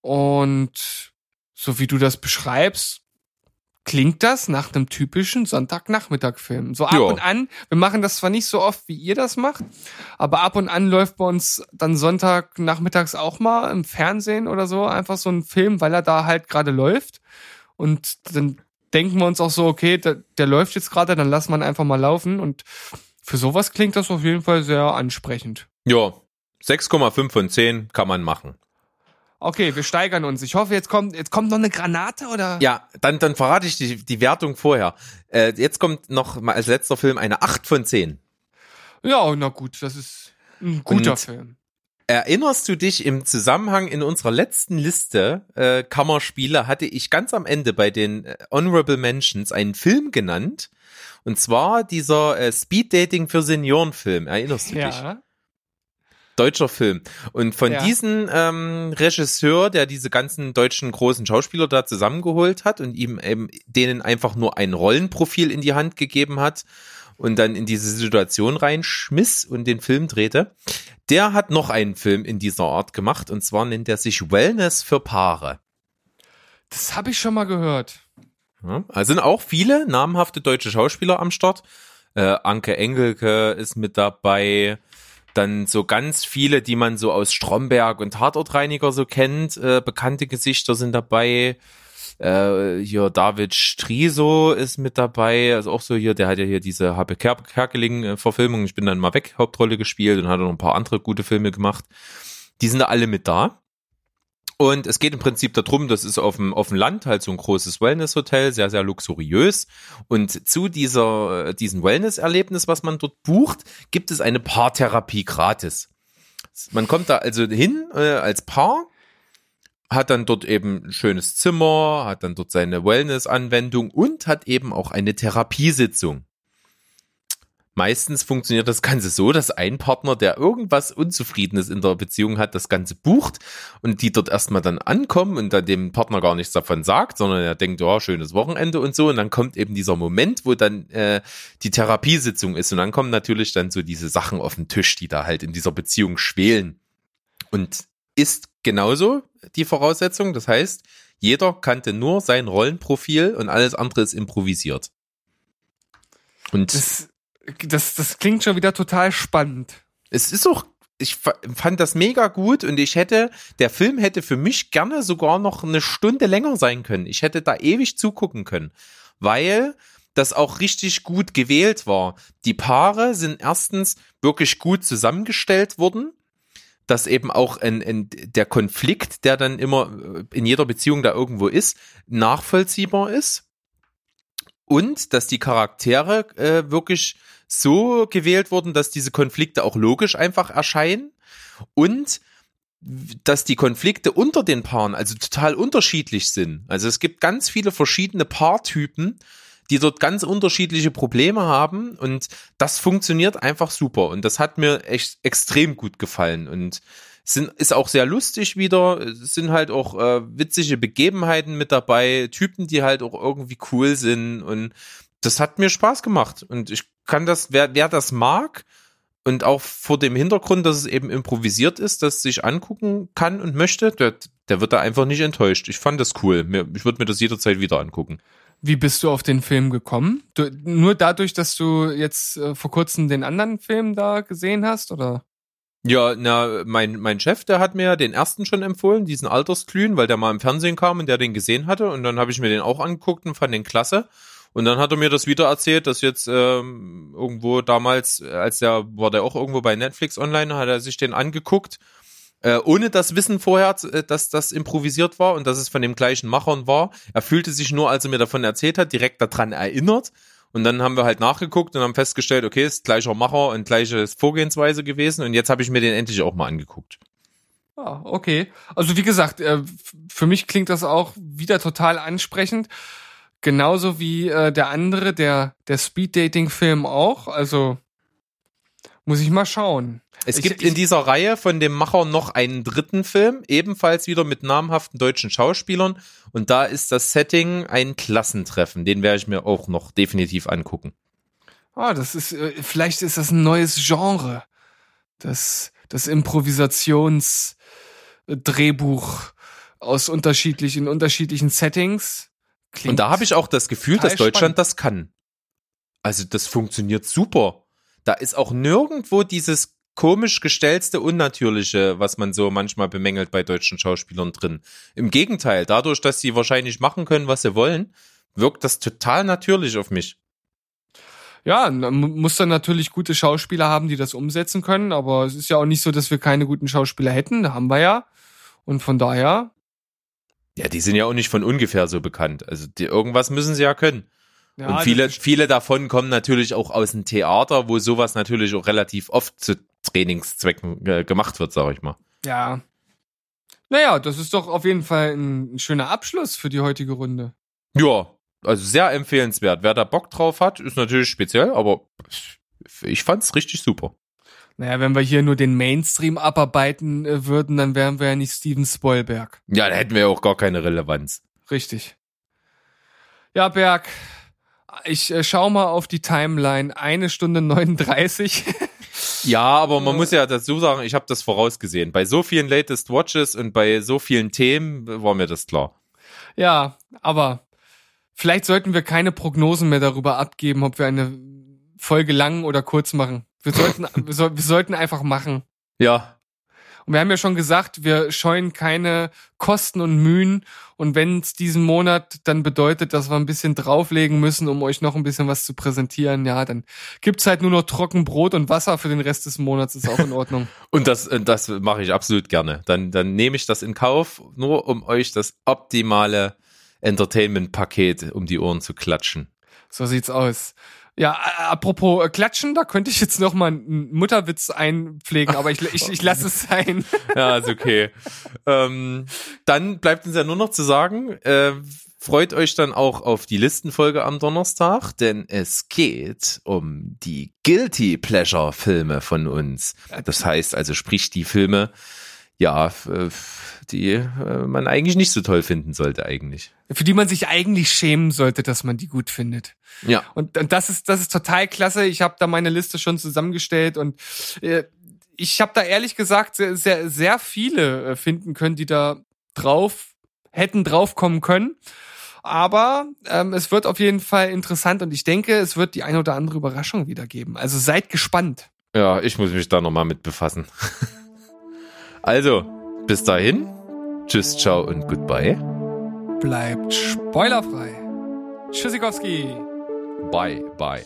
Und so wie du das beschreibst, klingt das nach einem typischen Sonntagnachmittag-Film. So ab Ja. und an, wir machen das zwar nicht so oft, wie ihr das macht, aber ab und an läuft bei uns dann Sonntagnachmittags auch mal im Fernsehen oder so einfach so ein Film, weil er da halt gerade läuft. Und dann denken wir uns auch so, okay, der, der läuft jetzt gerade, dann lassen wir ihn einfach mal laufen. Und für sowas klingt das auf jeden Fall sehr ansprechend. Ja, 6,5 von 10 kann man machen. Okay, wir steigern uns. Ich hoffe, jetzt kommt, jetzt kommt noch eine Granate oder? Ja, dann, dann verrate ich die, die Wertung vorher. Äh, jetzt kommt noch mal als letzter Film eine 8 von 10. Ja, na gut, das ist ein guter Und- Film. Erinnerst du dich im Zusammenhang in unserer letzten Liste äh, Kammerspiele hatte ich ganz am Ende bei den äh, Honorable Mentions einen Film genannt und zwar dieser äh, Speed Dating für Senioren Film. Erinnerst du dich? Deutscher Film. Und von Ja. diesem ähm, Regisseur, der diese ganzen deutschen großen Schauspieler da zusammengeholt hat und ihm eben denen einfach nur ein Rollenprofil in die Hand gegeben hat und dann in diese Situation reinschmiss und den Film drehte. Der hat noch einen Film in dieser Art gemacht und zwar nennt er sich Wellness für Paare. Das habe ich schon mal gehört. Ja, also sind auch viele namhafte deutsche Schauspieler am Start. Äh, Anke Engelke ist mit dabei. Dann so ganz viele, die man so aus Stromberg und Tatortreiniger so kennt. Äh, bekannte Gesichter sind dabei. Äh, hier David Striso ist mit dabei. Also auch so hier, der hat ja hier diese Habe Ker Kerkeling-Verfilmung. Ich bin dann mal weg, Hauptrolle gespielt und hat noch ein paar andere gute Filme gemacht. Die sind alle mit da. Und es geht im Prinzip darum, das ist auf dem, auf dem Land halt so ein großes Wellness-Hotel, sehr, sehr luxuriös. Und zu dieser, äh, diesem Wellness-Erlebnis, was man dort bucht, gibt es eine Paartherapie gratis. Man kommt da also hin äh, als Paar, hat dann dort eben ein schönes Zimmer, hat dann dort seine Wellness-Anwendung und hat eben auch eine Therapiesitzung. Meistens funktioniert das Ganze so, dass ein Partner, der irgendwas Unzufriedenes in der Beziehung hat, das Ganze bucht und die dort erstmal dann ankommen und dann dem Partner gar nichts davon sagt, sondern er denkt, ja, schönes Wochenende und so. Und dann kommt eben dieser Moment, wo dann äh, die Therapiesitzung ist. Und dann kommen natürlich dann so diese Sachen auf den Tisch, die da halt in dieser Beziehung schwelen. Und ist genauso die Voraussetzung. Das heißt, jeder kannte nur sein Rollenprofil und alles andere ist improvisiert. Und Das, das, das klingt schon wieder total spannend. es ist auch, ich fa- fand das mega gut und ich hätte, der Film hätte für mich gerne sogar noch eine Stunde länger sein können. Ich hätte da ewig zugucken können, weil das auch richtig gut gewählt war. Die Paare sind erstens wirklich gut zusammengestellt worden, dass eben auch ein, ein, der Konflikt, der dann immer äh, in jeder Beziehung da irgendwo ist, nachvollziehbar ist und dass die Charaktere äh, wirklich so gewählt wurden, dass diese Konflikte auch logisch einfach erscheinen und dass die Konflikte unter den Paaren also total unterschiedlich sind. Also es gibt ganz viele verschiedene Paartypen, die dort ganz unterschiedliche Probleme haben und das funktioniert einfach super und das hat mir echt extrem gut gefallen und sind, ist auch sehr lustig wieder, es sind halt auch äh, witzige Begebenheiten mit dabei, Typen, die halt auch irgendwie cool sind und das hat mir Spaß gemacht und ich kann das, wer, wer das mag und auch vor dem Hintergrund, dass es eben improvisiert ist, das sich angucken kann und möchte, der, der wird da einfach nicht enttäuscht. Ich fand das cool. Ich würde mir das jederzeit wieder angucken. Wie bist du auf den Film gekommen? Du, nur dadurch, dass du jetzt äh, vor kurzem den anderen Film da gesehen hast, oder? Ja, na, mein, mein Chef, der hat mir den ersten schon empfohlen, diesen Altersglühen, weil der mal im Fernsehen kam und der den gesehen hatte. Und dann habe ich mir den auch angeguckt und fand den klasse. Und dann hat er mir das wieder erzählt, dass jetzt ähm, irgendwo damals, äh, als der war der auch irgendwo bei Netflix online, hat er sich den angeguckt, äh, ohne das Wissen vorher, äh, dass das improvisiert war und dass es von dem gleichen Machern war. Er fühlte sich nur, als er mir davon erzählt hat, direkt daran erinnert. Und dann haben wir halt nachgeguckt und haben festgestellt, okay, ist gleicher Macher und gleiche Vorgehensweise gewesen. Und jetzt habe ich mir den endlich auch mal angeguckt. Ah, okay. Also wie gesagt, äh, für mich klingt das auch wieder total ansprechend. Genauso wie äh, der andere, der, der Speed-Dating-Film auch. Also muss ich mal schauen. Es Ich- gibt in dieser Reihe von dem Macher noch einen dritten Film, ebenfalls wieder mit namhaften deutschen Schauspielern. Und da ist das Setting ein Klassentreffen. Den werde ich mir auch noch definitiv angucken. Ah, das ist, äh, vielleicht ist das ein neues Genre. Das, das Improvisationsdrehbuch aus unterschiedlichen, unterschiedlichen Settings. Klingt Und da habe ich auch das Gefühl, dass Deutschland spannend. das kann. Also das funktioniert super. Da ist auch nirgendwo dieses komisch gestellte Unnatürliche, was man so manchmal bemängelt bei deutschen Schauspielern drin. Im Gegenteil, dadurch, dass sie wahrscheinlich machen können, was sie wollen, wirkt das total natürlich auf mich. Ja, man muss dann natürlich gute Schauspieler haben, die das umsetzen können, aber es ist ja auch nicht so, dass wir keine guten Schauspieler hätten, da haben wir ja. Und von daher, Ja, die sind ja auch nicht von ungefähr so bekannt. Also die, irgendwas müssen sie ja können. ja, Und viele, viele davon kommen natürlich auch aus dem Theater, wo sowas natürlich auch relativ oft zu Trainingszwecken äh, gemacht wird, sag ich mal. ja. Naja, das ist doch auf jeden Fall ein, ein schöner Abschluss für die heutige Runde. Ja, also sehr empfehlenswert. Wer da Bock drauf hat, ist natürlich speziell, aber ich fand's richtig super. Naja, wenn wir hier nur den Mainstream abarbeiten äh, würden, dann wären wir ja nicht Steven Spoilberg. Ja, da hätten wir ja auch gar keine Relevanz. Richtig. Ja, Berg, Ich äh, schau mal auf die Timeline. Eine Stunde 39. Ja, aber man muss ja dazu sagen, ich habe das vorausgesehen. Bei so vielen Latest Watches und bei so vielen Themen war mir das klar. ja, aber vielleicht sollten wir keine Prognosen mehr darüber abgeben, ob wir eine Folge lang oder kurz machen. Wir sollten, wir, soll, wir sollten einfach machen. Ja, Und wir haben ja schon gesagt, wir scheuen keine Kosten und Mühen. Und wenn es diesen Monat dann bedeutet, dass wir ein bisschen drauflegen müssen, um euch noch ein bisschen was zu präsentieren, ja, dann gibt's halt nur noch trocken Brot und Wasser für den Rest des Monats, ist auch in Ordnung. und das, äh, das mache ich absolut gerne. Dann, dann nehme ich das in Kauf, nur um euch das optimale Entertainment-Paket um die Ohren zu klatschen. So sieht's aus. Ja, apropos äh, Klatschen, da könnte ich jetzt noch mal einen Mutterwitz einpflegen, aber ich, ich, ich lasse es sein. Ja, ist okay. ähm, dann bleibt uns ja nur noch zu sagen, äh, freut euch dann auch auf die Listenfolge am Donnerstag, denn es geht um die Guilty Pleasure Filme von uns. Das heißt also, sprich die Filme, ja, die äh, man eigentlich nicht so toll finden sollte eigentlich. Für die man sich eigentlich schämen sollte, dass man die gut findet. Ja, Und, und das ist das ist total klasse. Ich habe da meine Liste schon zusammengestellt und äh, ich habe da ehrlich gesagt sehr sehr, sehr viele äh, finden können, die da drauf hätten draufkommen können. Aber ähm, es wird auf jeden Fall interessant und ich denke, es wird die eine oder andere Überraschung wieder geben. Also seid gespannt. ja, ich muss mich da nochmal mit befassen. also, bis dahin. Tschüss, ciao und goodbye. Bleibt spoilerfrei. Tschüssikowski. Bye, bye.